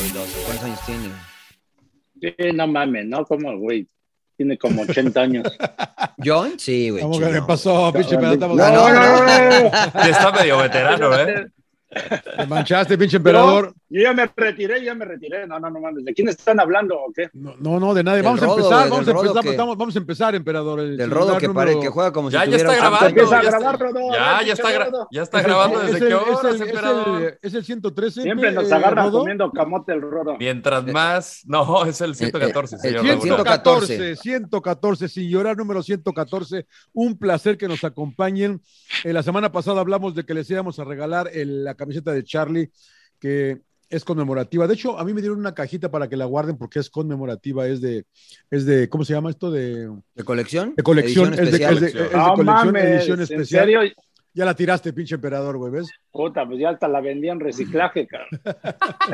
¿Cuántos años tiene? Sí, no mames, ¿no? Como, güey, tiene como 80 años. ¿John? Sí, güey. ¿Cómo que le pasó, pinche No, emperador? no, no, no, no. Ya está medio veterano, ¿eh? Te manchaste, pinche emperador. Yo ya me retiré, ya me retiré. No, no, no mames. ¿De quién están hablando o qué? No, no, no, de nadie. Vamos a empezar, vamos a empezar, que- estamos- vamos a empezar, emperador. el Del Rodo que, número- pare, que juega como Ya, si ya tuviera está grabando. Empieza a ya grabar, está- Rodo. Ya, ya está, Rodo. ya está grabando Es desde el- qué es el- horas, es el-. Es el 113. Siempre nos eh, agarra Rodo. comiendo camote el Rodo. Mientras más. No, es el 114, Eh, eh, señor. el Laguna. 114, 114, sin llorar, número 114. Un placer que nos acompañen. Eh, la semana pasada hablamos de que les íbamos a regalar el- la camiseta de Charlie, que es conmemorativa. De hecho, a mí me dieron una cajita para que la guarden porque es conmemorativa, es de, es de, ¿cómo se llama esto? De, ¿De colección? de colección, Edición es de, especial. es de- es de No colección, mames, edición ¿en especial. serio? Ya la tiraste, pinche emperador, güey, ¿ves? Puta, pues ya hasta la vendía en reciclaje, cabrón.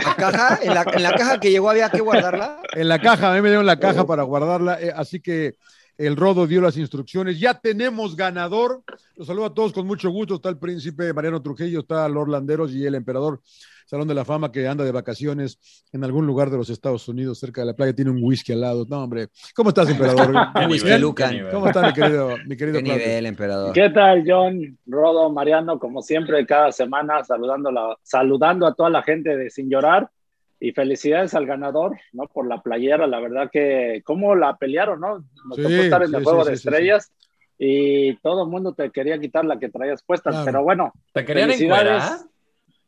¿La caja? ¿En la, en la caja que llegó había que guardarla? En la caja, a mí me dieron la caja para guardarla, eh, así que el Rodo dio las instrucciones. Ya tenemos ganador. Los saludo a todos con mucho gusto. Está el príncipe Mariano Trujillo, está Lord Landeros y el emperador Salón de la Fama que anda de vacaciones en algún lugar de los Estados Unidos, cerca de la playa, tiene un whisky al lado. No, hombre. ¿Cómo estás, emperador? Whisky Lucan. ¿Cómo está mi querido, mi querido ¿Qué nivel, emperador? ¿Qué tal, John, Rodo, Mariano? Como siempre, cada semana saludando, la- saludando a toda la gente de Sin Llorar. Y felicidades al ganador, ¿no? Por la playera, la verdad que, ¿cómo la pelearon, no? Nos Sí, tocó estar en el sí, juego sí, de sí, sí, estrellas y todo el mundo te quería quitar la que traías puesta, Claro. pero bueno. ¿Te querían felicidades.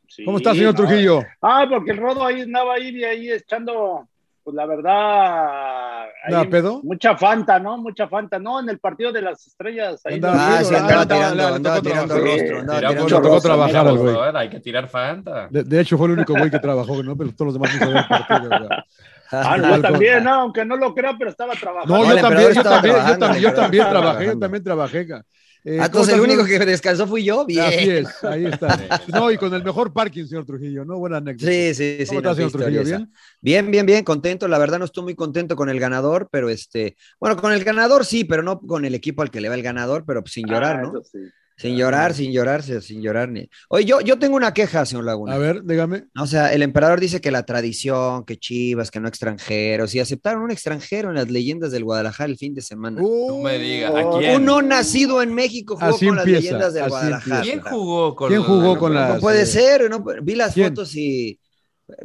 Sí, ¿Cómo está, señor no. Trujillo? Ah, porque el Rodo ahí andaba ahí y ahí echando, pues la verdad, ahí ¿Andaba pedo? mucha fanta, ¿no? Mucha fanta, no, en el partido de las estrellas. Ahí Andaba donde- Ah, pedo, sí, ah, andaba andaba- tirando, andaba tirando trabajar. rostro, andaba tocó trabajar al güey. Hay que tirar Fanta. De, de hecho, fue el único güey que trabajó, ¿no? Pero todos los demás no sabían el partido. Ah, no, yo también, no, aunque no lo crea, pero estaba trabajando. No, yo también, yo también, yo también, trabajé, yo también trabajé. Eh, Ah, ¿cómo entonces el único que descansó fui yo. Bien. Así es, ahí está. No, y con el mejor parking, señor Trujillo, ¿no? Buena anécdota. Sí, sí, sí. ¿Cómo no, estás, señor Trujillo? ¿Bien? Bien, bien, bien, contento. La verdad no estoy muy contento con el ganador, pero este, bueno, con el ganador sí, pero no con el equipo al que le va el ganador, pero sin llorar, Ah, ¿no? eso sí. Sin llorar, sin llorar, sin llorar ni. Oye, yo, yo tengo una queja, señor Laguna. A ver, dígame. O sea, el emperador dice que la tradición, que Chivas, que no extranjeros, y aceptaron un extranjero en las leyendas del Guadalajara el fin de semana. No me digas. ¿A quién? Uno nacido en México jugó Así con las empieza, leyendas del así Guadalajara. ¿Quién jugó con ¿Quién jugó con No las- puede ser, no, vi las ¿quién? fotos y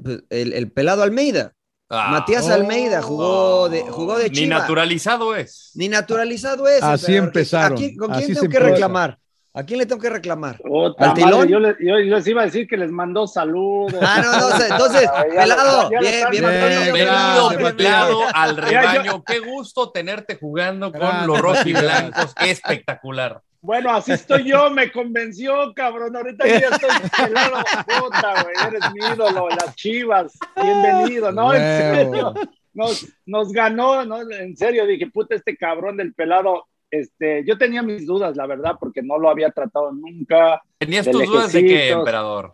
pues, el, el pelado Almeida. Ah, Matías Oh. Almeida jugó de, jugó de Ni naturalizado es. Ni naturalizado es. Así empezaron, ¿A quién- ¿Con así quién se tengo que reclamar? ¿A quién le tengo que reclamar? Puta ¿Al madre, tilón? yo, les, yo les iba a decir que les mandó saludos. Ah, no, no, entonces, pelado, bien, bien, Bienvenido, pelado, al rebaño. Qué gusto tenerte jugando con los rojiblancos. Qué espectacular. Bueno, así estoy yo, me convenció, cabrón. Ahorita yo ya estoy pelado. Puta, güey, eres mi ídolo, las chivas. Bienvenido, ¿no? En serio. Nos, nos ganó, ¿no? En serio, dije, puta, este cabrón del pelado. Este, yo tenía mis dudas, la verdad, porque no lo había tratado nunca. ¿Tenías tus dudas de qué, emperador?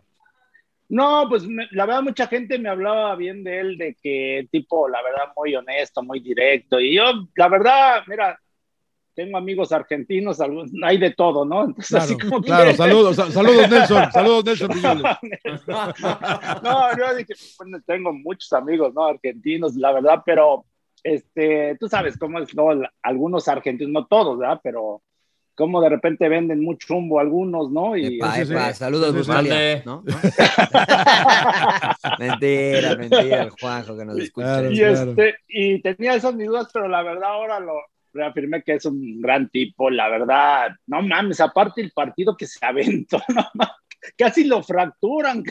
No, pues me- la verdad mucha gente me hablaba bien de él, de que tipo, la verdad, muy honesto, muy directo. Y yo, la verdad, mira, tengo amigos argentinos, hay de todo, ¿no? Entonces, Claro, así como claro, que- saludos, sa- saludos Nelson, saludos Nelson no, yo dije, bueno, tengo muchos amigos, ¿no? Argentinos, la verdad, pero este, tú sabes cómo es. La- Algunos argentinos, no todos, ¿verdad? Pero cómo de repente venden mucho chumbo algunos, ¿no? Y Epa, sí, sí. epa, saludos, Buscalia. ¿no? mentira, mentira, el Juanjo que nos escucha. Claro. y, este, y tenía esas mis dudas, pero la verdad ahora lo reafirmé que es un gran tipo, la verdad, no mames, aparte el partido que se aventó, no mames, casi lo fracturan,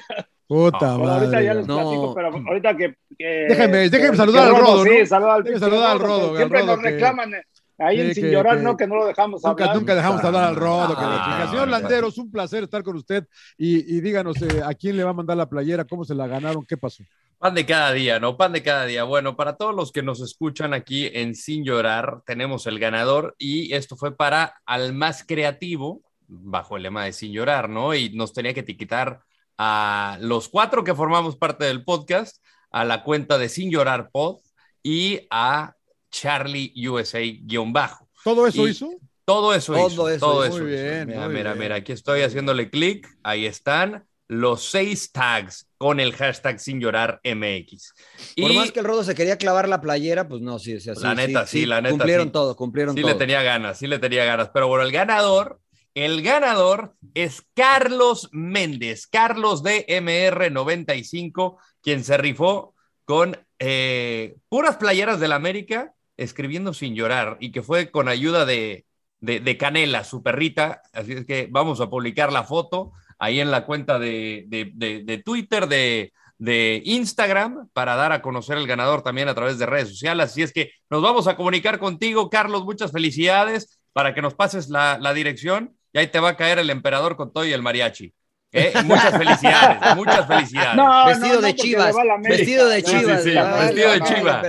Puta Pero ahorita ya madre. les No. platico, pero ahorita que. que Déjeme- déjeme que- saludar que al Rodo, Sí, ¿no? saludar al saludar al Rodo, Rodo, que al Siempre Rodo nos que- reclaman eh, ahí Sí, en Sin que- Llorar, que- ¿no? Que no lo dejamos Nunca, hablar. nunca dejamos hablar al Rodo. que la Ah, chica. Señor. Landeros, un placer estar con usted. Y, y díganos, eh, ¿a quién le va a mandar la playera? ¿Cómo se la ganaron? ¿Qué pasó? Pan de cada día, ¿no? Pan de cada día. Bueno, para todos los que nos escuchan aquí en Sin Llorar, tenemos el ganador y esto fue para al más creativo, bajo el lema de Sin Llorar, ¿no? Y nos tenía que etiquetar a los cuatro que formamos parte del podcast, a la cuenta de Sin Llorar Pod y a Charlie USA-bajo. ¿Todo eso Y- hizo? Todo eso Todo hizo. eso todo hizo. eso Muy hizo. bien, Mira, muy mira, bien. mira, aquí estoy haciéndole clic. Ahí están los seis tags con el hashtag sin llorar MX. Por Y más que el Rodo se quería clavar la playera, pues no, sí, sea, sí, La neta, sí, la neta, Cumplieron sí. todo, cumplieron sí todo. le tenía ganas, sí le tenía ganas. Pero bueno, el ganador, el ganador es Carlos Méndez, Carlos de MR95, quien se rifó con eh, puras playeras del América, escribiendo sin llorar, y que fue con ayuda de, de, Canela, su perrita. Así es que vamos a publicar la foto ahí en la cuenta de, de, Twitter, de, de Instagram, para dar a conocer el ganador también a través de redes sociales. Así es que nos vamos a comunicar contigo, Carlos. Muchas felicidades para que nos pases la dirección y ahí te va a caer el emperador con todo y el mariachi. ¿eh? Muchas felicidades, muchas felicidades. No, Vestido no, no, de chivas, a la América. vestido de chivas. vestido de chivas.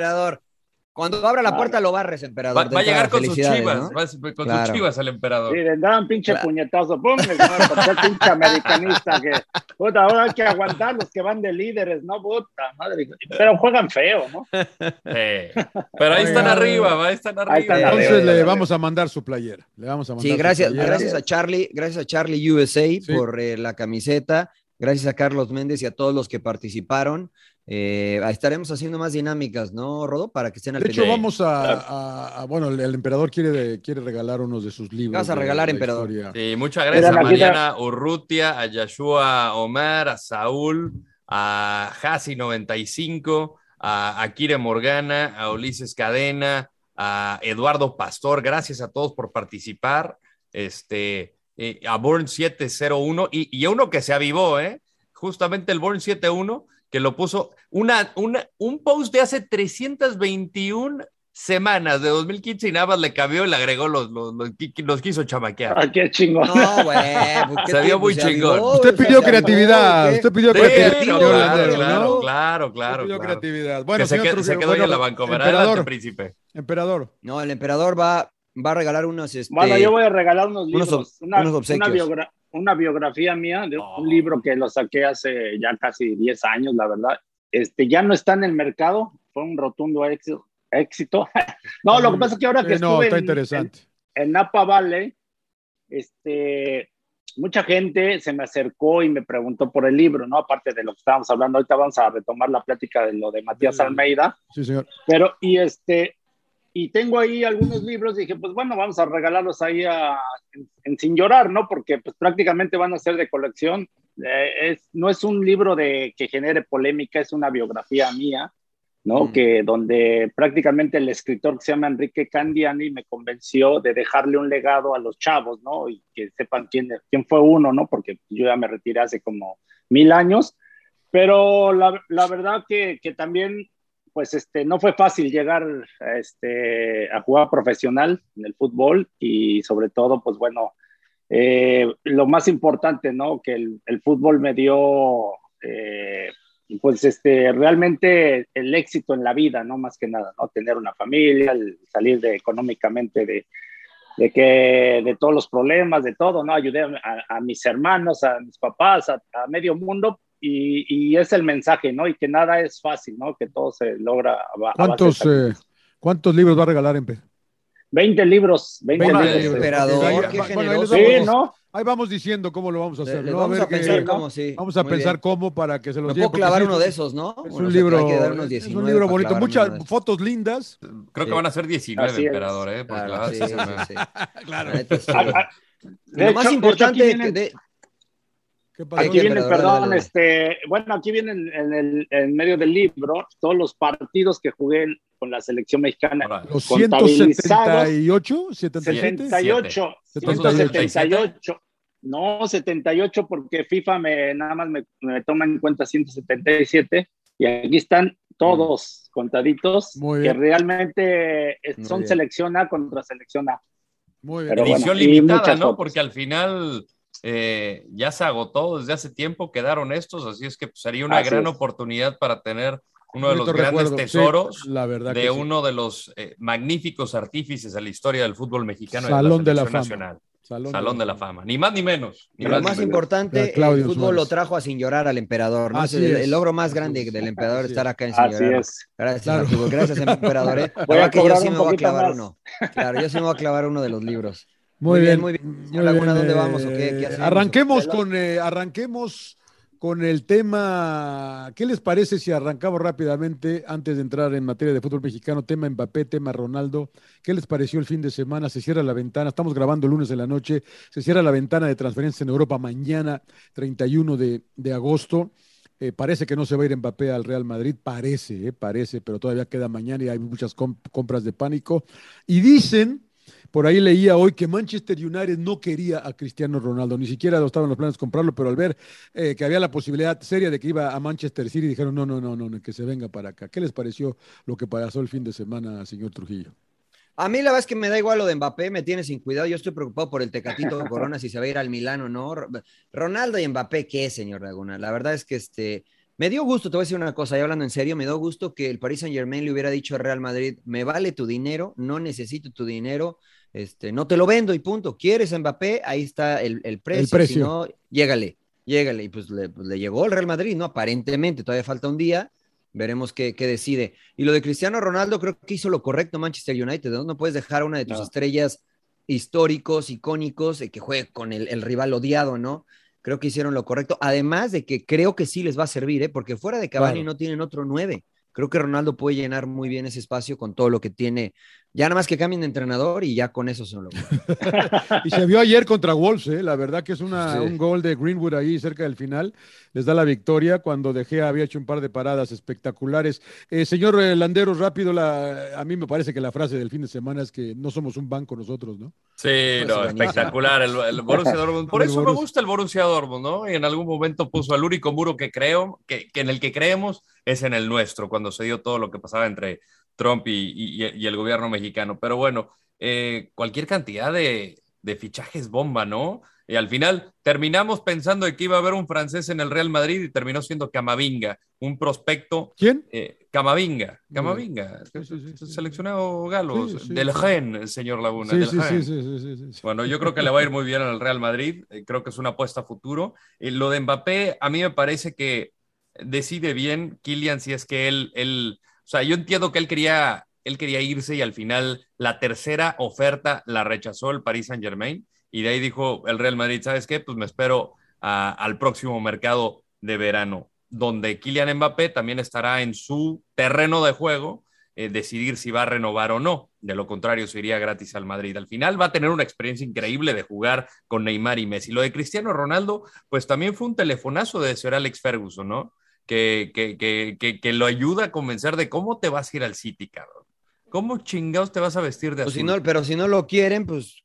Cuando abra la puerta lo barres, emperador. Va, va a llegar con sus chivas, ¿no? va a- con Claro. sus chivas el emperador. Sí, le daban pinche Claro. puñetazo, pum, pinche americanista que, puta, ahora hay que aguantar los que van de líderes, ¿no? Puta madre, pero juegan feo, ¿no? Pero ahí están arriba, ahí están arriba. Ahí están Entonces arriba, le arriba. vamos a mandar su playera. Le vamos a mandar Sí, su gracias, gracias a Charlie, gracias a Charlie USA por eh, la camiseta, gracias a Carlos Méndez y a todos los que participaron. Eh, estaremos haciendo más dinámicas, ¿no, Rodo? Para que estén al De hecho, vamos a, a- a- bueno, el, el emperador quiere, de- quiere regalar unos de sus libros. vas a de regalar, la emperador? historia. Sí, muchas gracias a. Mariana Urrutia, a Yashua Omar, a Saúl, a Hasi95, a Akire Morgana, a Ulises Cadena, a Eduardo Pastor. Gracias a todos por participar. Este, eh, a Born 701 y, y a uno que se avivó, ¿eh? Justamente el Born 71 que lo puso una, una, un post de hace 321 semanas de 2015 y nada más le cambió y le agregó los, los, los, los quiso chamaquear. Ah, qué chingón. No, güey. pues, ¿qué Se vio muy chingón. Usted o sea, pidió creatividad. Usted pidió Sí, creatividad. claro, claro, claro, claro, pidió creatividad. Bueno, que se, señor quede, se quedó ahí en bueno, la bancomer. Adelante, príncipe. emperador. No, el emperador va, va a regalar unos. Este, Bueno, yo voy a regalar unos unos libros, ob- una, unos una obsequios. biogra- una biografía mía de Oh. un libro que lo saqué hace ya casi 10 años, la verdad. Este, ya no está en el mercado, fue un rotundo éxito. éxito. no, lo que pasa es que ahora que Sí, no, estuve está en- interesante. en, en Napa Valley, este, mucha gente se me acercó y me preguntó por el libro, ¿no? Aparte de lo que estábamos hablando, ahorita vamos a retomar la plática de lo de Matías Sí. Almeida. Sí, señor. Pero, y este, y tengo ahí algunos libros, dije, pues bueno, vamos a regalarlos ahí a- en, en Sin Llorar, ¿no? Porque pues prácticamente van a ser de colección. Eh, es, no es un libro de que genere polémica, es una biografía mía, ¿no? Mm. Que donde prácticamente el escritor que se llama Enrique Candiani me convenció de dejarle un legado a los chavos, ¿no? Y que sepan quién, quién fue uno, ¿no? Porque yo ya me retiré hace como mil años. Pero la, la verdad que, que también pues este, no fue fácil llegar este, a jugar profesional en el fútbol y sobre todo, pues bueno, eh, lo más importante, ¿no? Que el, fútbol me dio, eh, pues este, realmente el éxito en la vida, ¿no? Más que nada, ¿no? Tener una familia, salir de, económicamente de, de que de todos los problemas, de todo, ¿no? Ayudé a, mis hermanos, a mis papás, a medio mundo y, y, es el mensaje, ¿no? Y que nada es fácil, ¿no? Que todo se logra. A, ¿Cuántos, a eh, ¿Cuántos libros va a regalar, Empe? 20 libros, 20 Veinte libros. libros. Emperador, Ahí- qué bueno, ahí. Sí, vamos- ¿no? Ahí vamos diciendo cómo lo vamos a hacer. Vamos ver a pensar cómo, sí. Vamos a Muy pensar bien. cómo para que se los puedo clavar uno de esos, ¿no? Es Bueno, un libro, hay que dar unos es 19 un libro bonito, muchas fotos lindas. Creo Sí. que van a ser 19, Así es. emperador, ¿eh? La Claro, verdad sí. Claro. Ah, ah, lo más importante aquí que vienen- de- ¿Qué pasó? Aquí viene, emperador? perdón, Dale, dale. este, bueno, aquí viene en, en el en medio del libro todos los partidos que jugué con la selección mexicana. Órale. Los contabilizados, 178, 77. 78, 78. 178. No, 78 porque FIFA me nada más me, me toma en cuenta 177 y aquí están todos contaditos Muy que realmente eh, son selección A contra selección A. Muy bien. Bueno, Edición limitada, ¿no? fotos. Porque al final eh, ya se agotó desde hace tiempo, quedaron estos, así es que pues, sería una Así gran es. oportunidad para tener uno de los grandes. Sí, tesoros la verdad de sí. uno de los eh, magníficos artífices de la historia del fútbol mexicano Salón y de la nacional. Salón, Salón de la fama, ni más ni menos. Ni lo más más ni menos. importante, A Claudio el fútbol Suárez. lo trajo a sin llorar al emperador, ¿no? Así Es el, es. el logro más grande es. del emperador Así estar acá en sin Así llorar. es. Gracias, Claro. Gracias, emperador. ¿eh? Voy a que yo sí me voy a clavar más. uno. Claro, yo sí me voy a clavar uno de los libros. Muy, Muy bien, bien, muy bien. Señor muy Laguna, bien, ¿dónde vamos o eh, qué- qué hacemos? Arranquemos con, eh, arranquemos con el tema. ¿Qué les parece si arrancamos rápidamente antes de entrar en materia de fútbol mexicano? Tema Mbappé, tema Ronaldo. ¿Qué les pareció el fin de semana? Se cierra la ventana. Estamos grabando el lunes en la noche. Se cierra la ventana de transferencias en Europa mañana, 31 de, de agosto. Eh, parece que no se va a ir Mbappé al Real Madrid, parece, eh, parece, pero todavía queda mañana y hay muchas comp- compras de pánico. Y dicen, por ahí leía hoy que Manchester United no quería a Cristiano Ronaldo, ni siquiera estaban los planes de comprarlo, pero al ver eh, que había la posibilidad seria de que iba a Manchester City, dijeron, no, no, no, no, que se venga para acá. ¿Qué les pareció lo que pasó el fin de semana, señor Trujillo? A mí la verdad es que me da igual lo de Mbappé, me tiene sin cuidado. Yo estoy preocupado por el Tecatito Corona, si se va a ir al Milano o no. Ronaldo y Mbappé, ¿qué, señor Laguna? La verdad es que este, me dio gusto, te voy a decir una cosa, y hablando en serio, me dio gusto que el Paris Saint Germain le hubiera dicho al Real Madrid, me vale tu dinero, no necesito tu dinero, este, no te lo vendo y punto. ¿Quieres a Mbappé? Ahí está el, el precio. precio. Si no, llégale, llégale. Y pues le, pues le llegó al Real Madrid, ¿no? Aparentemente, todavía falta un día. Veremos qué, qué decide. Y lo de Cristiano Ronaldo, creo que hizo lo correcto Manchester United, ¿no? No puedes dejar a una de tus No. estrellas históricos, icónicos, que juegue con el, el rival odiado, ¿no? Creo que hicieron lo correcto. Además de que creo que sí les va a servir, ¿eh? Porque fuera de Cavani Claro. no tienen otro nueve. Creo que Ronaldo puede llenar muy bien ese espacio con todo lo que tiene. Ya nada más que cambien de entrenador y ya con eso se lo Y se vio ayer contra Wolves, ¿eh? la verdad que es una, Sí. un gol de Greenwood ahí cerca del final, les da la victoria cuando De Gea había hecho un par de paradas espectaculares. Eh, señor eh, Landeros, rápido, la, a mí me parece que la frase del fin de semana es que no somos un banco nosotros, ¿no? Sí, Pues no, espectacular el, el Borussia Dortmund. Por eso me gusta el Borussia Dortmund, ¿no? Y en algún momento puso el único muro que creo, que, que en el que creemos es en el nuestro, cuando se dio todo lo que pasaba entre Trump y, y- y el gobierno mexicano. Pero bueno, eh, cualquier cantidad de, de fichajes bomba, ¿no? Y al final terminamos pensando de que iba a haber un francés en el Real Madrid y terminó siendo Camavinga, un prospecto ¿Quién? eh, Camavinga, Camavinga, Sí, sí, seleccionado galo, del. Gen, señor Laguna, Sí, del sí, Gen. Bueno, yo creo que le va a ir muy bien al Real Madrid, eh, creo que es una apuesta a futuro. Eh, lo de Mbappé, a mí me parece que decide bien Kylian si es que él, él, sea, yo entiendo que él quería, él quería irse y al final la tercera oferta la rechazó el Paris Saint Germain y de ahí dijo el Real Madrid, ¿sabes qué? Pues me espero a- al próximo mercado de verano, donde Kylian Mbappé también estará en su terreno de juego eh, decidir si va a renovar o no. De lo contrario, se iría gratis al Madrid. Al final va a tener una experiencia increíble de jugar con Neymar y Messi. Lo de Cristiano Ronaldo, pues también fue un telefonazo de Sir Alex Ferguson, ¿no? Que, que, que, que, lo ayuda a convencer de cómo te vas a ir al City, cabrón. ¿Cómo chingados te vas a vestir de Pues si azul? no, pero si no lo quieren, pues.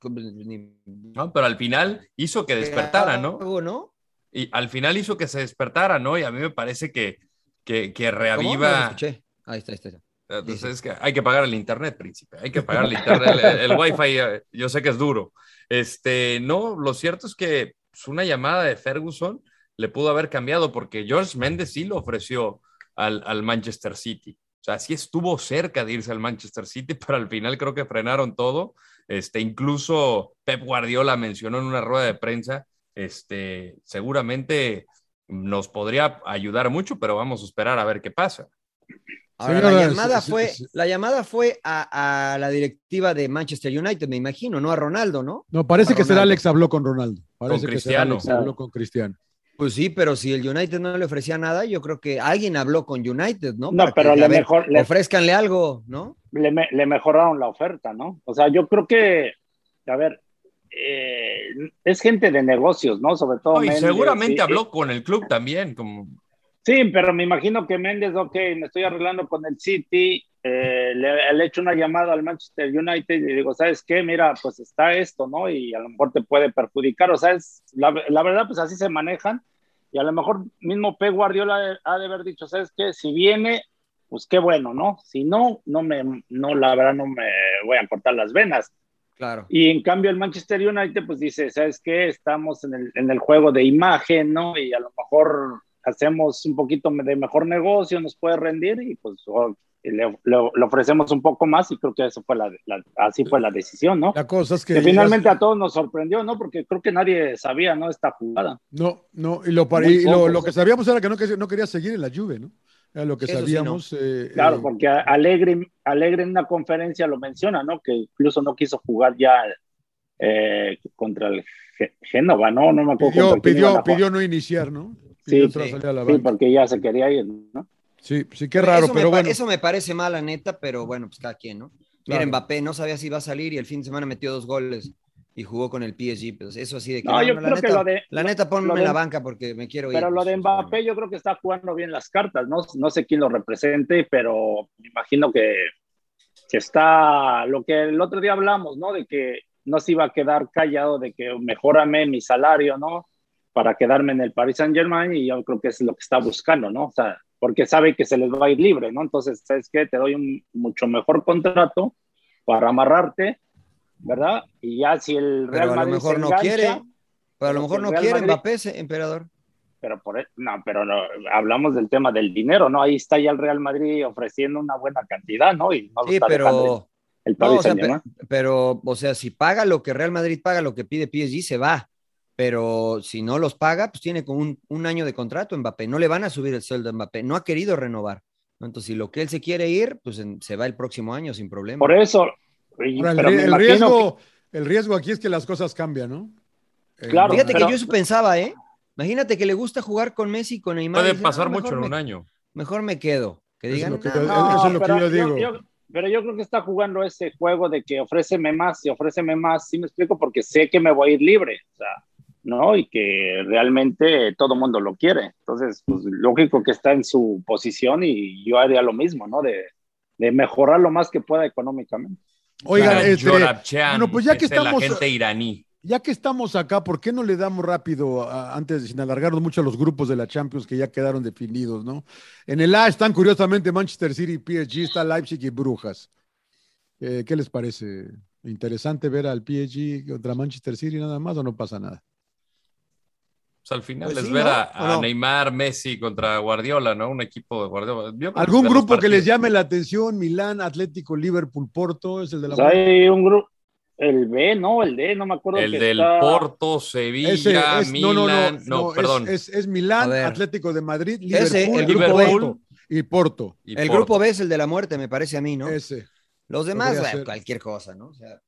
No, pero al final hizo que despertara, ¿no? ¿no? Y al final hizo que se despertara, ¿no? Y a mí me parece que, que, que ¿Cómo? No reaviva. escuché. Ahí está, ahí está. Entonces Dice. es que hay que pagar el internet, príncipe. Hay que pagar el internet. El, el wifi, eh, yo sé que es duro. Este, no, lo cierto es que pues, una llamada de Ferguson le pudo haber cambiado porque George Méndez sí lo ofreció al, al Manchester City. O sea, sí estuvo cerca de irse al Manchester City, pero al final creo que frenaron todo. Este, incluso Pep Guardiola mencionó en una rueda de prensa, este, seguramente nos podría ayudar mucho, pero vamos a esperar a ver qué pasa. Ahora, Señora, la llamada sí, fue, sí. la llamada fue a, a la directiva de Manchester United, me imagino, no a Ronaldo, ¿no? No, parece A que será Ronaldo. Alex habló con Ronaldo. Parece Con que será Cristiano. Alex habló con Cristiano. Pues sí, pero si el United no le ofrecía nada, yo creo que alguien habló con United, ¿no? No, Para pero que, le ver, mejor- le- ofrézcanle algo, ¿no? le, me- le mejoraron la oferta, ¿no? O sea, yo creo que, a ver, eh, es gente de negocios, ¿no? Sobre todo. No, y seguramente y- habló con el club también. Como... Sí, pero me imagino que Méndez, ok, me estoy arreglando con el City, eh, le, le he hecho una llamada al Manchester United y digo, ¿sabes qué? Mira, pues está esto, ¿no? Y a lo mejor te puede perjudicar, o sea, es, la, la verdad, pues así se manejan y a lo mejor mismo Pep Guardiola ha de haber dicho, ¿sabes qué? Si viene, pues qué bueno, ¿no? Si no, no me, no, la verdad no me voy a cortar las venas. Claro. Y en cambio el Manchester United pues dice, ¿sabes qué? Estamos en el, en el juego de imagen, ¿no? Y a lo mejor hacemos un poquito de mejor negocio, nos puede rendir y pues o- y le, le- le ofrecemos un poco más y creo que eso fue la, la- así fue la decisión, ¿no? La cosa es que. Que finalmente a todos nos sorprendió, ¿no? Porque creo que nadie sabía, ¿no? Esta jugada. No, no, y lo, y lo, que sabíamos era que no, que no quería seguir en la Juve, ¿no? Era lo que Eso sí, sabíamos. eh, Claro, eh, porque Alegre, Alegre en una conferencia lo menciona, ¿no? Que incluso no quiso jugar ya eh, contra el Génova, ¿no? No me acuerdo. pidió, pidió, pidió no iniciar, ¿no? Sí, Pidió sí, salir a la Sí, banca. porque ya se quería ir, ¿no? Sí, sí, qué raro, eso pero bueno. Eso me parece mal, la neta, pero bueno, pues cada quien, ¿no? Mira, Claro. Mbappé no sabía si iba a salir y el fin de semana metió dos goles y jugó con el PSG. Pues eso así de que. No, yo la creo que neta, lo de- La neta, ponme en de- la banca porque me quiero ir. Pero lo pues, de Mbappé yo creo que está jugando bien las cartas, ¿no? No sé quién lo represente, pero me imagino que, que está lo que el otro día hablamos, ¿no? De que no se iba a quedar callado, de que mejórame mi salario, ¿no? Para quedarme en el Paris Saint Germain y yo creo que es lo que está buscando, ¿no? O sea, porque sabe que se les va a ir libre, ¿no? Entonces, ¿sabes qué? Te doy un mucho mejor contrato para amarrarte, ¿verdad? Y ya si el Real Pero a lo mejor no quiere. Pero a lo mejor no Real quiere Madrid- Mbappé, emperador. pero por e- no, pero no, hablamos del tema del dinero, ¿no? Ahí está ya el Real Madrid ofreciendo una buena cantidad, ¿no? Y no Sí, pero. el No, o sea, pero, o sea, si paga lo que Real Madrid paga, lo que pide PSG, se va. Pero si no los paga, pues tiene como un, un año de contrato Mbappé. No le van a subir el sueldo a Mbappé. No ha querido renovar. ¿no? Entonces, si lo que él se quiere ir, pues en- se va el próximo año sin problema. Por eso, y- Ahora, el, pero el imagino riesgo, el riesgo aquí es que las cosas cambian, ¿no? Eh, Claro, Fíjate pero- que yo eso pensaba, ¿eh? Imagínate que le gusta jugar con Messi y con Neymar. Puede dice, pasar "No, mucho en un me- año. Mejor me quedo. Que Eso es digan, que "No, yo- no, eso es lo que pero yo digo. pero yo creo que está jugando ese juego de que ofréceme más y ofréceme más, sí me explico, porque sé que me voy a ir libre, o sea, ¿no? Y que realmente todo el mundo lo quiere. Entonces, pues lógico que está en su posición y yo haría lo mismo, ¿no? De, de mejorar lo más que pueda económicamente. Oigan, este, bueno, pues ya que estamos- agente iraní. ya que estamos acá, ¿por qué no le damos rápido, a- antes de sin alargarnos mucho a los grupos de la Champions que ya quedaron definidos, ¿no? En el A están curiosamente Manchester City, PSG, está Leipzig y Brujas. Eh, ¿Qué les parece? ¿Interesante ver al PSG contra Manchester City nada más o no pasa nada? Pues al final Pues es sí, ver ¿no? a, ¿O a no? Neymar, Messi contra Guardiola, ¿no? Un equipo de Guardiola. ¿Algún grupo que les llame la atención? Milán, Atlético, Liverpool, Porto, es el de la Pues hay un grupo, el B, ¿no? El D, no me acuerdo. El que del está- Porto, Sevilla, Ese es, no, no, no, Milan. no, perdón. Es, es Milán. Atlético de Madrid, Ese, Liverpool, el grupo B. Porto y Porto. Y El Porto. grupo B es el de la muerte, me parece a mí, ¿no? Ese. Los demás, bueno, cualquier cosa, ¿no? O sea,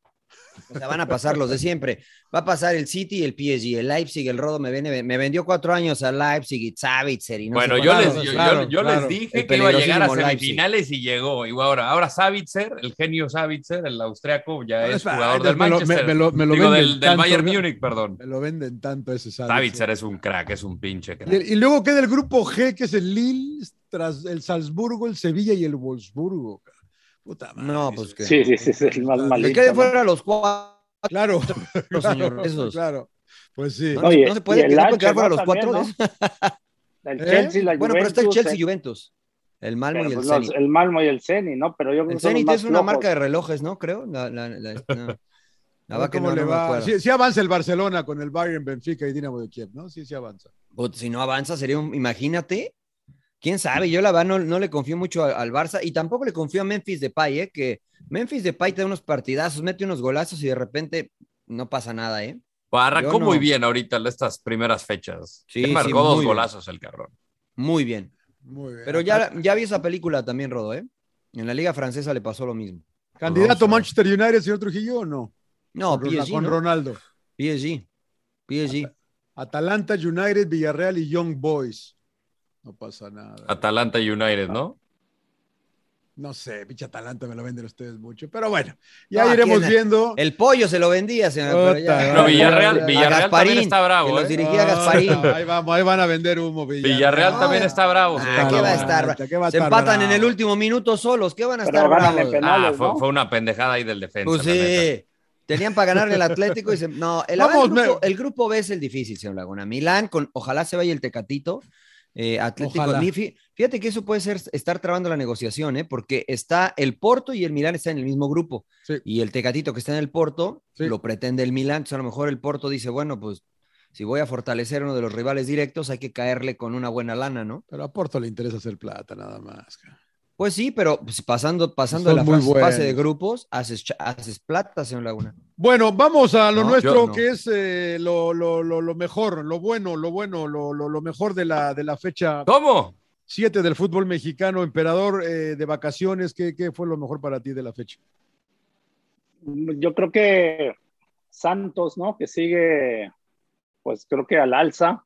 o sea, van a pasar los de siempre. Va a pasar el City y el PSG, el Leipzig, el Rodo me, viene, me vendió cuatro años a Leipzig y Savitzer y no bueno, sé yo, les, yo, yo- yo claro. les dije El que iba a llegar a Leipzig. semifinales y llegó. Y ahora, ahora Savitzer, el genio Savitzer, el austriaco, ya es jugador del Manchester. me- me lo- me lo Digo, venden del, del tanto, Bayern. Múnich, perdón. Me lo venden tanto ese Savitzer. Savitzer es un crack, es un pinche crack. Y, y luego queda el grupo G, que es el Lille, tras el Salzburgo, el Sevilla y el Wolfsburgo. Puta madre. No, pues que. Sí, sí, sí, es el más Que malito. queden ¿no? fuera los cuatro, Claro, señor. claro, Esos. claro. Pues sí. No, Oye, no se puede, el que no pueden H, quedar fuera los cuatro. ¿no? El ¿Eh? Chelsea, la Bueno, pero está el Juventus, Chelsea y el- Juventus. El Malmo pero y el pues los- Zenit. el Malmo y el Ceni, ¿no? Pero yo creo El que los Zenit más es una flojos. marca de relojes, ¿no? Creo. La, la, la- no. La que ¿Cómo no, le va? Sí, sí avanza el Barcelona con el Bayern, Benfica y Dinamo de Kiev, ¿no? Sí, sí avanza. Pues, si no avanza, sería un. Imagínate. Quién sabe, yo la verdad no, no le confío mucho al, al Barça y tampoco le confío a Memphis Depay, ¿eh? Que Memphis Depay te da unos partidazos, mete unos golazos y de repente no pasa nada, ¿eh? Pues arrancó no. muy bien ahorita estas primeras fechas. Sí, marcó dos muy bien. golazos el cabrón. Muy bien. Muy bien. Pero ya, ya vi esa película también, Rodo, ¿eh? En la Liga Francesa le pasó lo mismo. ¿Candidato Vamos a ver. Manchester United, señor Trujillo, o no? No, con, PSG, con ¿no? Ronaldo. PSG. PSG. Atalanta, United, Villarreal y Young Boys. No pasa nada. Atalanta United, ¿no? No sé, pinche Atalanta me lo venden ustedes mucho. Pero bueno, ya iremos ¿quién? viendo. El pollo se lo vendía, señor. pero ya- Puta, No, Villarreal. Villarreal Gasparín, también está bravo, que los ¿eh? dirigía Gasparín. Ah, ahí vamos, ahí van a vender humo. Villarreal, Villarreal también está bravo. Ah, señor ¿qué va a estar? ¿Qué va a Se empatan en el último minuto solos. ¿Qué van a estar bravos? penales. Ah, fue, ¿no? fue una pendejada ahí del defensa. Pues sí. Tenían para ganarle el Atlético y se... No, el, Vamos, el, grupo, me- el grupo B es el difícil, señor Laguna. Milán, con, ojalá se vaya el Tecatito. Eh, Atlético. Fíjate que eso puede ser estar trabando la negociación, ¿eh? porque está el Porto y el Milán están en el mismo grupo. Sí. Y el Tecatito que está en el Porto Sí. lo pretende el Milán. Entonces a lo mejor el Porto dice, bueno, pues si voy a fortalecer uno de los rivales directos, hay que caerle con una buena lana, ¿no? Pero a Porto le interesa hacer plata, nada más. cara. Pues sí, pero pues, pasando, pasando Son la fase, de grupos, haces, haces plata, señor Laguna. Bueno, vamos a lo No, nuestro, no. que es eh, lo, lo- lo- lo mejor, lo bueno, lo bueno, lo, lo- lo mejor de la, de la fecha ¿Cómo? 7 del fútbol mexicano. Emperador eh, de vacaciones, ¿qué, ¿qué fue lo mejor para ti de la fecha? Yo creo que Santos, ¿no? Que sigue, pues creo que al alza.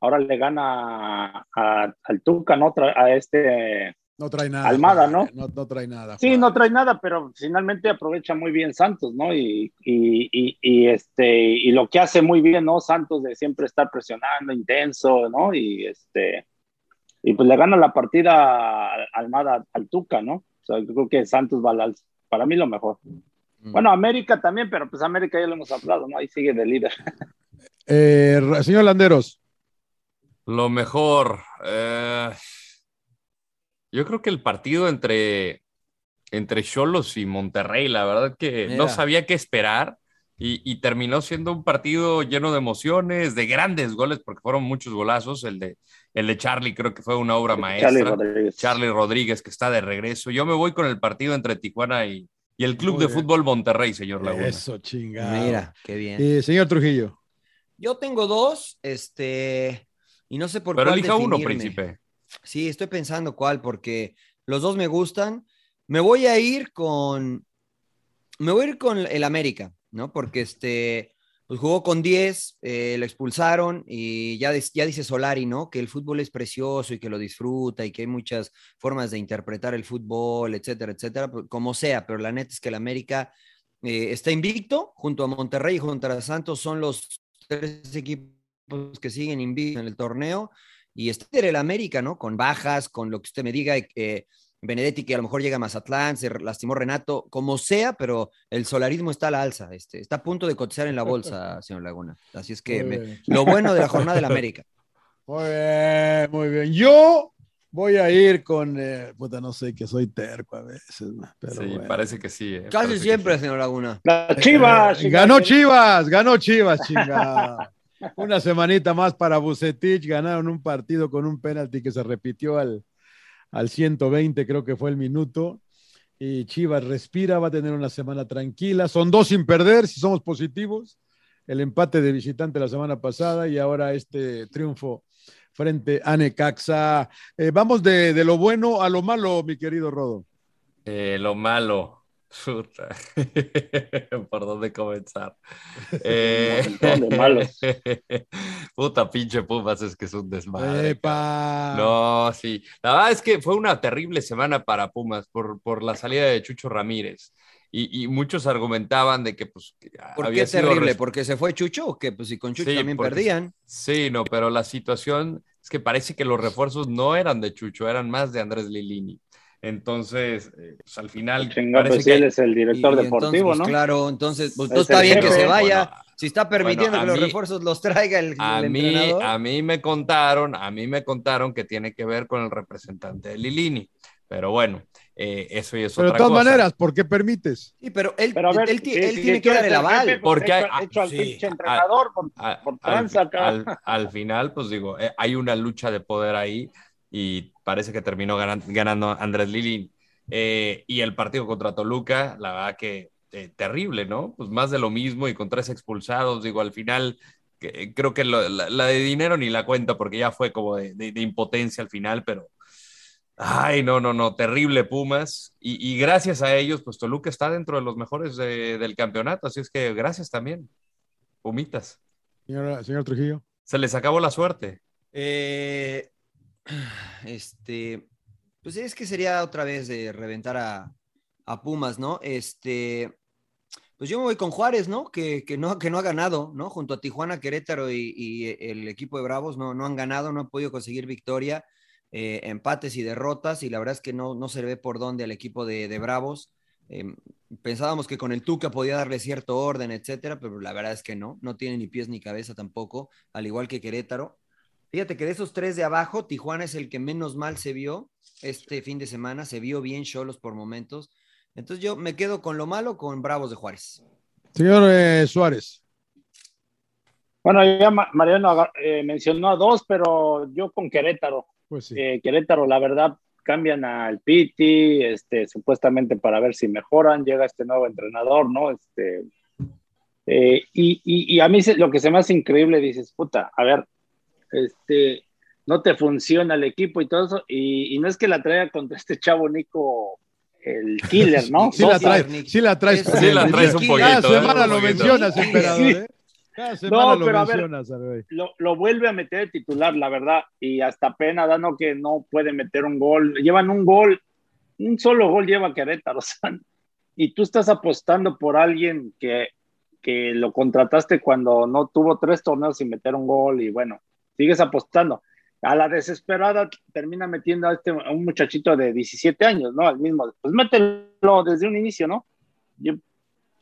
Ahora le gana a- al Tuca, ¿no? A este. No trae nada. Almada, ¿no? No, no trae nada. Sí, no trae nada, pero finalmente aprovecha muy bien Santos, ¿no? Y, y, y, y, este, y lo que hace muy bien, ¿no? Santos de siempre estar presionando, intenso, ¿no? Y este. Y pues le gana la partida a Almada al Tuca, ¿no? O sea, yo creo que Santos va. Para mí lo mejor. Bueno, América también, pero pues América ya lo hemos hablado, ¿no? Ahí sigue de líder. Eh, señor Landeros, Lo mejor. eh, yo creo que el partido entre entre Cholos y Monterrey, la verdad que Mira. no sabía qué esperar y, y terminó siendo un partido lleno de emociones, de grandes goles, porque fueron muchos golazos. El de, el de Charlie creo que fue una obra maestra. Charlie Rodríguez. Charlie Rodríguez, que está de regreso. Yo me voy con el partido entre Tijuana y, y el Club Muy de bien. Fútbol Monterrey, señor Laguna. eso chingado. Mira, qué bien. Eh, señor Trujillo, Yo tengo dos, este, y no sé por Pero cuál elija uno, príncipe. Sí, estoy pensando cuál, porque los dos me gustan. Me voy a ir con, me voy a ir con el América, ¿no? Porque este, pues jugó con 10, eh, lo expulsaron y ya, ya dice Solari, ¿no? Que el fútbol es precioso y que lo disfruta y que hay muchas formas de interpretar el fútbol, etcétera, etcétera, pues, como sea, pero la neta es que el América eh, está invicto junto a Monterrey y junto a Santos, son los tres equipos que siguen invictos en el torneo y está el América, ¿no? Con bajas, con lo que usted me diga, eh, Benedetti que a lo mejor llega a Mazatlán, se lastimó Renato, como sea, pero el solarismo está a la alza, este, está a punto de cotizar en la bolsa, señor Laguna. Así es que me- lo bueno de la jornada del América. Muy bien, muy bien. Yo voy a ir con, eh, puta, no sé, que soy terco a veces, ¿no? pero Sí, bueno. parece que sí. eh, Casi siempre, sí. señor Laguna. La Chivas. Eh, ganó Chivas, ganó Chivas, chingada. Una semanita más para Bucetich, ganaron un partido con un penalti que se repitió al, al 120, creo que fue el minuto. Y Chivas respira, va a tener una semana tranquila. Son dos sin perder, si somos positivos. El empate de visitante la semana pasada y ahora este triunfo frente a Necaxa. Eh, vamos de, de lo bueno a lo malo, mi querido Rodo. Eh, lo malo. Puta. ¿Por dónde comenzar? Eh, de malos. Puta pinche Pumas, es que es un desmadre. No, sí. La verdad es que fue una terrible semana para Pumas por, por la salida de Chucho Ramírez. Y, y muchos argumentaban de que, pues, que ¿Por había qué sido terrible? ¿Porque se fue Chucho o qué? Pues si con Chucho Sí, también porque- perdían. Sí, no, pero la situación es que parece que los refuerzos no eran de Chucho, eran más de Andrés Lilini. Entonces, eh, pues al final Chinga, parece pues que él es el director Y- y deportivo, entonces, pues, ¿no? Claro, entonces, pues no está bien que jefe. se vaya. Bueno, si está permitiendo bueno, a que los mí- refuerzos los traiga el, a el mí, entrenador. a mí me contaron, a mí me contaron que tiene que ver con el representante de Lilini. Pero bueno, eh, eso y es Pero de todas cosa. maneras, ¿por qué permites? Sí, pero él, Pero ver, él, si- él si tiene que dar el aval. jefe, Porque hecho, hay- hecho al sí. pinche entrenador por, A- por al, al- al final, pues digo, eh, hay una lucha de poder ahí y parece que terminó ganan- ganando Andrés Lilini. Eh, y el partido contra Toluca, la verdad que eh, terrible, ¿no? Pues más de lo mismo y con tres expulsados, digo, al final que- creo que lo- la, la de dinero ni la cuenta porque ya fue como de, de- de impotencia al final, pero Ay, no, no, no, terrible Pumas. Y, y gracias a ellos, pues Toluca está dentro de los mejores de- del campeonato. Así es que gracias también, Pumitas. Señora- señor Trujillo. Se les acabó la suerte. Eh, este, pues es que sería otra vez de reventar a, a Pumas, ¿no? Este, pues yo me voy con Juárez, ¿no? Que, que no, que no ha ganado, ¿no? Junto a Tijuana, Querétaro y, y el equipo de Bravos no, no han ganado, no han podido conseguir victoria, eh, empates y derrotas, y la verdad es que no, no se ve por dónde al equipo de, de Bravos. Eh, pensábamos que con el Tuca podía darle cierto orden, etcétera, pero la verdad es que no, no tiene ni pies ni cabeza tampoco, al igual que Querétaro. Fíjate que de esos tres de abajo, Tijuana es el que menos mal se vio este fin de semana, se vio bien Cholos por momentos. Entonces yo me quedo con lo malo con Bravos de Juárez. Señor eh, Suárez. Bueno, ya Ma- Mariano eh, mencionó a dos, pero yo con Querétaro. Pues sí. Eh, Querétaro, la verdad, cambian al Piti, este, supuestamente para ver si mejoran, llega este nuevo entrenador, ¿no? Este, eh, y, y- y a mí se- lo que se me hace increíble, dices, puta, a ver, este, no te funciona el equipo y todo eso, y, y no es que la traiga contra este chavo Nico, el killer, ¿no? Sí la traes, sí la traes. Sí la traes un Cada poquito, ¿eh? semana Un lo poquito. mencionas, Sí. emperador, ¿eh? Cada semana No, lo pero a ver, lo, lo vuelve a meter de titular, la verdad, y hasta pena dando que no puede meter un gol. Llevan un gol, un solo gol lleva Querétaro, o sea, y tú estás apostando por alguien que, que lo contrataste cuando no tuvo tres torneos sin meter un gol, y bueno, sigues apostando. A la desesperada termina metiendo a, este, un muchachito de 17 años, ¿no? Al mismo, pues mételo desde un inicio, ¿no? Yo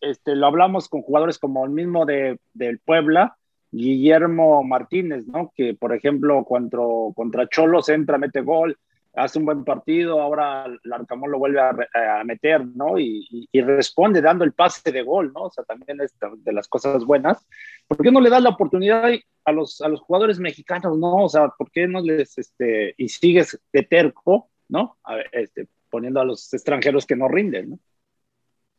este, lo hablamos con jugadores como el mismo de, del Puebla, Guillermo Martínez, ¿no? Que, por ejemplo, contra, contra Cholos entra, mete gol, hace un buen partido, ahora Larcamón lo vuelve a, re- a meter, ¿no? Y, y- y responde dando el pase de gol, ¿no? O sea, también es de las cosas buenas. ¿Por qué no le das la oportunidad a los, a los jugadores mexicanos, no? O sea, ¿por qué no les, este, y sigues de terco, ¿no? A este, poniendo a los extranjeros que no rinden, ¿no?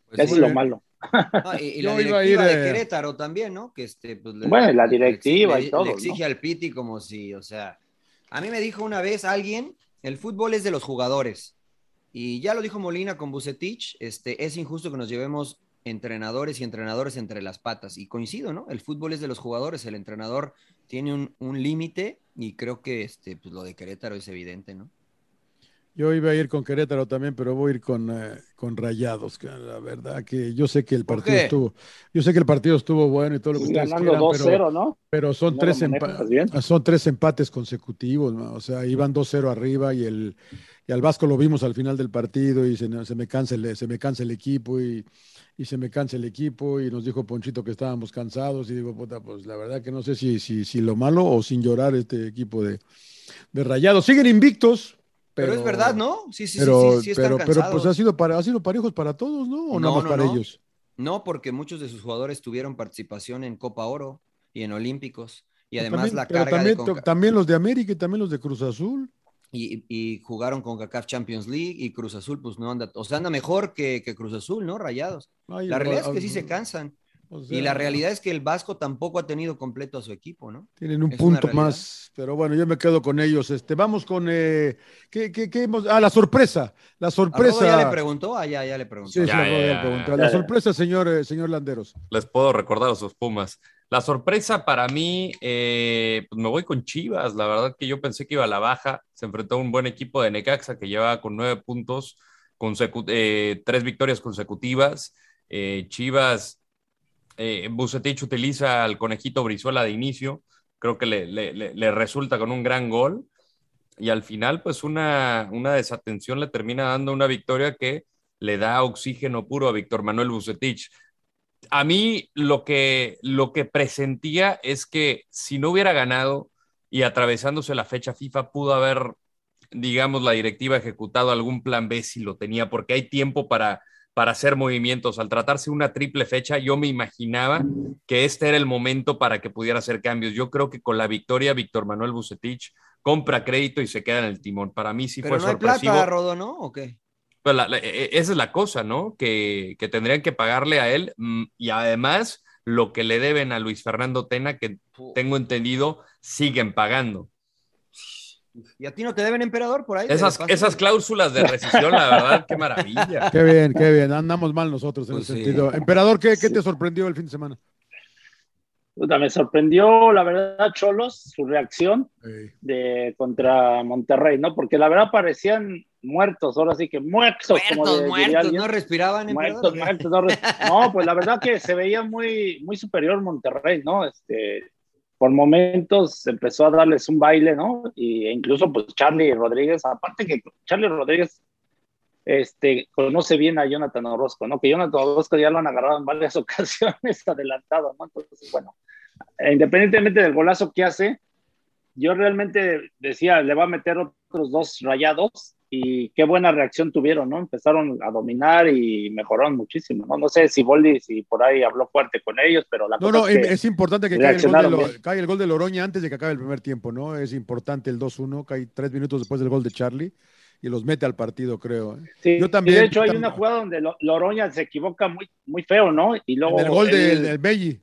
Pues Eso sí. es lo malo. No, y, y la Yo iba a directiva ir, de eh, Querétaro también, ¿no? Que este, pues, le- Bueno, la directiva le- y todo, Le exige ¿no? al Piti como si, o sea, a mí me dijo una vez alguien, el fútbol es de los jugadores. Y ya lo dijo Molina con Bucetich, este, es injusto que nos llevemos entrenadores y entrenadores entre las patas. Y coincido, ¿no? El fútbol es de los jugadores, el entrenador tiene un, límite y creo que este, pues, lo de Querétaro es evidente, ¿no? Yo iba a ir con Querétaro también, pero voy a ir con, eh, con Rayados. que La verdad que yo sé que el ¿Por partido estuvo, yo sé que el partido estuvo bueno y todo lo que ustedes Ganando quieran, 2-0, pero, ¿no? pero son ¿No tres lo empa- manejas bien? son tres empates consecutivos, ¿no? o sea, iban 2-0 arriba y el y al Vasco lo vimos al final del partido y se, se me cansa el, se me cansa el equipo y, y se me cansa el equipo y nos dijo Ponchito que estábamos cansados y digo, puta, pues la verdad que no sé si, si, si lo malo o sin llorar este equipo de, de Rayados. Siguen invictos, Pero, es verdad, ¿no? Sí, sí, pero, sí, sí, están pero, pero pues cansados. ha sido, para, ha sido parejos para todos, ¿no? ¿O nada No, más no, para no. ellos? No, porque muchos de sus jugadores tuvieron participación en Copa Oro y en Olímpicos. Y Pero además también, la carga también, de to- Conca- también los de América y también los de Cruz Azul. y, y jugaron con CACAF Champions League y Cruz Azul, pues no anda, o sea, anda mejor que, que Cruz Azul, ¿no? Rayados. Ay, la realidad es que sí se cansan. O y la realidad es que el Vasco tampoco ha tenido completo a su equipo, ¿no? Tienen un Es punto más, pero bueno, yo me quedo con ellos. Este, vamos con eh, ¿qué, qué- qué hemos- ah, la sorpresa, la ¿A Rodo sorpresa. ya le preguntó? Ah, ya, ya le preguntó. Sí, sí, Ya, ya ya, le preguntó. ya. La sorpresa, señor, eh, señor Landeros. Les puedo recordar a sus Pumas. La sorpresa para mí, eh, pues me voy con Chivas. La verdad que yo pensé que iba a la baja. Se enfrentó a un buen equipo de Necaxa que llevaba con nueve puntos, consecu- eh, tres victorias consecutivas. Eh, Chivas, eh, utiliza al conejito Brizuela de inicio. Creo que le resulta con un gran gol. Y al final, pues una, una desatención le termina dando una victoria que le da oxígeno puro a Víctor Manuel Bucetich a mí lo que, lo que presentía es que si no hubiera ganado y atravesándose la fecha FIFA pudo haber, digamos, la directiva ejecutado algún plan B si lo tenía, porque hay tiempo para, para hacer movimientos. Al tratarse una triple fecha, yo me imaginaba que este era el momento para que pudiera hacer cambios. Yo creo que con la victoria, Víctor Manuel Bucetich compra crédito y se queda en el timón. Para mí sí Pero fue no hay sorpresivo. plata, Rodo, ¿no? ¿O qué? Pero la- la- e- esa es la cosa, ¿no? Que, que tendrían que pagarle a él mm, y además lo que le deben a Luis Fernando Tena, que tengo entendido, siguen pagando. ¿Y a ti no te deben emperador por ahí? ¿Te Esas, esas cláusulas de rescisión, la verdad, qué maravilla. Qué bien, qué bien. Andamos mal nosotros en Pues ese sí. sentido. Emperador, ¿qué, qué te sorprendió el fin de semana? Puta, me sorprendió, la verdad, Cholos, su reacción de contra Monterrey, ¿no? Porque la verdad parecían muertos, ahora sí que muertos. como Muertos, le diría muertos, no respiraban, Muertos, muertos, no, res- no, pues la verdad que se veía muy, muy superior Monterrey, ¿no? Este, por momentos empezó a darles un baile, ¿no? Y e incluso pues Charlie Rodríguez, aparte que Charlie Rodríguez este, conoce bien a Jonathan Orozco, ¿no? Que Jonathan Orozco ya lo han agarrado en varias ocasiones adelantado, ¿no? Entonces, bueno, independientemente del golazo que hace, yo realmente decía, le va a meter otros dos rayados y qué buena reacción tuvieron, ¿no? Empezaron a dominar y mejoraron muchísimo, ¿no? No sé si Boldi, si por ahí habló fuerte con ellos, pero la No, cosa no, es que es importante que caiga el, gol de reaccionaron Lo- bien. caiga el gol de Loroña antes de que acabe el primer tiempo, ¿no? Es importante el 2-1, cae tres minutos después del gol de Charlie y los mete al partido, creo. ¿eh? Sí, Yo y también- de hecho hay una jugada donde Lo- Loroña se equivoca muy, muy feo, ¿no? Y luego En el gol del, del Belli.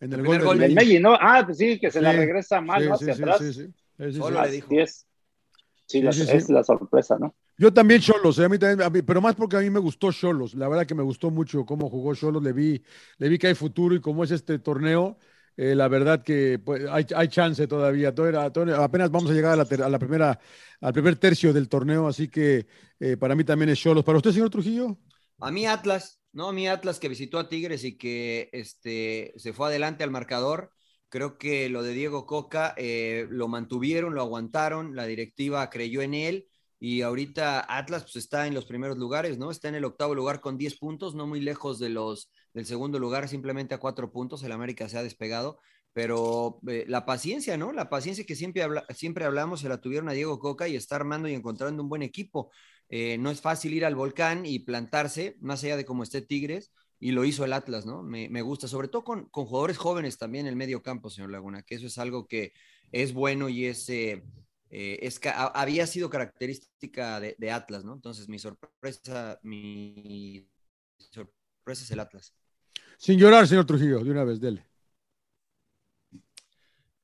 En el, El gol gol del Belli. ¿no? Ah, pues sí, que se la Sí, regresa mal, Sí, ¿no? sí, Hacia sí, atrás. sí, sí. Sí, sí, Solo sí. le dijo. Es. Sí, Sí, la- sí, sí. es la sorpresa, ¿no? Yo también Cholos, eh, a mí también, a mí- pero más porque a mí me gustó Cholos. La verdad que me gustó mucho cómo jugó Cholos. Le vi, le vi que hay futuro y cómo es este torneo. eh, la verdad que pues, hay, hay chance todavía. Todavía- todavía- apenas vamos a llegar a la, ter- a la primera, al primer tercio del torneo, así que eh, para mí también es Cholos. ¿Para usted, señor Trujillo? A mí Atlas, ¿no? A mí Atlas que visitó a Tigres y que este, se fue adelante al marcador. Creo que lo de Diego Coca eh, lo mantuvieron, lo aguantaron, la directiva creyó en él y ahorita Atlas pues, está en los primeros lugares, ¿no? Está en el octavo lugar con 10 puntos, no muy lejos de los, del segundo lugar, simplemente a cuatro puntos. El América se ha despegado, pero eh, la paciencia, ¿no? La paciencia que siempre, habla, siempre hablamos se la tuvieron a Diego Coca y está armando y encontrando un buen equipo. Eh, no es fácil ir al volcán y plantarse, más allá de cómo esté Tigres, y lo hizo el Atlas, ¿no? Me, me gusta, sobre todo con, con, jugadores jóvenes también en el medio campo, señor Laguna, que eso es algo que es bueno y es, eh, eh, es había sido característica de, de, Atlas, ¿no? Entonces, mi sorpresa, mi sorpresa es el Atlas. Sin llorar, señor Trujillo, de una vez, dele.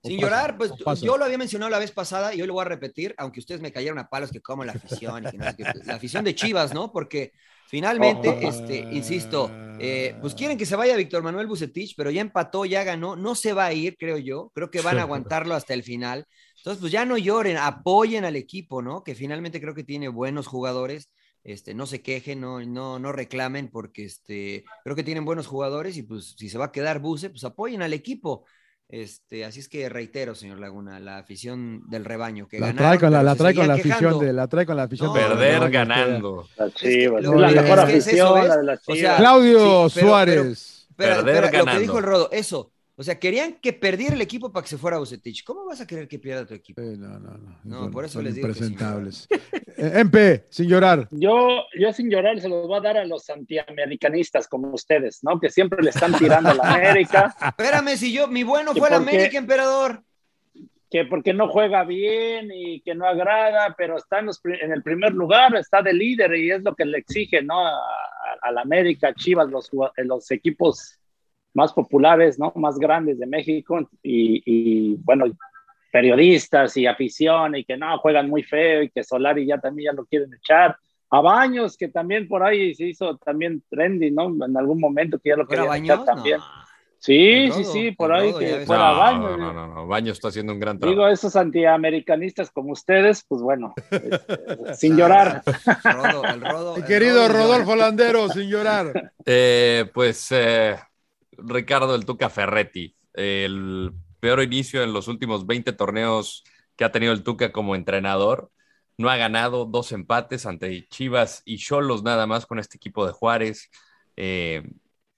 Sin llorar, pues yo lo había mencionado la vez pasada y hoy lo voy a repetir, aunque ustedes me cayeron a palos que como la afición, y que no sé qué, la afición de Chivas, ¿no? Porque finalmente, oh. este, insisto, eh, pues quieren que se vaya Víctor Manuel Bucetich, pero ya empató, ya ganó, no se va a ir, creo yo, creo que van a aguantarlo hasta el final. Entonces, pues ya no lloren, apoyen al equipo, ¿no? Que finalmente creo que tiene buenos jugadores. Este, no se quejen, no, no, no reclamen, porque este, creo que tienen buenos jugadores y pues si se va a quedar Buce, pues apoyen al equipo. Este, así es que reitero, señor Laguna, la afición del rebaño que la ganaron, trae con la, la trae con la seguían afición quejando. de la trae con la afición No, de Perder rebaño, ganando. La Chivas, lo- es la es mejor que es eso, afición, ¿ves? la de las O sea, Chivas. Claudio Sí, pero- Suárez. Espera, Perder espera, lo que ganando. dijo el Rodo, eso. O sea, querían que perdiera el equipo para que se fuera Bucetich. ¿Cómo vas a querer que pierda tu equipo? Eh, no, no, no. No, Son- por eso son les digo que impresentables. Eh, MP, sin llorar. Yo, yo sin llorar se los voy a dar a los antiamericanistas como ustedes, ¿no? Que siempre le están tirando a la América, Espérame, si yo, mi bueno ¿Que fue la? América, emperador. que porque no juega bien y que no agrada, pero está en, los en el primer lugar, está de líder y es lo que le exige, ¿no? A, a- a la América, Chivas, los equipos más populares, ¿no? Más grandes de México y, y, bueno, periodistas y afición y que no, juegan muy feo y que Solari ya también ya lo quieren echar. A Baños, que también por ahí se hizo también trendy, ¿no? En algún momento que ya lo ¿Fuera querían echar Baños? también. No. Sí, sí, sí, por ahí Rodo, que fuera No, Baños. no, no, no, Baño está haciendo un gran Digo, trabajo. esos antiamericanistas como ustedes, pues bueno, este, sin llorar. Rodo, el el querido Rodo, Rodolfo Landero, sin llorar. Eh, pues eh, Ricardo el Tuca Ferretti, el peor inicio en los últimos 20 torneos que ha tenido el Tuca como entrenador. No ha ganado dos empates ante Chivas y Cholos nada más con este equipo de Juárez. Eh,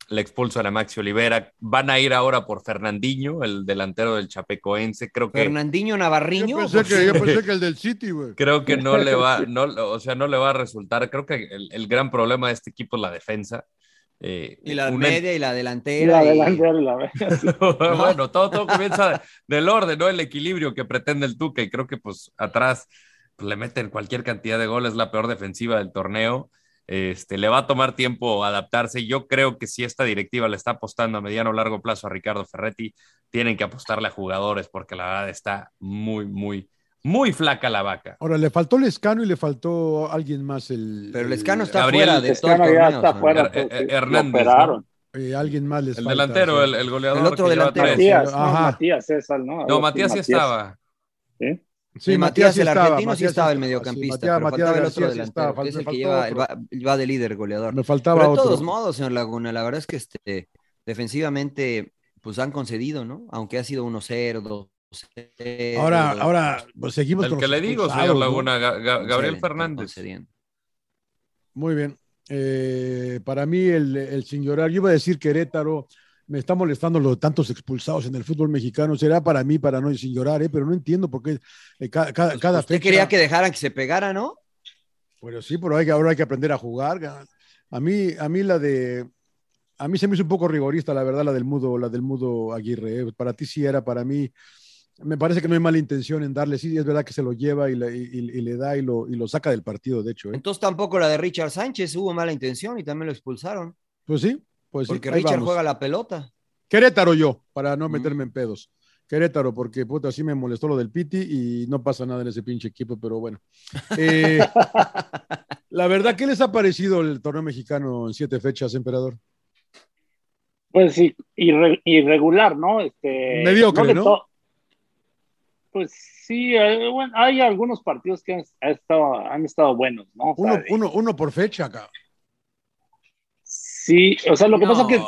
le expulsan a Maxi Olivera. Van a ir ahora por Fernandinho, el delantero del Chapecoense. Creo que Fernandinho Yo Navarriño. pensé, que, yo pensé que el del City, güey. creo que no le va, no, o sea, no le va a resultar. Creo que el, el gran problema de este equipo es la defensa. Eh, Y la una- media y la Y delantera. y- la verdad. bueno, todo, todo comienza del orden, ¿no? El equilibrio que pretende el Tuca y creo que pues atrás pues, le meten cualquier cantidad de goles, la peor defensiva del torneo. Este, le va a tomar tiempo adaptarse. Yo creo que si esta directiva le está apostando a mediano o largo plazo a Ricardo Ferretti, tienen que apostarle a jugadores porque la verdad está muy, muy Muy flaca la vaca. Ahora, le faltó Lescano y le faltó alguien más. El, Pero Lescano está Gabriel fuera de todo el Lescano ya torneo, está señor. fuera. Sí, lo Hernández, operaron. eh, alguien más les El falta, delantero, sí. el, el goleador. El otro delantero. Matías, no, Ajá. Matías César, ¿no? No, Matías sí estaba. ¿sí? Sí, Sí, Matías, el estaba, argentino, sí Matías estaba el mediocampista, sí, Matías- pero Matías faltaba el otro sí delantero, estaba, que es el que lleva, el va, va de líder goleador. Me faltaba Pero de otro. todos modos, señor Laguna, la verdad es que este, defensivamente pues han concedido, ¿no? Aunque ha sido 1-0, 2-0. Ahora, ahora pues, seguimos El con que le digo, señor. Laguna, Ga- Ga- Gabriel Fernández. Muy bien. Eh, para mí, el, el sin llorar, yo iba a decir Querétaro, me está molestando los tantos expulsados en el fútbol mexicano. Será para mí, para no sin llorar, ¿eh? pero no entiendo por qué eh, ca- ca- cada, Usted fecha. quería que dejaran que se pegara, ¿no? Pero sí, pero hay, que- ahora hay que aprender a jugar. ga- A mí, a mí la de. A mí se me hizo un poco rigorista, la verdad, la del mudo, la del mudo Aguirre. ¿eh? Para ti sí era, para mí. Me parece que no hay mala intención en darle. Sí, es verdad que se lo lleva y, le- y- y le da y lo, y lo saca del partido, de hecho. ¿eh? Entonces tampoco la de Richard Sánchez hubo mala intención y también lo expulsaron. Pues sí, pues sí. porque Richard vamos. juega la pelota. Querétaro yo, para no Mm. meterme en pedos. Querétaro, porque puta, sí me molestó lo del Piti y no pasa nada en ese pinche equipo, pero bueno. Eh, la verdad, ¿qué les ha parecido el torneo mexicano en siete fechas, emperador? Pues sí, irre- irregular, ¿no? Este, Mediocre, de ¿no? Pues sí, eh, bueno, hay algunos partidos que han, ha estado, han estado buenos, ¿no? Uno, uno, uno por fecha acá. Sí, o sea, lo que No. pasa que,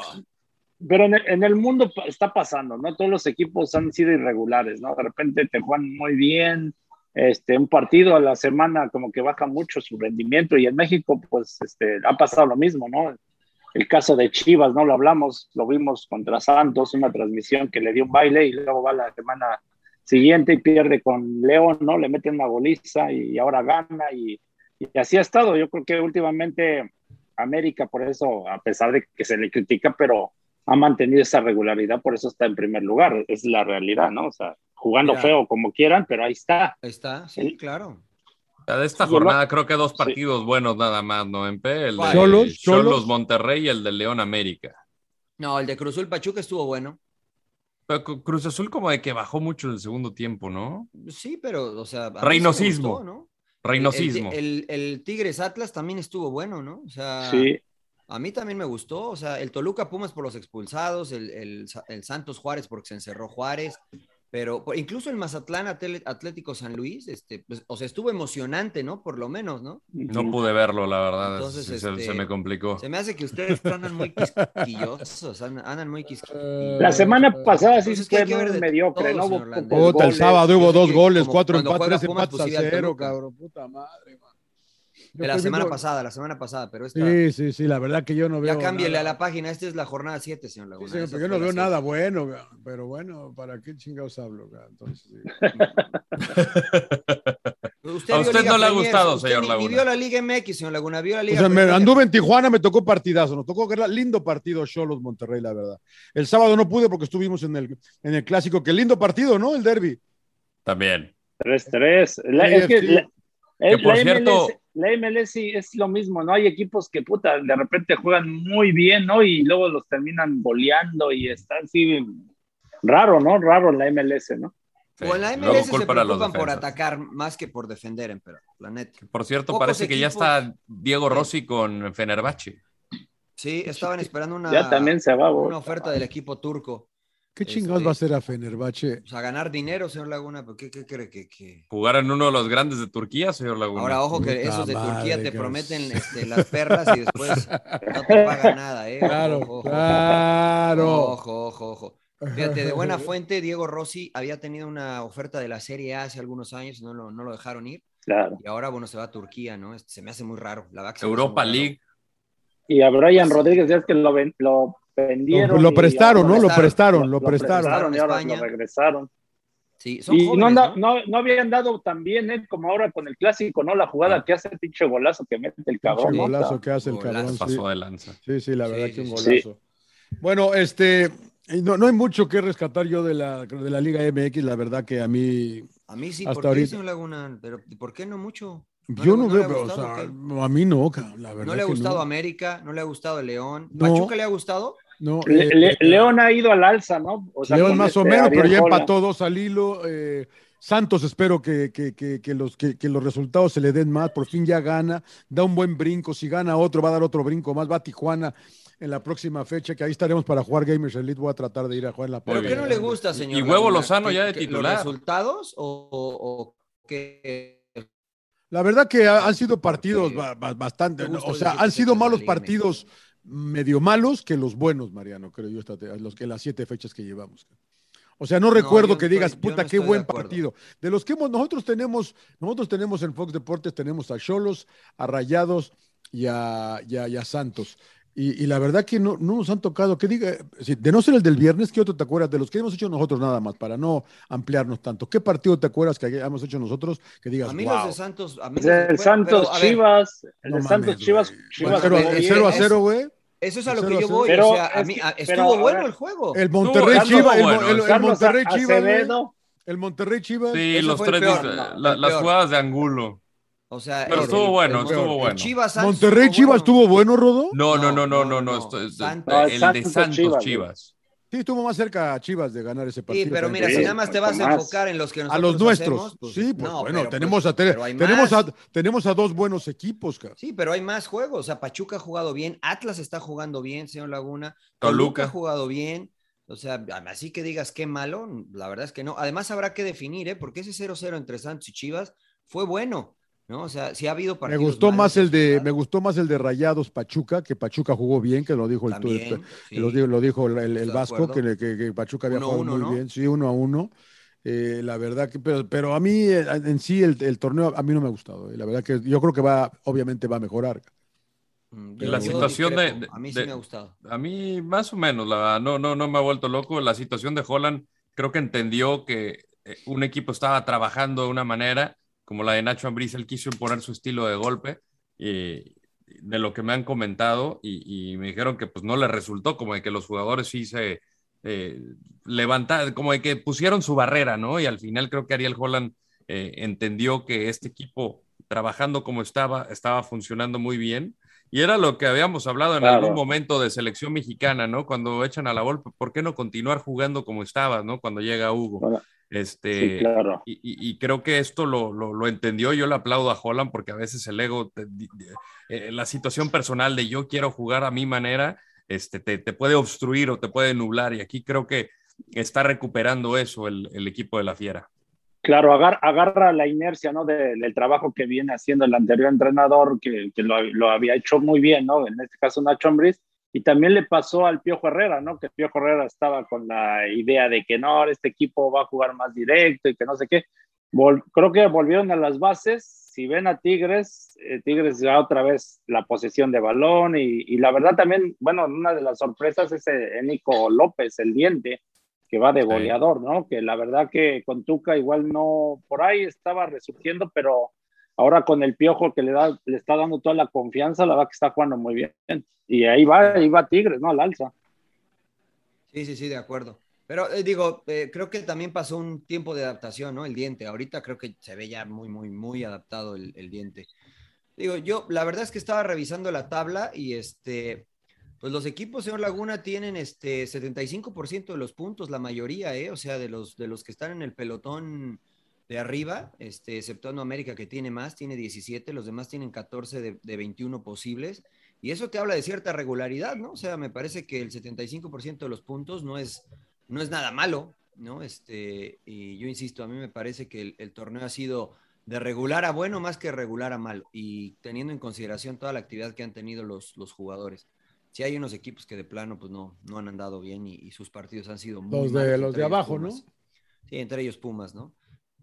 pero en el, en el mundo está pasando, ¿no? Todos los equipos han sido irregulares, ¿no? De repente te juegan muy bien, este, un partido a la semana como que baja mucho su rendimiento y en México, pues, este, ha pasado lo mismo, ¿no? El caso de Chivas, ¿no? Lo hablamos, lo vimos contra Santos, una transmisión que le dio un baile y luego va la semana siguiente y pierde con León, ¿no? Le meten una goliza y ahora gana y, y así ha estado. Yo creo que últimamente América, por eso, a pesar de que se le critica, pero ha mantenido esa regularidad, por eso está en primer lugar. Es la realidad, ¿no? O sea, jugando Mira. feo como quieran, pero ahí está. Ahí está, sí, Sí. claro. De esta jornada creo que dos Sí. partidos buenos nada más, ¿no? En P, el de Cholos, Cholos. Monterrey y el de León América. No, el de Cruzul Pachuca estuvo bueno. Cruz Azul como de que bajó mucho en el segundo tiempo, ¿no? Sí, pero, o sea. Reinosismo. gustó, ¿no? Reinosismo. El, el- el Tigres Atlas también estuvo bueno, ¿no? O sea, Sí, a mí también me gustó. O sea, el Toluca Pumas por los expulsados, el, el- el Santos Juárez porque se encerró Juárez, pero incluso el Mazatlán Atlético San Luis, este, pues, o sea, estuvo emocionante, ¿no? Por lo menos, ¿no? No pude verlo, la verdad. Entonces, se- este, se, me complicó. Se me hace que ustedes andan muy quisquillosos, andan, andan muy quisquillosos. La semana pasada sí Pues es que hay fue que muy mediocre, todo, ¿no? Puta, el sábado hubo dos goles, cuatro empates, tres empates pues a al cero, Toluca. cabrón. Puta madre, man. De la semana viendo- pasada, la semana pasada, pero esta. Sí, sí, sí, la verdad que yo no veo. ya cámbiale nada. a la página, esta es la jornada 7, señor Sí, Laguna. señor, esa pero yo no veo siete. nada bueno, pero bueno, ¿para qué chingados hablo? Entonces, sí. Usted A usted Liga no le ha gustado, usted señor ni- Laguna. Ni vio la Liga MX, señor Laguna, vio la O Liga sea, me Premier. anduve en Tijuana, me tocó partidazo, nos tocó gran- lindo partido Cholos Monterrey, la verdad. El sábado no pude porque estuvimos en el, en el clásico, que lindo partido, ¿no? El derby. También. 3-3. La- es que Sí. la, por la cierto- MLS, la MLS sí es lo mismo, ¿no? Hay equipos que, puta, de repente juegan muy bien, ¿no? Y luego los terminan goleando y está así raro, ¿no? Raro en la MLS, ¿no? Sí. O en la Luego MLS se preocupan por atacar más que por defender, pero la neta. Por cierto, Pocos parece que ya está Diego Rossi con Fenerbahce. Sí, estaban esperando una, Ya también se va, una oferta del equipo turco. ¿Qué chingados Este- va a hacer a Fenerbahce? O sea, ganar dinero, señor Laguna, ¿pero qué, qué cree que, que- Jugar en uno de los grandes de Turquía, señor Laguna. Ahora, ojo que Puta esos de Turquía te prometen este, las perlas y después no te pagan nada, ¿eh? Claro, ojo, ojo. claro. Ojo, ojo, ojo. Fíjate, de buena fuente, Diego Rossi había tenido una oferta de la Serie A hace algunos años y no lo, no lo dejaron ir. Claro. Y ahora, bueno, se va a Turquía, ¿no? Este, se me hace muy raro. La Europa raro. League. Y a Brian Rodríguez, ya es que lo, ven- lo vendieron. Lo prestaron, ¿no? Lo prestaron, prestaron, lo prestaron. y ahora lo regresaron. Sí, son Y jóvenes, no, anda- ¿no? no, no habían dado tan bien, ¿eh? Como ahora con el clásico, ¿no? La jugada que hace el pinche golazo que mete el cabrón. Pinche ¿no? golazo que hace el Golazo. cabrón. Sí, Pasó de lanza. sí, sí, la Sí, verdad sí, que un sí. golazo. Bueno, este, no, no hay mucho que rescatar yo de la, de la Liga MX, la verdad que a mí, A mí sí, Hasta ¿por qué, ahorita. Laguna? Pero ¿por qué no mucho? ¿No yo le- no veo, pero, gustado, o a mí no, la verdad ¿No le ha que gustado no. América? ¿No le ha gustado León? No. ¿Pachuca le ha gustado? No, eh, le- eh, León ha ido al alza, ¿no? O sea, León más o este menos, pero ya empató dos al hilo. eh, Santos espero que, que- que- que los, que, que los resultados se le den más, por fin ya gana, da un buen brinco, si gana otro va a dar otro brinco más, va a Tijuana en la próxima fecha, que ahí estaremos para jugar Gamers Elite, voy a tratar de ir a jugar en la ¿Pero qué no le gusta, señor? Y Huevo? Lozano ¿Que- ya de titular. ¿Los resultados o, o- o qué? La verdad que ha- han sido partidos ba- ba- bastante, o sea, han sido malos partidos medio malos que los buenos, Mariano, creo yo, esta los que las siete fechas que llevamos. O sea, no recuerdo que digas, puta, no qué de buen partido. De los que hemos, nosotros tenemos, nosotros tenemos en Fox Deportes, tenemos a Cholos, a Rayados y a, y a- y a Santos. Y, y la verdad que no, no nos han tocado, que diga, de no ser el del viernes, ¿qué otro te acuerdas? De los que hemos hecho nosotros nada más, para no ampliarnos tanto. ¿Qué partido te acuerdas que hemos hecho nosotros que digas, A mí wow? los de Santos. A mí El de- Santos pero, a ver, Chivas, el No de Santos mames, Chivas, güey. Chivas Cero a- jugó el bien. 0 a es- 0, güey. Eso es a lo que yo voy. Pero o sea, a mí a- estuvo bueno ver, el juego. El Monterrey Estuvo Chivas, el, bueno, el- el Carlos Monterrey Chivas, el Monterrey Chivas. Sí, los tres, peor, dis- no, la- el las jugadas de Angulo. O sea, Pero el- estuvo bueno, el- estuvo el bueno. Chivas Monterrey estuvo Chivas bueno. estuvo bueno, Rodo. No, no, No, no, no, no, no, no, no. no. esto es- Santos. No, el de Santos Chivas, Chivas. Sí, estuvo más cerca a Chivas de ganar ese partido. Sí, pero mira, si nada más te vas a enfocar en los que a nosotros los nuestros. hacemos, pues, sí, pues no, bueno, pero, tenemos, pues, a, te- pero hay tenemos, más. a, tenemos a dos buenos equipos, cara. Sí, pero hay más juegos. O sea, Pachuca ha jugado bien, Atlas está jugando bien, señor Laguna. Toluca. Toluca ha jugado bien. O sea, así que digas qué malo, la verdad es que no. Además, habrá que definir, ¿eh? Porque ese 0-0 entre Santos y Chivas fue bueno, ¿no? O sea, sí ha habido Me partidos. gustó malos más el de, me gustó más el de Rayados Pachuca, que Pachuca jugó bien, que lo dijo el, También, lo sí. dijo, lo dijo el, Vasco, que, que- que Pachuca había Uno jugado uno, muy ¿no? bien, sí, uno a uno. Eh, la verdad que, pero, pero a mí eh, en sí el, el torneo a mí no me ha gustado. eh, La verdad que yo creo que va, obviamente va a mejorar. Mm, La situación de-. A mí de- sí me ha gustado. A mí, más o menos, la no, no, no me ha vuelto loco. La situación de Holland, creo que entendió que un equipo estaba trabajando de una manera, como la de Nacho Ambriz, él quiso imponer su estilo de golpe, y de lo que me han comentado, y, y me dijeron que pues no le resultó, como de que los jugadores sí se eh, levantaron, como de que pusieron su barrera, ¿no? Y al final creo que Ariel Holland eh, entendió que este equipo, trabajando como estaba, estaba funcionando muy bien. Y era lo que habíamos hablado en Claro. algún momento de selección mexicana, ¿no? Cuando echan a la golpe, ¿por qué no continuar jugando como estabas, ¿no? Cuando llega Hugo. Bueno, Este, sí, claro. y, y- y creo que esto lo, lo- lo entendió. Yo le aplaudo a Holland porque a veces el ego, te- eh, la situación personal de yo quiero jugar a mi manera, este, te, te puede obstruir o te puede nublar. Y aquí creo que está recuperando eso el, el equipo de la Fiera. Claro, agar- agarra la inercia ¿no? de- del trabajo que viene haciendo el anterior entrenador, que, que lo, lo había hecho muy bien, ¿no? En este caso Nacho Ambriz, y también le pasó al Piojo Herrera, ¿no? Que Piojo Herrera estaba con la idea de que no, este equipo va a jugar más directo y que no sé qué. Vol- creo que volvieron a las bases. Si ven a Tigres, eh, Tigres ya otra vez la posesión de balón y, y la verdad también, bueno, una de las sorpresas es eh, Nico López, el diente, que va de goleador, ¿no? Que la verdad que con Tuca igual no, por ahí estaba resurgiendo, pero ahora con el piojo que le, da, le está dando toda la confianza, la verdad que está jugando muy bien. Y ahí va, ahí va Tigres, ¿no? Al alza. Sí, sí, sí, de acuerdo. Pero eh, digo, eh, creo que también pasó un tiempo de adaptación, ¿no? El diente. Ahorita creo que se ve ya muy, muy, muy adaptado el, diente. Digo, yo la verdad es que estaba revisando la tabla y este, pues los equipos, señor Laguna, tienen este 75% de los puntos, la mayoría, ¿eh? O sea, de los, de los que están en el pelotón de arriba, este, exceptuando América que tiene más, tiene 17, los demás tienen 14 de, de 21 posibles. Y eso te habla de cierta regularidad, ¿no? O sea, me parece que el 75% de los puntos no es, no es nada malo, ¿no? Este, y yo insisto, a mí me parece que el, el torneo ha sido de regular a bueno más que regular a malo, y teniendo en consideración toda la actividad que han tenido los, los jugadores. Si hay unos equipos que de plano pues no, no han andado bien y, y sus partidos han sido muy Los de- malos, los de abajo, Pumas. ¿no? Sí, entre ellos Pumas, ¿no?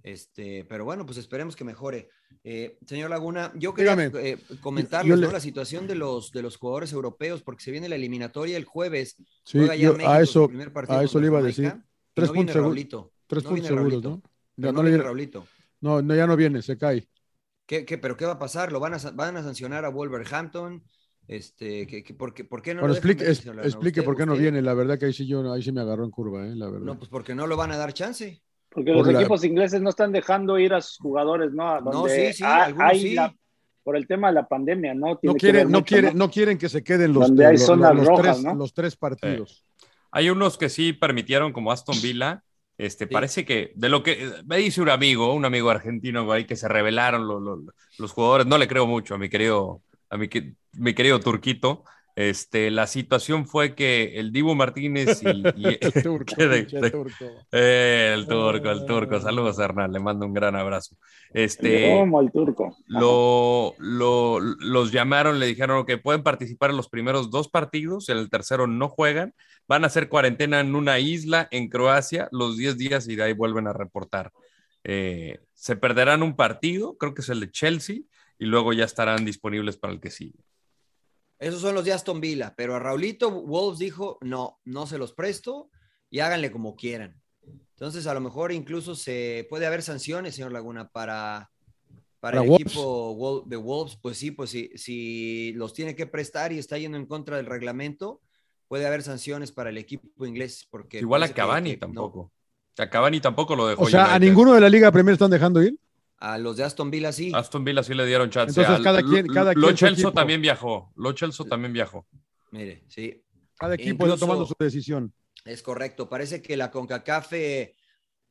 Este, pero bueno, pues esperemos que mejore. Eh, señor Laguna, yo quería eh, comentarles Yo le- ¿no? la situación de los, de los jugadores europeos, porque se viene la eliminatoria el jueves. Sí, Juega ya yo- México a eso, primer partido a eso le iba a decir. Tres no puntos. Raulito. Tres no puntos seguros. ¿no? Ya no viene Raulito. No, no, ya no viene, se cae. ¿Qué, qué, pero qué va a pasar? ¿Lo van a, van a sancionar a Wolverhampton? Este, por, qué, por qué no lo explique, es- explique ¿Usted- por qué no viene. La verdad que ahí sí, yo, ahí sí me agarró en curva, ¿eh? la verdad. No, pues porque no lo van a dar chance. Porque Por los la- equipos ingleses no están dejando ir a sus jugadores, ¿no? A No, donde sí, sí, algunos hay sí. la- por el tema de la pandemia, ¿no? Tiene no que quieren, ver no, mucho, quieren, no quieren que se queden los, Donde hay los- zonas los rojas, tres, ¿no? los tres partidos. Hay unos que sí permitieron, como Aston Villa, Este, Parece que de lo que me dice un amigo, un amigo argentino ahí que se revelaron los, los, los jugadores, no le creo mucho a mi querido, a mi, mi querido Turquito, este, la situación fue que el Dibu Martínez y, y el turco, que de- pinche de- turco. eh, el turco, el turco. Saludos, Hernán. Le mando un gran abrazo. Este, Como el turco. lo, lo- los llamaron, le dijeron que pueden participar en los primeros dos partidos, en el tercero no juegan, van a hacer cuarentena en una isla en Croacia los 10 días y de ahí vuelven a reportar. Eh, se perderán un partido, creo que es el de Chelsea, y luego ya estarán disponibles para el que sigue. Esos son los de Aston Villa, pero a Raulito Wolves dijo, no, no se los presto y háganle como quieran. Entonces, a lo mejor incluso se puede haber sanciones, señor Laguna, para, para, Para el Wolves. equipo de Wolves. Pues sí, pues sí, si los tiene que prestar y está yendo en contra del reglamento, puede haber sanciones para el equipo inglés. Porque Igual a que- Cavani no. tampoco. A Cavani tampoco lo dejó. O sea, a ninguno de la Liga Premier están dejando ir. A los de Aston Villa sí. Aston Villa sí le dieron chance. Entonces, Al- cada quien- Lo- cada Lo equipo. también viajó. Lo Celso también viajó. Mire, sí. Cada equipo Incluso- está tomando su decisión. Es correcto. Parece que la CONCACAF eh,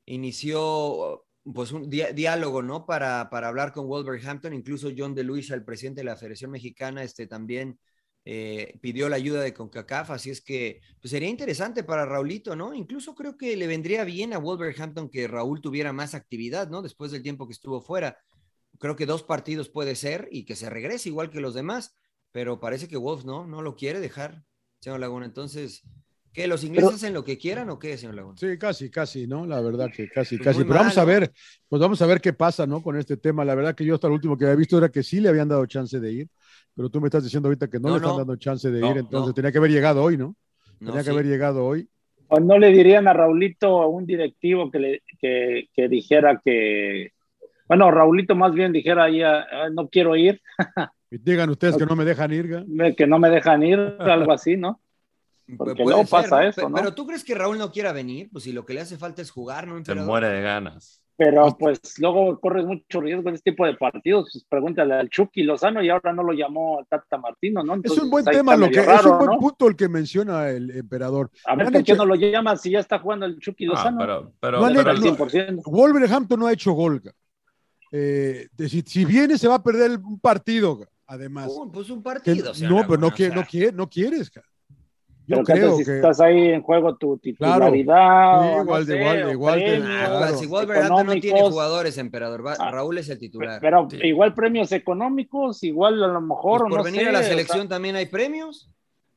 inició pues un di- diálogo, ¿no? Para, para hablar con Wolverhampton. Incluso John de Luisa, el presidente de la Federación Mexicana, este también eh, pidió la ayuda de CONCACAF. Así es que pues, sería interesante para Raulito, ¿no? Incluso creo que le vendría bien a Wolverhampton que Raúl tuviera más actividad, ¿no? Después del tiempo que estuvo fuera. Creo que dos partidos puede ser y que se regrese igual que los demás, pero parece que Wolves no, no lo quiere dejar, señor Laguna. Entonces, ¿qué? ¿Los ingleses hacen lo que quieran o qué, señor Laguna? Sí, casi, casi, ¿no? La verdad que casi, Pues casi. Pero vamos mal, a ¿no? ver, pues vamos a ver qué pasa, ¿no? Con este tema. La verdad que yo hasta lo último que había visto era que sí le habían dado chance de ir, pero tú me estás diciendo ahorita que no, No, le están no. dando chance de No, ir, entonces no. tenía que haber llegado hoy, ¿no? No, Tenía que sí. haber llegado hoy. ¿O no le dirían a Raulito, a un directivo que, le, que, que dijera que, bueno, Raulito más bien dijera ahí, ah, ah, no quiero ir, Y digan ustedes que no me dejan ir, me- que no me dejan ir, algo así, ¿no? Porque Puede luego pasa eso, ¿no? Pero tú crees que Raúl no quiera venir, pues si lo que le hace falta es jugar, ¿no? Se muere de ganas. Pero pues luego corres mucho riesgo en este tipo de partidos. Pues, pregúntale al Chucky Lozano y ahora no lo llamó Tata Martino, ¿no? Es un buen tema, lo que es un buen ¿no? punto el que menciona el emperador. A ver, ¿por qué no lo llaman si ya está jugando el Chucky Ah, Lozano? pero, pero, No han pero hecho- el- no- 100%. Wolverhampton no ha hecho gol. Eh, de- si, si viene, se va a perder un partido, además. Un- pues un Que- partido. señor no, pero no, Laguna, quiere, o sea, no, quiere, no quieres. Yo Pero ¿qué tal creo si que. estás ahí en juego tu Claro. titularidad. Sí, o no igual de- sé, igual- o igual premios Ah, Claro. Si Wolverhampton no tiene jugadores, emperador, va- Ah, Raúl es el titular. Pero Sí. igual premios económicos, igual a lo Pues mejor, por no venir sé, a la o sea, selección también hay premios.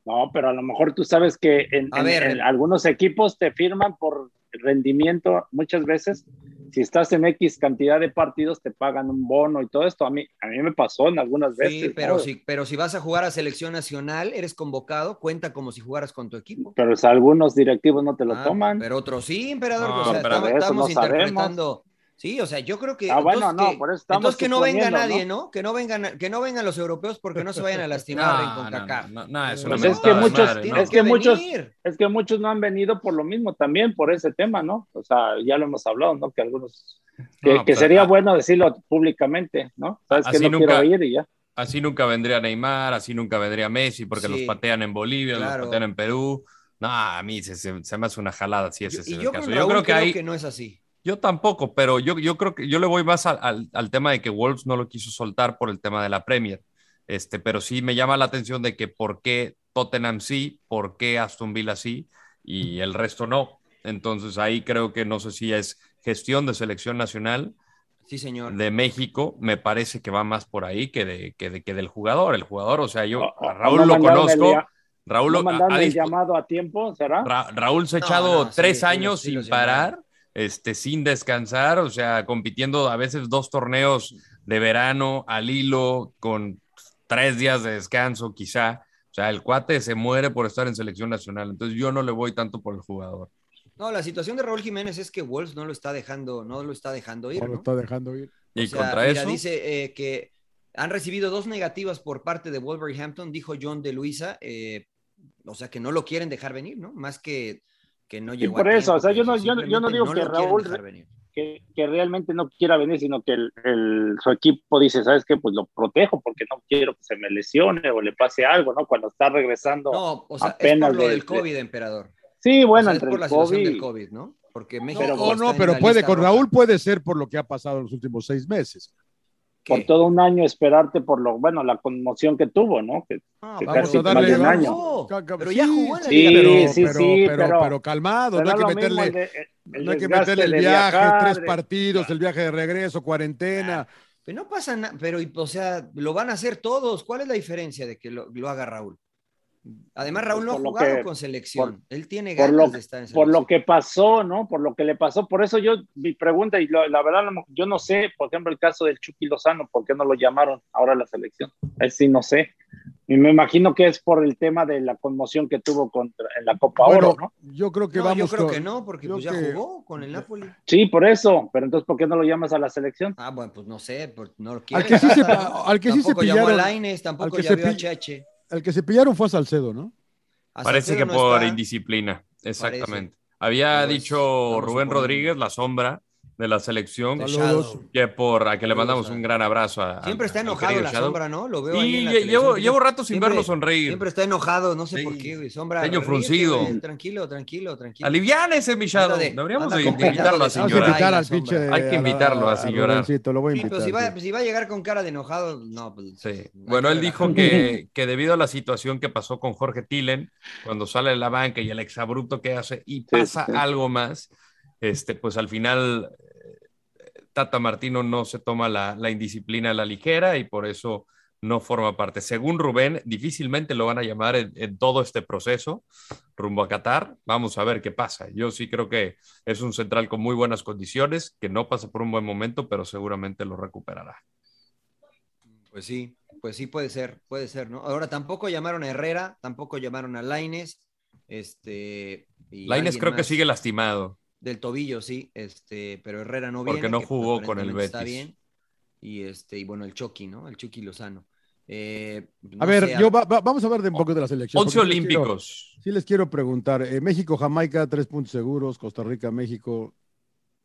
no, pero a lo mejor tú sabes que en, A en- ver, en algunos equipos te firman por rendimiento muchas veces. Si estás en X cantidad de partidos, te pagan un bono y todo esto. A mí, a mí me pasó en algunas veces. Sí, pero, ¿no? si, pero si vas a jugar a selección nacional, eres convocado, cuenta como si jugaras con tu equipo. Pero si algunos directivos no te lo Ah, toman. Pero otros sí, emperador. No, o sea, pero estamos, estamos no sabemos. Sí, o sea, yo creo que. Ah, bueno, entonces no, que- por eso estamos entonces que no venga nadie, ¿no? ¿no? Que no vengan, que no vengan los europeos porque no se vayan a lastimar en No, no, CONCACAF. no, no, es Pues es que muchos- madre, es que muchos- venir. Es que muchos no han venido por lo mismo también, por ese tema, ¿no? O sea, ya lo hemos hablado, ¿no? Que algunos, que, No, que pues, sería ah, bueno decirlo públicamente, ¿no? Sabes que Así no nunca- quiero ir y ya. Así nunca vendría Neymar, así nunca vendría Messi, porque Sí. los patean en Bolivia, Claro. los patean en Perú. No, a mí se, se- se me hace una jalada si ese Yo- es el yo caso. Yo creo que creo hay, que no es así. Yo tampoco, pero yo, yo creo que yo le voy más al, al- al tema de que Wolves no lo quiso soltar por el tema de la Premier. Este, pero sí me llama la atención de que por qué Tottenham sí, por qué Aston Villa sí y el resto no. Entonces ahí creo que no sé si es gestión de selección nacional Sí, señor. de México, me parece que va más por ahí que, de, que, de- que del jugador. El jugador, o sea, yo O- o- a Raúl no lo el conozco. Raúl, ¿No ha- ha el dispu- llamado a tiempo, será? Ra- Raúl se ha No, echado tres sí, años sí sin parar, este, sin descansar, o sea, compitiendo a veces dos torneos de verano al hilo con tres días de descanso, quizá. O sea, el cuate se muere por estar en selección nacional. Entonces yo no le voy tanto por el jugador. No, la situación de Raúl Jiménez es que Wolves no lo está dejando, no lo está dejando ir. No lo ¿no? está dejando ir. Y sea, contra mira, eso, dice eh, que han recibido dos negativas por parte de Wolverhampton, dijo John de Luisa, eh, o sea que no lo quieren dejar venir, ¿no? Más que, que no llegó. por a eso, tiempo, o sea, yo no- yo no- yo no digo lo que Raúl-. Que, que realmente no quiera venir, sino que el, el- su equipo dice, ¿sabes qué? Pues lo protejo porque no quiero que se me lesione o le pase algo, ¿no? Cuando está regresando. No, o sea, apenas es por lo de- del de- COVID, emperador. Sí, bueno, O sea, es entre por el la situación COVID. del COVID, ¿no? Porque No, México no, en pero puede, con roja. Raúl puede ser por lo que ha pasado en los últimos seis meses. ¿Qué? Por todo un año esperarte por lo, bueno, la conmoción que tuvo, ¿no? Que, No, que pero casi a más de un año. ca- pero sí, ya jugó en la sí, Liga pero, sí, pero, sí, pero, pero- pero calmado, Pero no hay que meterle, el de- el no hay que meterle el viaje, viajar, tres de- partidos, el viaje de regreso, cuarentena. Pero no pasa nada, pero, o sea, lo van a hacer todos. ¿Cuál es la diferencia de que lo, lo haga Raúl? Además, Raúl no ha Por jugado que- con selección. Él tiene por ganas lo, de estar en por selección. lo que pasó, ¿no? Por lo que le pasó. Por eso yo, mi pregunta, y lo- la verdad, yo no sé, por ejemplo, el caso del Chucky Lozano, ¿por qué no lo llamaron ahora a la selección? Él sí, no sé. Y me imagino que es por el tema de la conmoción que tuvo contra, en la Copa Bueno, Oro, ¿no? yo creo que No, vamos yo creo con- que no, porque yo pues ya que- jugó con el Napoli. Sí, por eso. Pero entonces, ¿por qué no lo llamas a la selección? Ah, bueno, pues no sé, por- no lo quiere. que sí se- Tata, ¿no? al que sí se tampoco llamó a al tampoco que ya se vio a HH. El que se pillaron fue a Salcedo, ¿no? A Parece Salcedo que no por está. indisciplina, exactamente. Parece. Había Pero dicho Rubén. Rodríguez, la sombra de la selección, Saludos. Que por a que le mandamos un gran abrazo a Siempre está enojado la Shadow. sombra, ¿no? Lo veo ahí en Y la lle- llevo, llevo rato sin Siempre- verlo sonreír. Siempre está enojado, no sé Sí. por qué, güey. Sombra. Ceño fruncido. güey, Tranquilo, tranquilo, tranquilo. Aliviánese, mi Shadow. De- Deberíamos de invitarlo a pinche. Hay que invitarlo a a Sí, pero si va, sí. si va a llegar con cara de enojado, no, pues. Sí. Bueno, él dijo que, que debido a la situación que pasó con Jorge Tillen, cuando sale de la banca y el exabrupto que hace y pasa sí. algo más, este, pues al final Tata Martino no se toma la, la indisciplina a la ligera y por eso no forma parte. Según Rubén, difícilmente lo van a llamar en, en todo este proceso rumbo a Qatar. Vamos a ver qué pasa. Yo sí creo que es un central con muy buenas condiciones, que no pasa por un buen momento, pero seguramente lo recuperará. Pues sí, pues sí puede ser, puede ser, ¿no? Ahora tampoco llamaron a Herrera, tampoco llamaron a Laines, este. alguien creo que sigue lastimado. Del tobillo, sí, este, pero Herrera no Porque viene. no que jugó con el aparentemente Está Betis. bien. Y este, y bueno, el Chucky, ¿no? El Chucky Lozano. Eh, A ver, yo va- va- vamos a hablar de un poco de la selección. 11 porque sí les quiero- olímpicos. Sí les quiero preguntar. eh, México, Jamaica, tres puntos seguros. Costa Rica, México,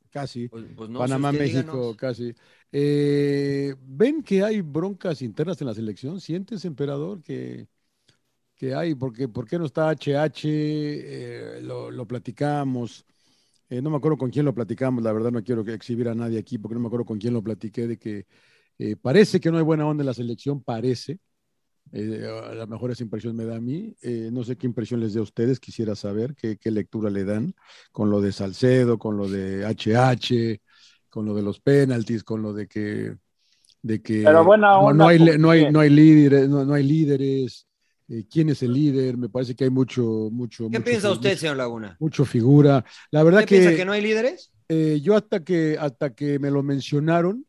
casi. pues- pues no, Panamá, si México, díganos. casi. Eh, ¿Ven que hay broncas internas en la selección? ¿Sientes, emperador, que, que hay? Porque, ¿Por qué no está HH? Eh, lo, lo platicamos. Eh, no me acuerdo con quién lo platicamos, la verdad no quiero exhibir a nadie aquí porque no me acuerdo con quién lo platiqué de que eh, parece que no hay buena onda en la selección, parece. Eh, a lo mejor esa impresión me da a mí. No sé qué impresión les dé a ustedes, quisiera saber qué, qué lectura le dan con lo de Salcedo, con lo de HH, con lo de los penaltis, con lo de que, de que Pero buena no, onda, no hay, ¿por no, hay, no hay líderes, no, no hay líderes. Eh, ¿Quién es el líder? Me parece que hay mucho, mucho. ¿Qué mucho piensa usted, mucho- señor Laguna? Mucho figura. La verdad ¿Usted piensa que, que no hay líderes? eh, yo hasta que, hasta que me lo mencionaron,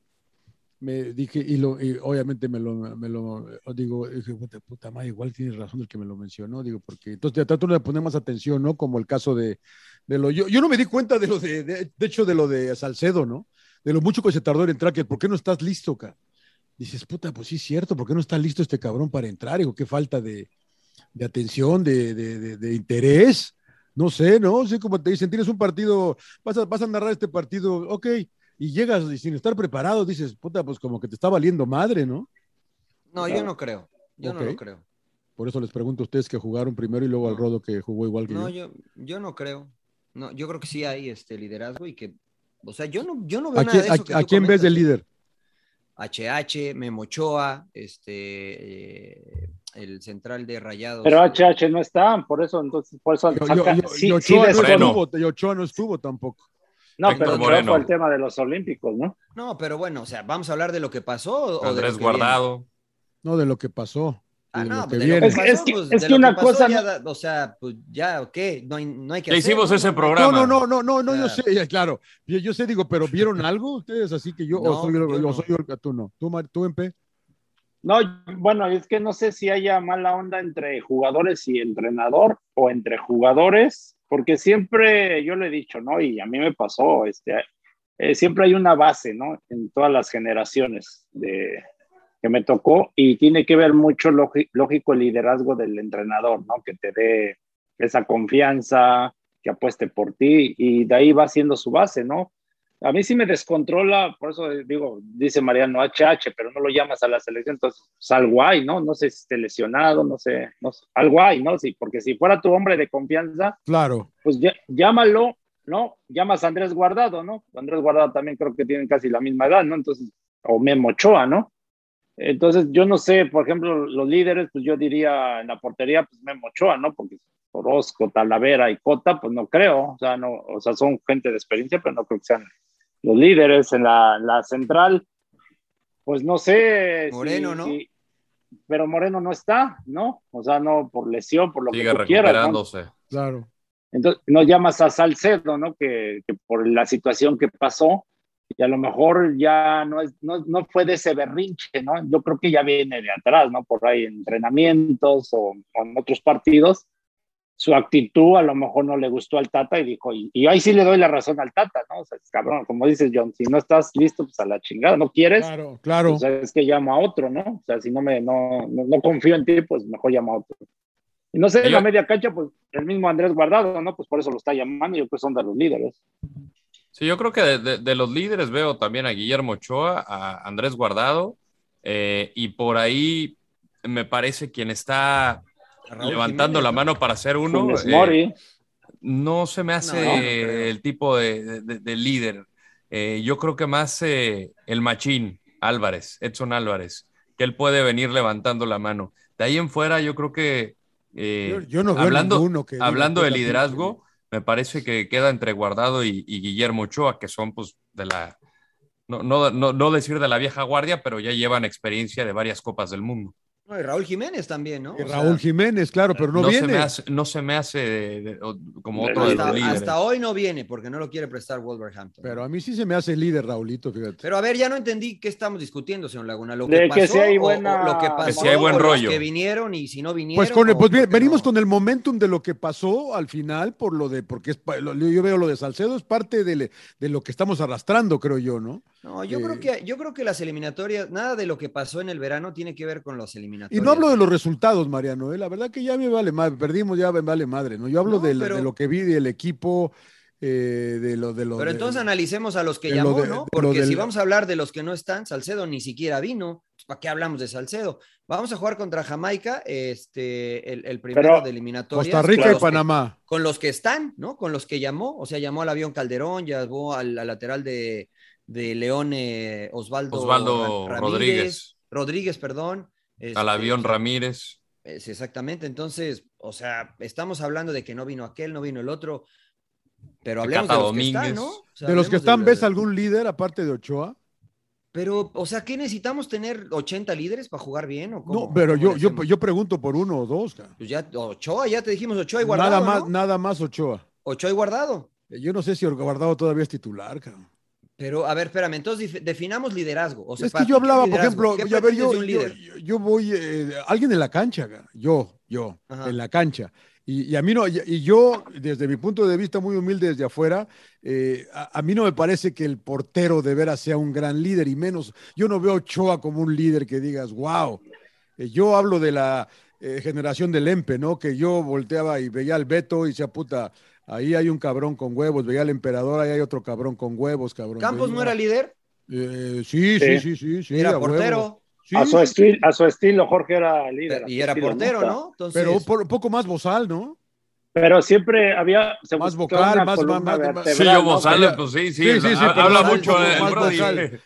me dije, y, lo, y obviamente me lo, me lo digo, dije, puta, puta madre, igual tienes razón el que me lo mencionó, digo, porque entonces ya trato de poner más atención, ¿no? Como el caso de, de lo, yo, yo no me di cuenta de lo de, de, de hecho, de lo de Salcedo, ¿no? De lo mucho que se tardó en entrar, que ¿por qué no estás listo, cara? Dices, puta, pues sí es cierto, ¿por qué no está listo este cabrón para entrar? Digo, qué falta de, de atención, de, de, de, de interés. No sé, ¿no? sé como te dicen, tienes un partido, vas a, vas a narrar este partido, ok, y llegas y sin estar preparado, dices, puta, pues como que te está valiendo madre, ¿no? No, yo no creo. Yo no lo creo. Por eso les pregunto a ustedes que jugaron primero y luego al No. Rodo que jugó igual que No, yo. yo, yo no creo. No, yo creo que sí hay este liderazgo y que, o sea, yo no, yo no veo ¿A nada quién, de a- eso que a quién ves de líder? HH, Memochoa, este, eh, el central de Rayados. Pero HH no está, por eso, entonces, por eso Yo- yo- yo- sí, y sí Ochoa no estuvo, y Ochoa no estuvo tampoco. No, Héctor pero fue el tema de los Olímpicos, ¿no? No, pero bueno, o sea, vamos a hablar de lo que pasó o de lo que viene? Guardado. No, de lo que pasó. Ah, no, que viene. que Es- pasó, es que- pues, es que una pasó cosa ya o sea, pues ya, ok, no hay, no hay que Ya hacer, hicimos ¿no? ese no, programa. No, no, no, no, no, yo O sé, claro. Yo, yo sé, digo, pero ¿vieron algo ustedes? Así que yo, No, o soy, yo, yo o no. soy yo el- tú no. ¿Tú, Mar- tú MP? No, bueno, es que no sé si haya mala onda entre jugadores y entrenador o entre jugadores, porque siempre yo lo he dicho, ¿no? Y a mí me pasó, este, eh, siempre hay una base, ¿no? En todas las generaciones de, que me tocó y tiene que ver mucho lógi- lógico el liderazgo del entrenador, ¿no? Que te dé esa confianza, que apueste por ti y de ahí va siendo su base, ¿no? A mí sí me descontrola, por eso digo, dice Mariano HH, pero no lo llamas a la selección, entonces pues, algo hay, ¿no? No sé si esté lesionado, no sé, no sé, algo hay, ¿no? Sí, porque si fuera tu hombre de confianza, Claro. pues ya- llámalo, ¿no? Llamas a Andrés Guardado, ¿no? Andrés Guardado también creo que tienen casi la misma edad, ¿no? Entonces, o Memo Ochoa, ¿no? Entonces, yo no sé, por ejemplo, los líderes, pues yo diría en la portería, pues Memo Ochoa, ¿no? Porque Orozco, Talavera y Cota, pues no creo, o sea, no, o sea, son gente de experiencia, pero no creo que sean los líderes en la, la central. Pues no sé. Moreno, si- ¿no? si- pero Moreno no está, ¿no? O sea, no por lesión, por lo Sigue que tú quieras. ¿no? recuperándose. Claro. Entonces, no llamas a Salcedo, ¿no? Que, que por la situación que pasó, y a lo mejor ya no, es, no, no fue de ese berrinche, ¿no? Yo creo que ya viene de atrás, ¿no? Por ahí entrenamientos o, o en otros partidos. Su actitud a lo mejor no le gustó al Tata y dijo, y, y ahí sí le doy la razón al Tata, ¿no? O sea, es cabrón, como dices, John, si no estás listo, pues a la chingada, ¿no quieres? Claro, claro. O sea, es que llamo a otro, ¿no? O sea, si no me no, no, no confío en ti, pues mejor llamo a otro. Y no sé, en la media cancha, pues el mismo Andrés Guardado, ¿no? Pues por eso lo está llamando y yo pues son de los líderes. Sí, yo creo que de, de- de los líderes veo también a Guillermo Ochoa, a Andrés Guardado, eh, y por ahí me parece quien está Raúl levantando Jiménez, la ¿no? mano para ser uno. Eh, Mori. no se me hace No, no creo. el tipo de, de- de líder. Eh, yo creo que más eh, el machín Álvarez, Edson Álvarez, que él puede venir levantando la mano. De ahí en fuera, yo creo que eh, Yo- yo no veo hablando, ninguno que hablando de liderazgo, me parece que queda entre Guardado y, Guillermo Ochoa, que son pues de la, no, no, no, no decir de la vieja guardia, pero ya llevan experiencia de varias copas del mundo. No, y Raúl Jiménez también, ¿no? Y O sea, Raúl Jiménez, claro, pero no, se viene. me hace, no se me hace de- como otro de los hasta, líderes. hasta hoy no viene porque no lo quiere prestar Wolverhampton. Pero a mí sí se me hace líder, Raulito, fíjate. Pero a ver, ya no entendí qué estamos discutiendo, señor Laguna. Lo De que que pasó si hay o- lo que Que pasó, si hay buen los rollo. que vinieron y si no vinieron. Pues, con el- pues bien, venimos no. con el momentum de lo que pasó al final, por lo de, porque es, yo veo lo de Salcedo, es parte de lo que estamos arrastrando, creo yo, ¿no? No, yo Eh, creo que yo creo que las eliminatorias, nada de lo que pasó en el verano tiene que ver con las Y eliminatorias. no hablo de los resultados, Mariano, ¿eh? la verdad que ya me vale madre, perdimos, ya me vale madre, ¿no? Yo hablo No, del- pero- de lo que vi del equipo, eh, de lo de lo Pero de- entonces analicemos a los que llamó, de- ¿no? Porque si vamos a hablar de los que no están, Salcedo ni siquiera vino. pues, ¿Para qué hablamos de Salcedo? Vamos a jugar contra Jamaica, este, el, el primero Pero de eliminatorias. Costa Rica y los que- Panamá. con los que están, ¿no? Con los que llamó, o sea, llamó al avión Calderón, llamó al, al lateral de, de León eh, Osvaldo, Osvaldo Rodríguez. Rodríguez, perdón. Al este, avión Ramírez. es exactamente, entonces, o sea, estamos hablando de que no vino aquel, no vino el otro, pero hablemos de los que están, ¿no? O sea, De los que están, de- ¿ves algún líder aparte de Ochoa? Pero, o sea, ¿qué necesitamos tener 80 líderes para jugar bien? ¿o cómo? No, pero ¿Cómo yo, yo, yo pregunto por uno o dos. cara. Pues ya, Ochoa, ya te dijimos Ochoa y guardado. nada más, ¿no? nada más Ochoa. Ochoa y guardado. Yo no sé si Guardado todavía es titular, cabrón. Pero, a ver, espérame, entonces definamos liderazgo. O sea, es que yo ti, ¿qué es hablaba, por ejemplo, ¿Qué ya ver, pretendes yo, de un yo, líder? yo- yo voy, eh, alguien en la cancha, yo, yo, Ajá. en la cancha. Y, y a mí no, y, y yo, desde mi punto de vista muy humilde desde afuera, eh, a, a mí no me parece que el portero de veras sea un gran líder, y menos, yo no veo a Ochoa como un líder que digas, wow. Eh, yo hablo de la generación del Empe, ¿no? Que yo volteaba y veía al Beto y decía, puta, ahí hay un cabrón con huevos, veía al emperador, ahí hay otro cabrón con huevos, cabrón. ¿Campos no era líder? eh, sí, sí, Sí. sí, sí, sí. era a portero. Sí, a, su estilo, a su estilo, Jorge era líder. Y era portero, ¿no? Entonces, pero por- un poco más bozal, ¿no? Pero siempre había. se Más vocal, más- más- más- Sí, yo ¿no? Bozal, Pero- pues sí, sí, Sí, sí, sí, habla mucho el. Eh,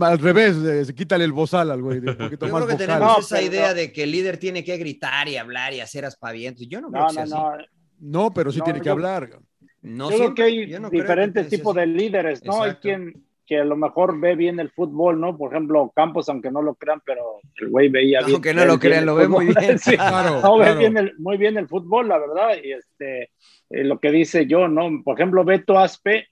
al revés, eh, se quítale el bozal al güey, un poquito yo más creo que vocal. tenemos No, esa idea de que el líder tiene que gritar y hablar y hacer aspavientos. Yo no creo No, que sea no, así. No. No, pero sí No, tiene que hablar. No yo creo siempre, que hay no diferentes que tipos de líderes, ¿no? Hay quien que a lo mejor ve bien el fútbol, ¿no? Por ejemplo, Campos, aunque no lo crean, pero el güey veía bien. Aunque no lo crean, el lo ve muy fútbol. bien. Sí, Claro, no, ve bien el- muy bien el fútbol, la verdad. Y este, eh, lo que dice yo, ¿no? Por ejemplo, Beto Aspe,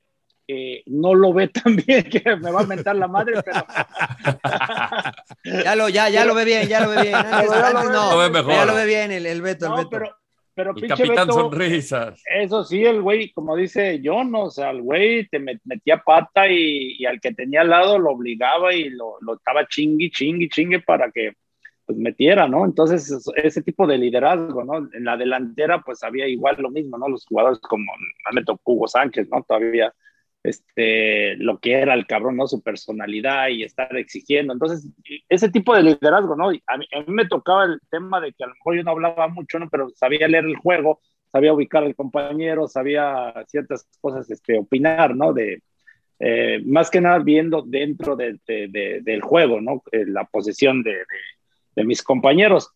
eh, no lo ve tan bien que me va a mentar la madre, pero Ya lo, ya, ya lo ve bien, ya lo ve bien. Antes, ve- no, Lo ve mejor. ya lo ve bien el, el Beto, el no, Beto. pero, pero El capitán Beto, sonrisas. Eso sí, el güey, como dice John, o sea, el güey te met- metía pata y, y al que tenía al lado lo obligaba y lo, lo estaba chingui, chingui, chingue para que pues metiera, ¿no? Entonces, ese tipo de liderazgo, ¿no? En la delantera, pues había igual lo mismo, ¿no? Los jugadores como, me meto Hugo Sánchez, ¿no? Todavía, este, lo que era el cabrón, ¿no? Su personalidad y estar exigiendo. Entonces, ese tipo de liderazgo, ¿no? A mí, a mí me tocaba el tema de que a lo mejor yo no hablaba mucho, ¿no? Pero sabía leer el juego, sabía ubicar al compañero, sabía ciertas cosas, este, opinar, ¿no? De, eh, más que nada viendo dentro de, de, de, del juego, ¿no? Eh, la posesión de, mis compañeros.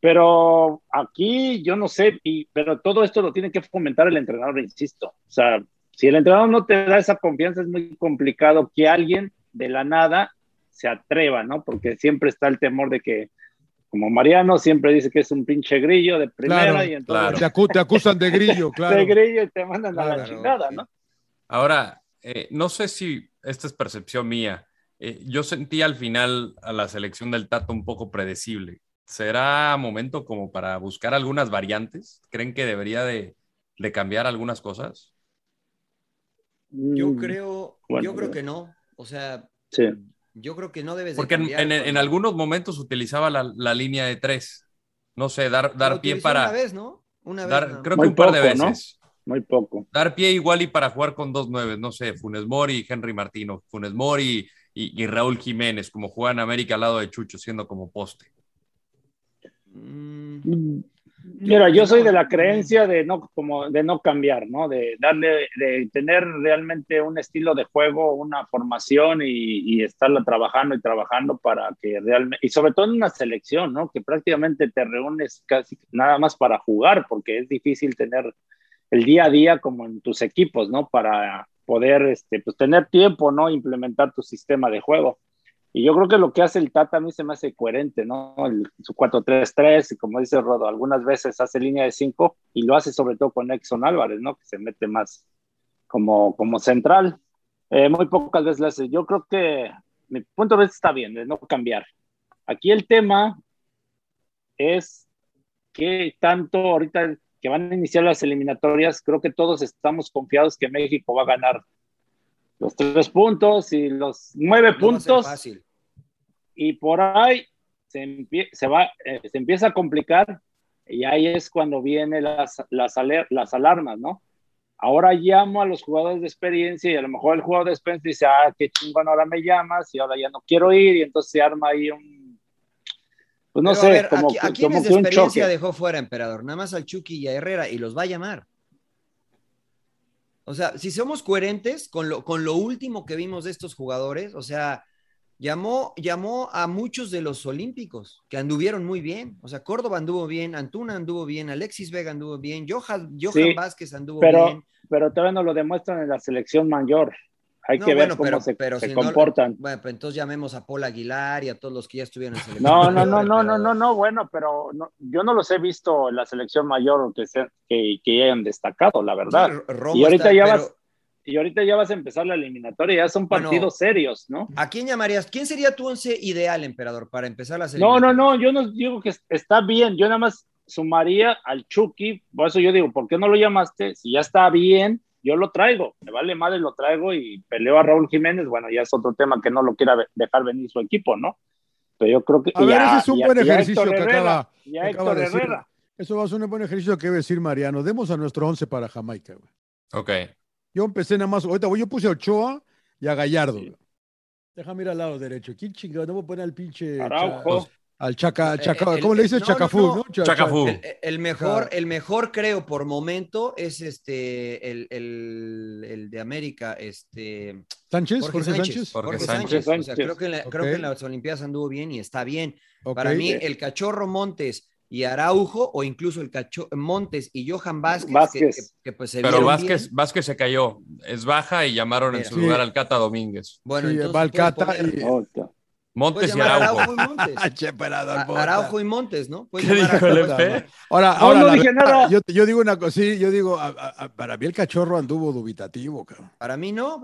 Pero aquí yo no sé, y, pero todo esto lo tiene que fomentar el entrenador, insisto. O sea, si el entrenador no te da esa confianza, es muy complicado que alguien de la nada se atreva, ¿no? Porque siempre está el temor de que, como Mariano siempre dice que es un pinche grillo de primera y entonces... Te, acusan de grillo, claro. De grillo y te mandan a la chingada, ¿no? Ahora, eh, no sé si esta es percepción mía. Eh, yo sentí al final a la selección del Tato un poco predecible. ¿Será momento como para buscar algunas variantes? ¿Creen que debería de, de cambiar algunas cosas? Yo mm, creo, yo creo que no. O sea, sí. Yo creo que no debes Porque en, en, algunos momentos utilizaba la, la, línea de tres. No sé, dar, dar pie para. Una vez, ¿no? Una vez. Creo que un par de veces. Muy poco. Dar pie igual y para jugar con dos nueve, no sé, Funes Mori y Henry Martino, Funes Mori y, y, Raúl Jiménez, como juegan América al lado de Chucho, siendo como poste. Mm. Mira, yo soy de la creencia de no, como de no cambiar, ¿no? De darle, de tener realmente un estilo de juego, una formación y, y, estarla trabajando y trabajando para que realmente, y sobre todo en una selección, ¿no? Que prácticamente te reúnes casi nada más para jugar, porque es difícil tener el día a día como en tus equipos, ¿no? Para poder, este, pues tener tiempo, ¿no? Implementar tu sistema de juego. Y yo creo que lo que hace el Tata a mí se me hace coherente, ¿no? El, su 4-3-3, y como dice Rodo, algunas veces hace línea de 5 y lo hace sobre todo con Exxon Álvarez, ¿no? Que se mete más como, como central. Eh, muy pocas veces lo hace. Yo creo que mi punto de vista está bien, de no cambiar. Aquí el tema es que tanto ahorita que van a iniciar las eliminatorias, creo que todos estamos confiados que México va a ganar los tres puntos y los nueve puntos y por ahí se, se, va, eh, se empieza a complicar y ahí es cuando vienen las, las, las alarmas, ¿no? Ahora llamo a los jugadores de experiencia y a lo mejor el jugador de experiencia dice, ah, qué chingón, ahora me llamas y ahora ya no quiero ir y entonces se arma ahí un... Pues no sé, como, ¿a, quiénes de experiencia dejó fuera, emperador? Nada más al Chucky y a Herrera y los va a llamar. O sea, si somos coherentes con lo, con lo último que vimos de estos jugadores, o sea, llamó, llamó a muchos de los olímpicos que anduvieron muy bien. O sea, Córdoba anduvo bien, Antuna anduvo bien, Alexis Vega anduvo bien, Johan, Johan Vázquez anduvo bien. Pero todavía no lo demuestran en la selección mayor. Hay que ver cómo se, comportan. bueno, pues entonces llamemos a Paul Aguilar y a todos los que ya estuvieron en selección. No, no, no, no, no, no, no, bueno, pero yo no los he visto en la selección mayor que, que, que hayan destacado, la verdad. y ahorita ya vas y ahorita ya vas a empezar la eliminatoria, ya son partidos serios, ¿no? ¿A quién llamarías? ¿Quién sería tu once ideal, emperador, para empezar la No, no, no, yo no digo que está bien, yo nada más sumaría al Chucky, por eso yo digo, ¿por qué no lo llamaste? Si ya está bien, yo lo traigo, me vale madre, lo traigo y peleo a Raúl Jiménez, bueno, ya es otro tema que no lo quiera dejar venir su equipo, ¿no? Pero yo creo que... A ver, ese es un buen ejercicio que acaba, de decir. Eso va a ser un buen ejercicio que debe decir Mariano. Demos a nuestro once para Jamaica, güey. Ok. Yo empecé nada más, ahorita yo puse a Ochoa y a Gallardo. Déjame ir al lado derecho. ¿Quién chingado? No voy a poner al pinche. Araujo. Al Chaca, Chaca ¿cómo le dice? Chacafú, ¿no? Chacafú. El, mejor, el mejor creo por momento es este, el, el, el de América, este. Sánchez, Jorge, Sánchez. Jorge, Sánchez. O sea, creo, que en la, creo que en las Olimpiadas anduvo bien y está bien. Para mí, el cachorro Montes y Araujo o incluso el Cacho Montes y Johan Vázquez, Que, pues se pero Vázquez, Vázquez se cayó. Es baja y llamaron en su lugar al Cata Domínguez. Bueno entonces va al Cata y... Montes y Araujo, Araujo y Montes. Araujo y Montes no ¿Qué dijo el ahora, ahora no, dije nada. Yo, yo, digo una cosa sí yo digo para mí el cachorro anduvo dubitativo cabrón. para mí no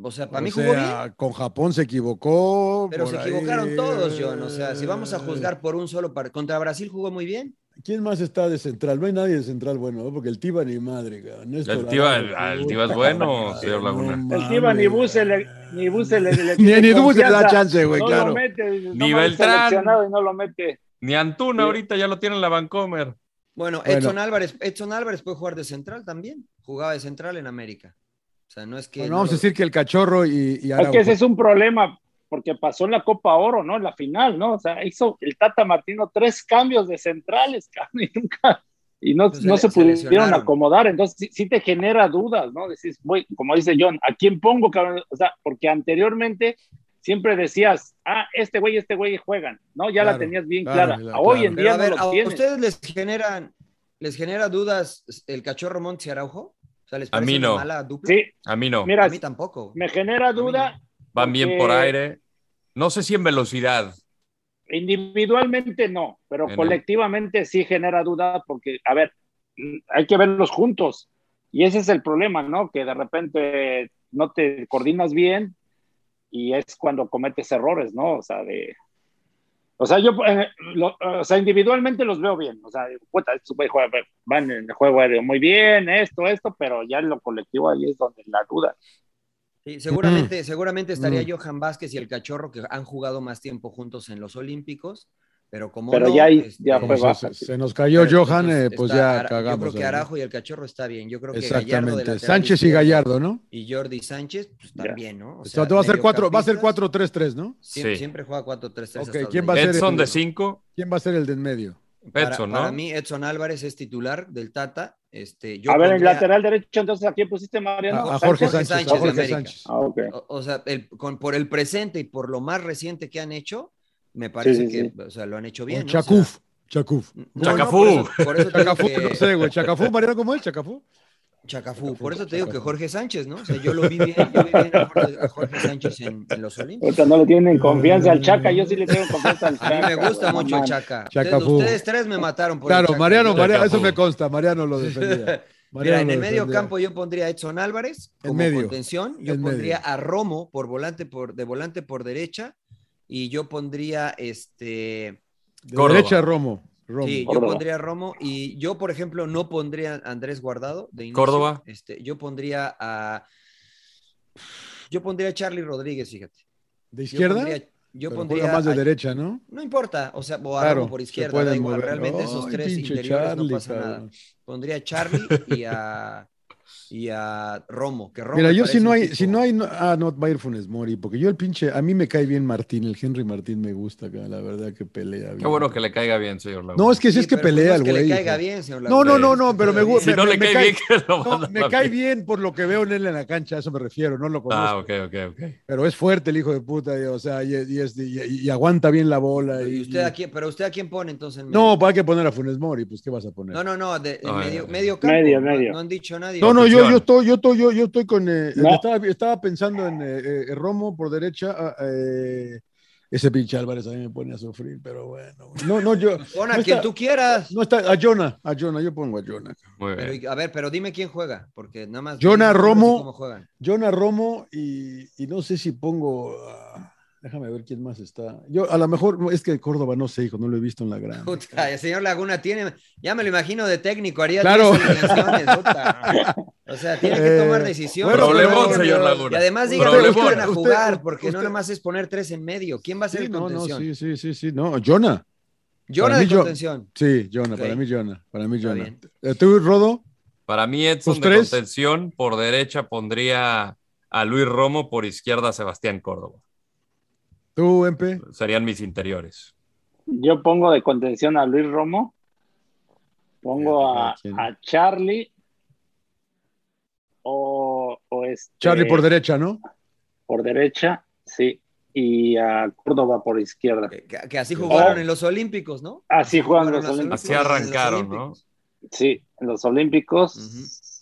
o sea, para mí jugó bien. Con Japón se equivocó. Pero se equivocaron todos, John. O sea, si vamos a juzgar por un solo partido. Contra Brasil jugó muy bien. ¿Quién más está de central? No hay nadie de central bueno, ¿no? porque el Tiba ni madre. Néstor el Tiba, el, Tiba es bueno, señor Laguna. el Tiba ni Buse le, ni Buse le, le ni, ni Buse le da chance, güey, claro. Lo mete, ni Beltrán. Y no lo mete. Ni Antuna ahorita ya lo tiene en la Vancomer. Bueno, Edson Álvarez, Edson Álvarez puede jugar de central también. Jugaba de central en América. O sea, no es que. vamos a decir que el cachorro y, y Es que ese es un problema, porque pasó en la Copa Oro, ¿no? En la final, ¿no? O sea, hizo el Tata Martino tres cambios de centrales, y nunca, y no, Pues se no se se pudieron acomodar. Entonces, sí, sí te genera dudas, ¿no? Decís, güey, como dice John, ¿a quién pongo, cabrón? O sea, porque anteriormente siempre decías, ah, este güey, este güey juegan, ¿no? Ya la tenías bien claro, clara. claro. Hoy en Pero día a ver, no ¿a tienes. ustedes les generan, les genera dudas el cachorro Montes y Araujo? O sea, ¿les A mí no. mala dupla? Sí, A mí no. mira, A mí tampoco. me genera duda. Van bien por aire. No sé si en velocidad. Individualmente no, pero Bueno. colectivamente sí genera duda porque, a ver, hay que verlos juntos. Y ese es el problema, ¿no? Que de repente no te coordinas bien y es cuando cometes errores, ¿no? O sea, de... O sea, yo, eh, lo- o sea, individualmente los veo bien. O sea, puta, estos güey juegan- van en el juego aéreo muy bien, esto, esto, pero ya en lo colectivo ahí es donde la duda. Sí, seguramente, seguramente estaría Mm. Johan Vázquez y el cachorro que han jugado más tiempo juntos en los Olímpicos, pero como Pero no, ya ahí- este, ya fue se, baja. se- se nos cayó pero Johan, eh, pues está ya Ara- cagamos. Yo creo que. Arajo y el cachorro está bien. Yo creo que Gallardo de Exactamente. lateral Sánchez y Gallardo, ¿no? Y Jordi Sánchez, pues también, ¿no? O O sea, va a ser 4, va a ser mediocampistas, 4-3-3, ¿no? Siempre, Sí. siempre juega 4-3-3. Ok, hasta ¿quién va a ser Edson el- de 5. ¿Quién va a ser el de en medio? Para, Edson, ¿no? para mí, Edson Álvarez es titular del Tata. Este, yo a ver, en pondría- lateral derecho, entonces, ¿a quién pusiste, Mariano? A, a Jorge Sánchez. Sánchez a de Jorge América. Sánchez. Ah, ok. O, o sea, el- con- por el presente y por lo más reciente que han hecho, me parece sí, que sí. o sea, lo han hecho bien. ¿no? O sea, Chacuf. Chacuf. no, no, Chacafú. por eso- por eso Chacafú, que- no sé, güey. Chacafú, Mariano, ¿cómo es? Chacafú. Chacafú. Por eso te digo que Jorge Sánchez, ¿no? O sea, yo lo vi bien, yo vi bien a Jorge, a Jorge Sánchez en, en los Olímpicos. No le tienen confianza al Chaca, yo sí le tengo confianza al A Chaca. mí me gusta mucho no el mames. Chaca. Chacafú. Ustedes, ustedes tres me mataron por el Claro, Chaca. Mariano, Mariano, eso me consta. Mariano lo defendía. Mira, Mariano en el medio defendía. campo yo pondría a Edson Álvarez como medio. contención, yo En pondría medio. a Romo por volante por de volante por derecha y yo pondría este De Córdoba. derecha, Romo. Romo. sí, yo pondría Romo y yo por ejemplo no pondría a Andrés Guardado de inicio. Córdoba. Este, yo pondría a yo pondría a Charlie Rodríguez, fíjate. ¿De Yo izquierda? pondría, yo Pero pondría juega más de a- derecha, ¿no? no importa, o sea, o a Claro, Romo por izquierda, da igual, mover. realmente esos tres interiores Charlie, no pasa nada. Pondría a Charlie y a y a Romo, que Romo Mira, yo si no hay, tipo- si no hay, no- ah, no, va a ir Funes Mori, porque yo el pinche, a mí me cae bien Martín, el Henry Martín me gusta acá, la verdad que pelea bien. Qué bueno que le caiga bien, señor Laguna. No, es que sí, Sí, es que pues pelea no el es que güey. le caiga bien, señor No, no, Laguna, no, es no, que pero me gusta. Si no le cae bien, que lo No, me a cae bien. por lo que veo en él en la cancha, a eso me refiero, no lo conozco. Ah, ok, ok, ok. Pero es fuerte el hijo de puta, y, o sea, y, y es- y- y aguanta bien la bola. ¿Y Y, usted y- a quién, pero usted a quién pone entonces en? No, pues hay que poner a Funes Mori, pues ¿qué vas a poner? no, no, no, de, No, medio, medio campo. medio, no, medio. no han dicho nadie. No, no, yo, Yo estoy, yo estoy, yo, yo estoy con eh, No. estaba, estaba pensando en eh, eh, Romo por derecha, ah, eh, ese pinche Álvarez a mí me pone a sufrir, pero bueno. No, no, yo. Pon a no quien está- tú quieras. No está, a Jonah, a Jonah, yo pongo a Jonah. Pero, a ver, pero dime quién juega, porque nada más. Jonah Romo. cómo juegan. Jonah Romo y, y no sé si pongo. Déjame ver quién más está. Yo, a lo mejor, es que Córdoba no sé, hijo, no lo he visto en la gran. Puta, el señor Laguna tiene, ya me lo imagino de técnico, haría Claro. 10 alineaciones, puta. O sea, tiene que tomar Eh, decisiones. bueno, Problemón, pero- señor Y Laguna. además diga Problemón. que van a Usted- jugar, porque no usted- nomás es poner tres en medio. ¿Quién va a ser Sí, el no, no, contención? sí, sí, sí, sí, no, Jonah. Jonah de yo- contención. Sí, Jonah, para mí Jonah, para mí Jonah. Eh, ¿Tú, Rodo? Para mí, Edson ¿Tus de tres? contención, por derecha pondría a Luis Romo, por izquierda a Sebastián Córdoba. ¿Tú, Empe? Serían mis interiores. Yo pongo de contención a Luis Romo, pongo a, a Charlie o, o este, Charlie por derecha, ¿no? por derecha, sí, y a Córdoba por izquierda. Que, así jugaron Oh. en los Olímpicos, ¿no? Así juegan los las Olímpicos. Así arrancaron, ¿no? Sí, en los Olímpicos.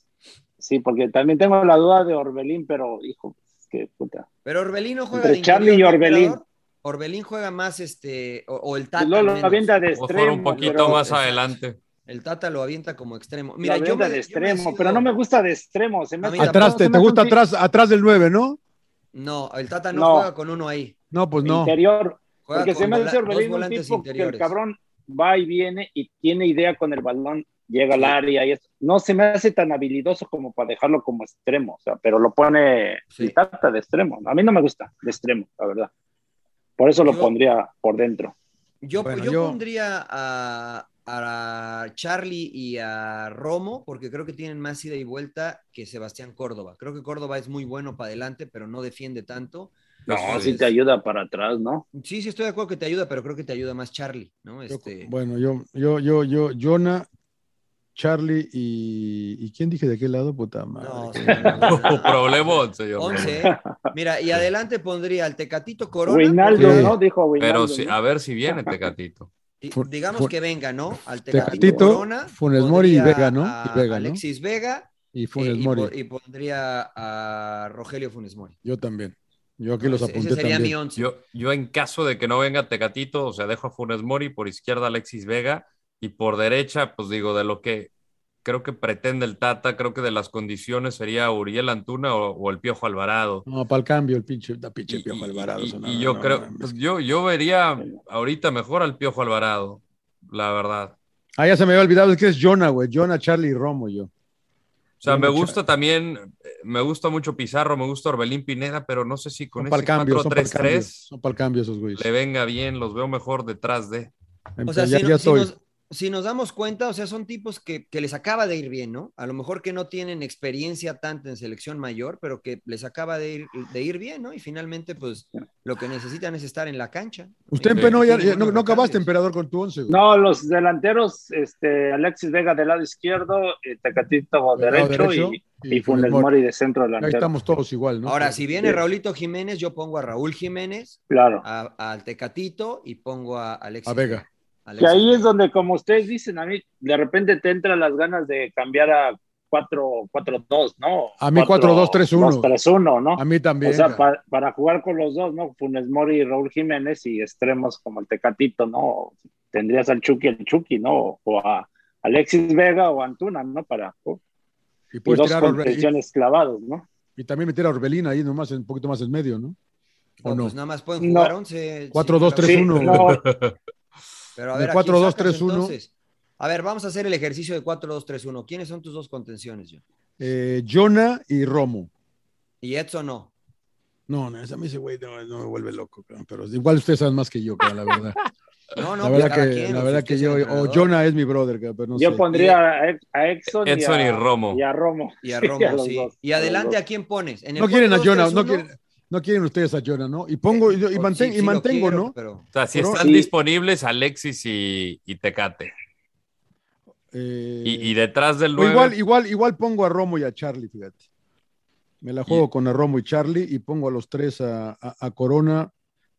Sí, porque también tengo la duda de Orbelín, pero hijo, que puta. Pero Orbelín no juega Entre de Charlie y ¿no, Orbelín. Orbelín juega más este, o, o el Tata. Lolo menos. avienta de extremo. un poquito pero- más adelante. El Tata lo avienta como extremo. Mira, yo me, de yo me extremo, decido- pero no me gusta de extremo. Se me Atrás, te, se te me gusta hace un atrás, atrás del 9, ¿no? No, el Tata no, No. juega con uno ahí. No, pues no. Interior, Juega porque se me hace Orbelín un volantes tipo que el interiores. cabrón va y viene y tiene idea con el balón, llega al área y eso. No se me hace tan habilidoso como para dejarlo como extremo, o sea, pero lo pone Sí. Tata de extremo. A mí no me gusta de extremo, la verdad. Por eso lo Yo- pondría por dentro. Yo, Bueno, yo yo- pondría a, a Charlie y a Romo, porque creo que tienen más ida y vuelta que Sebastián Córdoba. Creo que Córdoba es muy bueno para adelante, pero no defiende tanto. No, Entonces, sí te ayuda para atrás, ¿no? Sí, sí, estoy de acuerdo que te ayuda, pero creo que te ayuda más Charlie, ¿no? Yo- Este, Bueno, yo, yo, yo, yo, Jonah, Charlie y. ¿Y quién dije de qué lado? Puta madre. No, no. Problemón, señor. 11. ¿eh? Mira, y adelante pondría al Tecatito Corona. Winaldo, Sí. ¿no? Dijo Winaldo. Pero ¿no? a ver si viene Tecatito. Digamos que venga, ¿no? Al Tecatito, Tecatito, Corona. Funes Mori y Vega, ¿no? Y Vega, ¿no? Alexis Vega. Y eh, Funes y, Mori. y pondría a Rogelio Funes Mori. Yo también. Yo aquí los apunté ese sería mi once. Yo, yo en caso de que no venga Tecatito, o sea, dejo a Funes Mori, por izquierda Alexis Vega y por derecha, pues digo, de lo que creo que pretende el Tata, creo que de las condiciones sería Uriel Antuna o, o el Piojo Alvarado. No, para el cambio, el pinche, la pinche Y, Piojo Alvarado. y- yo no, creo, no, pues es- yo, yo vería ahorita mejor al Piojo Alvarado, la verdad. Ah, ya se me había olvidado, es que es Jonah, güey. Jonah, Charlie y Romo, yo. O sea, me gusta también, me gusta mucho Pizarro, me gusta Orbelín Pineda, pero no sé si con Son para el ese cambio, son para el cambio. 4-3-3 Son para el cambio esos güeyes. le venga bien, los veo mejor detrás de. O sea, ya, si, no- ya si estoy. nos, si nos damos cuenta, o sea, son tipos que, que les acaba de ir bien, ¿no? A lo mejor que no tienen experiencia tanta en selección mayor, pero que les acaba de ir, de ir bien, ¿no? Y finalmente, pues, lo que necesitan es estar en la cancha. Usted Y- empenó, ya, tiene ya- no, no acabaste, emperador, con tu once. güey. No, los delanteros, este, Alexis Vega del lado izquierdo, eh, Tecatito derecho, derecho y, y Funes Mori de centro Ahí delantero. estamos todos igual, ¿no? Ahora, si viene Sí. Raulito Jiménez, yo pongo a Raúl Jiménez, Claro. a- al Tecatito y pongo a Alexis A Vega. Que Alexis ahí es donde, como ustedes dicen, a mí de repente te entran las ganas de cambiar a 4-4-2, ¿no? A mí 4-2-3-1. 2-3-1, ¿no? A mí también. O sea, cara. pa- para jugar con los dos, ¿no? Funes Mori y Raúl Jiménez y extremos como el Tecatito, ¿no? Tendrías al Chucky, el Chucky, ¿no? O a Alexis Vega o Antuna, ¿no? Para y y puedes dos tirar a Orbe- contenciones clavados, ¿no? y, y también meter a Orbelín ahí nomás, un poquito más en medio, ¿no? ¿O No, no? pues nada más pueden No. jugar 11. 4-2-3-1. Sí, Pero a De ver, ¿a 4-2-3-1. quién sacas, entonces? A ver, vamos a hacer el ejercicio de 4-2-3-1. ¿Quiénes son tus dos contenciones, John? Eh, Jonah y Romo. Y Edson no. No, no, a mí ese güey no, no me vuelve loco, pero igual ustedes saben más que yo, la verdad. No, no, la verdad que, quien, la verdad que yo, o entrenador. Jonah es mi brother, pero no yo sé. pondría a, Exxon, Edson y, y a, Romo. Y a Romo. Y a Sí, Romo, sí. Y a los adelante. ¿a quién pones? ¿En el No quieren a Jonah, no 4-2-3-1? quieren, no quieren ustedes a Jonah, ¿no? Y pongo, y, y O manten- sí, y sí lo mantengo, quiero, ¿no? pero- O sea, si Pero- están y- disponibles Alexis y, y Tecate. Eh, Y, y detrás del o 9. igual, igual, igual pongo a Romo y a Charlie, fíjate. Me la juego Y- con a Romo y Charlie y pongo a los tres a, a- a Corona,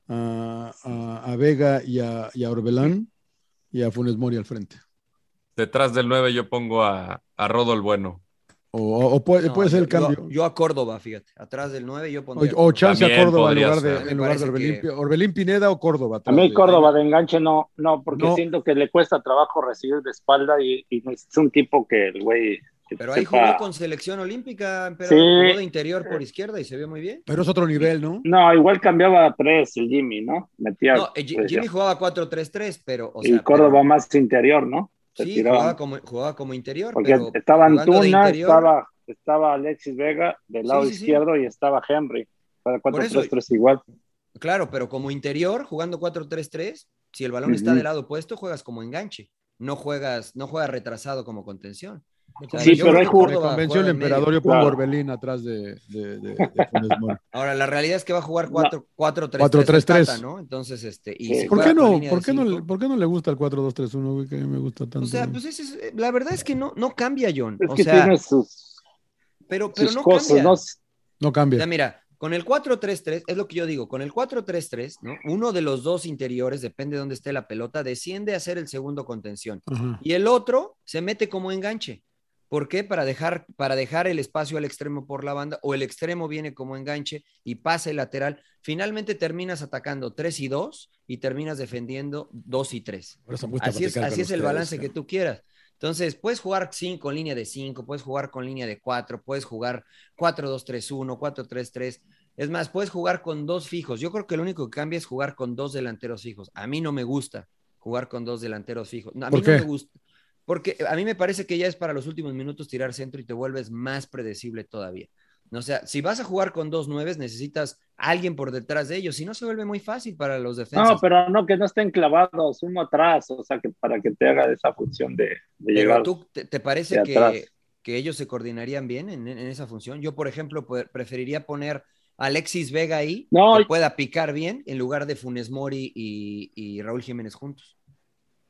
a, a- a Vega y a, y a Orbelán y a Funes Mori al frente. Detrás del 9 yo pongo a, a Rodo el Bueno. O, o- o puede, No, puede ser el yo- cambio. Yo, a Córdoba, fíjate. Atrás del 9 yo O, pondría. o Córdoba. chance a Córdoba en lugar, de, en lugar Orbelín, que- Orbelín Pineda o Córdoba. A mí de- Córdoba de enganche no, no, porque No. siento que le cuesta trabajo recibir de espalda y, y es un tipo que el güey. Pero ahí jugó con selección olímpica, pero Sí. jugó de interior por izquierda y se vio muy bien. Pero es otro nivel, ¿no? No, igual cambiaba a tres el Jimmy, ¿no? Metía. No, eh, pues, Jimmy ya. jugaba 4-3-3, pero. O y Córdoba pero- más interior, ¿no? Sí, jugaba como, jugaba como interior. Porque pero estaba Antuna, interior- estaba, estaba Alexis Vega del lado Sí, sí, sí. izquierdo y estaba Henry. Para Por eso- 4-3-3 igual. Claro, pero como interior, jugando 4-3-3, si el balón está Ujú. del lado opuesto, juegas como enganche. No juegas, no juegas retrasado como contención. O Sí, yo pero hay que ju- Me Córdoba convenció el emperador, yo pongo. Orbelín atrás de, de, de- de. Ahora, la realidad es que va a jugar No. 4 4-3-3. 4-3-3. el Tata, ¿no? Entonces, este. Y Sí. si ¿Por qué, no, por, qué no, ¿Por qué no le gusta el 4-2-3-1, güey? Que a mí me gusta tanto. O sea, pues ese es- la verdad es que no, no cambia, John. Es o que sea, tiene sus, pero, pero sus no cosas, cambia. ¿no? no O cambia. sea, mira, con el 4-3-3, es lo que yo digo, con el 4-3-3, ¿no? Uno de los dos interiores, depende de dónde esté la pelota, desciende a ser el segundo contención. Ajá. Y el otro se mete como enganche. ¿Por qué? Para dejar, para dejar el espacio al extremo por la banda, o el extremo viene como enganche y pasa el lateral. Finalmente terminas atacando 3 y 2 y terminas defendiendo 2 y 3. Por eso me gusta Así es, así el balance que tú quieras. Entonces, puedes jugar cinco, con línea de 5, puedes jugar con línea de 4, puedes jugar 4-2-3-1, 4-3-3. Es más, puedes jugar con dos fijos. Yo creo que lo único que cambia es jugar con dos delanteros fijos. A mí no me gusta jugar con dos delanteros fijos. A mí ¿Por no me gusta. Porque a mí me parece que ya es para los últimos minutos tirar centro y te vuelves más predecible todavía. O sea, si vas a jugar con dos nueves, necesitas alguien por detrás de ellos. Si no, se vuelve muy fácil para los defensas. No, pero no, que no estén clavados uno atrás, o sea, que para que te haga esa función de, de Pero llegar. tú, ¿te, te parece que, ellos se coordinarían bien en, en esa función? Yo, por ejemplo, preferiría poner a Alexis Vega ahí, No, que pueda picar bien, en lugar de Funes Mori y, y Raúl Jiménez juntos.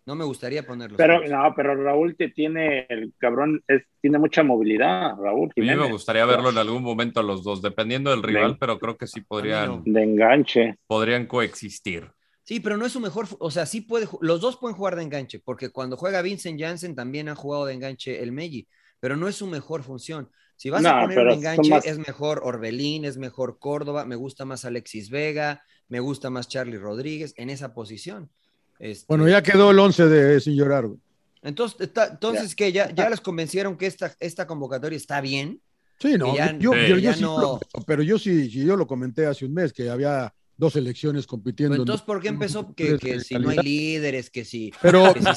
No me gustaría ponerlos. Pero no, pero Raúl te tiene, el cabrón es- tiene mucha movilidad, Raúl. A mí me gustaría verlo en algún momento a los dos, dependiendo del rival, pero creo que sí podrían, De enganche. podrían coexistir. Sí, pero no es su mejor, o sea, sí puede, los dos pueden jugar de enganche, porque cuando juega Vincent Janssen también han jugado de enganche el Meji, pero no es su mejor función. Si vas a poner un enganche, más- es mejor Orbelín, es mejor Córdoba, me gusta más Alexis Vega, me gusta más Charlie Rodríguez en esa posición. Este, Bueno, ya quedó el 11 de Sin Llorar. güey. Entonces, está- entonces que ya, ya les convencieron que esta, esta convocatoria está bien. Sí, no, Que ya- yo, yo- yo sí, no- lo- pero yo sí, yo lo comenté hace un mes que había dos elecciones compitiendo. Pero entonces, ¿por qué empezó que, que si no hay líderes, que si, Pero que si que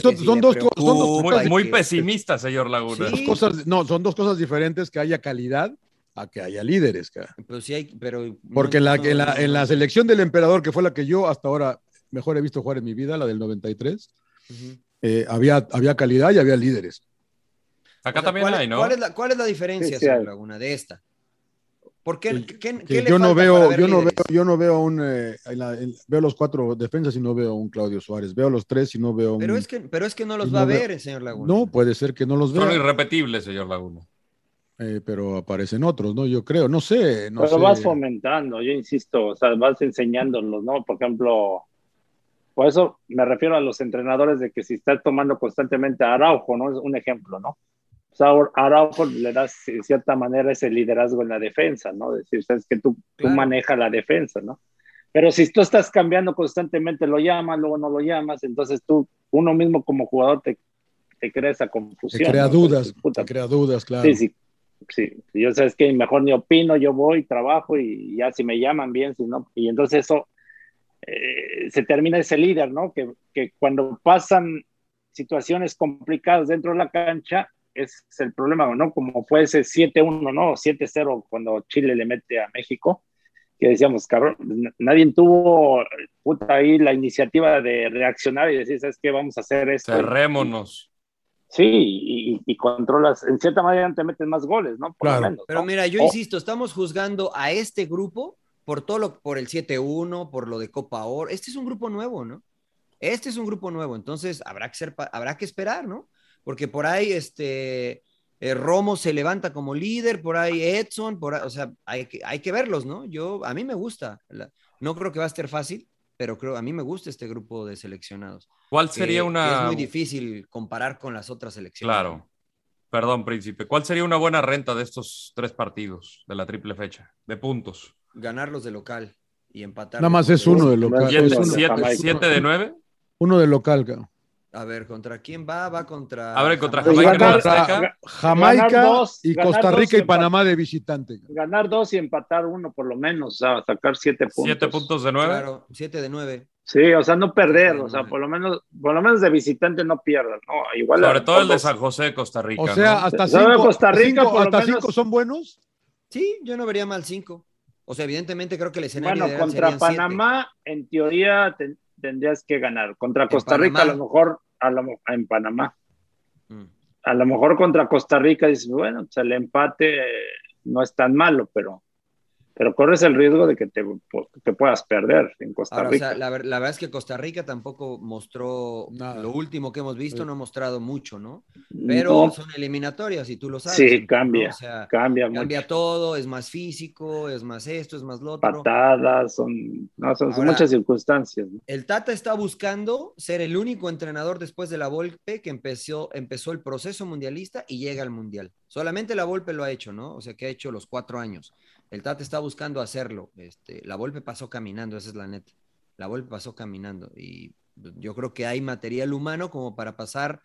son- si son dos son dos preocupa Muy, muy que- pesimista, señor Laguna. Sí. cosas, no, son dos cosas diferentes que haya calidad a que haya líderes. cara. Pero sí hay, pero Porque no- la, no- en, la, en la selección del emperador, que fue la que yo hasta ahora mejor he visto jugar en mi vida, la del 93, Ujú. eh, había, había calidad y había líderes. Acá O sea, también ¿cuál, hay, ¿no? ¿cuál es, la, cuál es la diferencia, Sí, sí. Laguna, de esta? ¿Por qué, Que- qué- qué Que le yo no veo, yo no veo, yo no veo un eh, en la- en- veo los cuatro defensas y no veo un Claudio Suárez, veo los tres y no veo un Pero es que, pero es que no los va a no ver, señor Laguna. no puede ser que no los Son vea, irrepetibles, señor Laguna. eh, pero aparecen otros, ¿no? Yo creo, no sé, no pero sé. vas fomentando, yo insisto, o sea, vas enseñándolos, ¿no? Por ejemplo, por eso me refiero a los entrenadores de que si estás tomando constantemente a Araujo, ¿no? Es un ejemplo, ¿no? O sea, a Araujo le das de cierta manera ese liderazgo en la defensa, ¿no? Decir, sabes que tú, tú Claro. manejas la defensa, ¿no? Pero si tú estás cambiando constantemente, lo llamas, luego no lo llamas, entonces tú, uno mismo como jugador, te, te crea esa te confusión. crea ¿no? dudas, te crea dudas, claro. Sí, sí, sí. Yo sabes que mejor ni opino, yo voy, trabajo y ya si me llaman bien, si no. Y entonces eso eh, se termina ese líder, ¿no? Que, que cuando pasan situaciones complicadas dentro de la cancha, ese es el problema, ¿no? Como fue ese 7-1, ¿no? 7-0 cuando Chile le mete a México, que decíamos, cabrón, nadie tuvo puta ahí la iniciativa de reaccionar y decir, ¿sabes qué? Vamos a hacer esto. Cerrémonos. Sí, y, y controlas, en cierta manera te meten más goles, ¿no? Por Claro. menos, Pero mira, yo insisto, estamos juzgando a este grupo por todo lo, por el 7-1, por lo de Copa Oro. Este es un grupo nuevo, ¿no? Este es un grupo nuevo, entonces habrá que ser, habrá que esperar, ¿no? Porque por ahí, este, eh, Romo se levanta como líder, por ahí Edson, por ahí, o sea, hay que, hay que verlos, ¿no? Yo, a mí me gusta. La- no creo que va a estar fácil, pero creo, a mí me gusta este grupo de seleccionados. ¿Cuál sería que una. es muy difícil comparar con las otras selecciones. Claro. Perdón, príncipe. ¿Cuál sería una buena renta de estos tres partidos de la triple fecha? De puntos. Ganarlos de local y empatar. Nada más es uno de local. Siete- es ¿Siete, uno, siete- Jamaica. siete de nueve? uno de local, cara. A ver, ¿contra quién va? Va contra. A ver, contra Jamaica ganar- Jamaica ganar dos, y ganar Costa Rica y Panamá de visitante. ganar dos y empatar uno por lo menos, o sea, sacar siete puntos. Siete puntos de nueve. Claro, 7 de 9. Sí, o sea, no perder, Siete de o sea, nueve. por lo menos, por lo menos de visitante no pierdan, ¿no? Igual Sobre todo el de San José, Costa Rica. O sea, ¿no? hasta ¿Sabe cinco, Costa Rica, cinco- por lo hasta menos? cinco son buenos. Sí, yo no vería mal 5. O sea, evidentemente creo que el escenario Bueno, contra siete. Panamá, en teoría, ten- tendrías que ganar. Contra Costa Rica, Panamá. a lo mejor, a lo, en Panamá. Mm. A lo mejor contra Costa Rica dices, bueno, pues el empate no es tan malo, pero, pero corres el riesgo de que te, te puedas perder en Costa Ahora, o Rica. sea, la, ver- la verdad es que Costa Rica tampoco mostró Nada. lo último que hemos visto, Sí. no ha mostrado mucho, ¿no? Pero No, son eliminatorias y tú lo sabes. Sí, cambia, O sea, cambia, mucho. cambia todo, es más físico, es más esto, es más lo otro. patadas, son, no, son, muchas circunstancias. ¿no? El Tata está buscando ser el único entrenador después de la Volpe que empezó, empezó el proceso mundialista y llega al mundial. Solamente la Volpe lo ha hecho, ¿no? O sea, que ha hecho los cuatro años. El Tata está buscando hacerlo. Este, la Volpe pasó caminando, esa es la neta. La Volpe pasó caminando y yo creo que hay material humano como para pasar,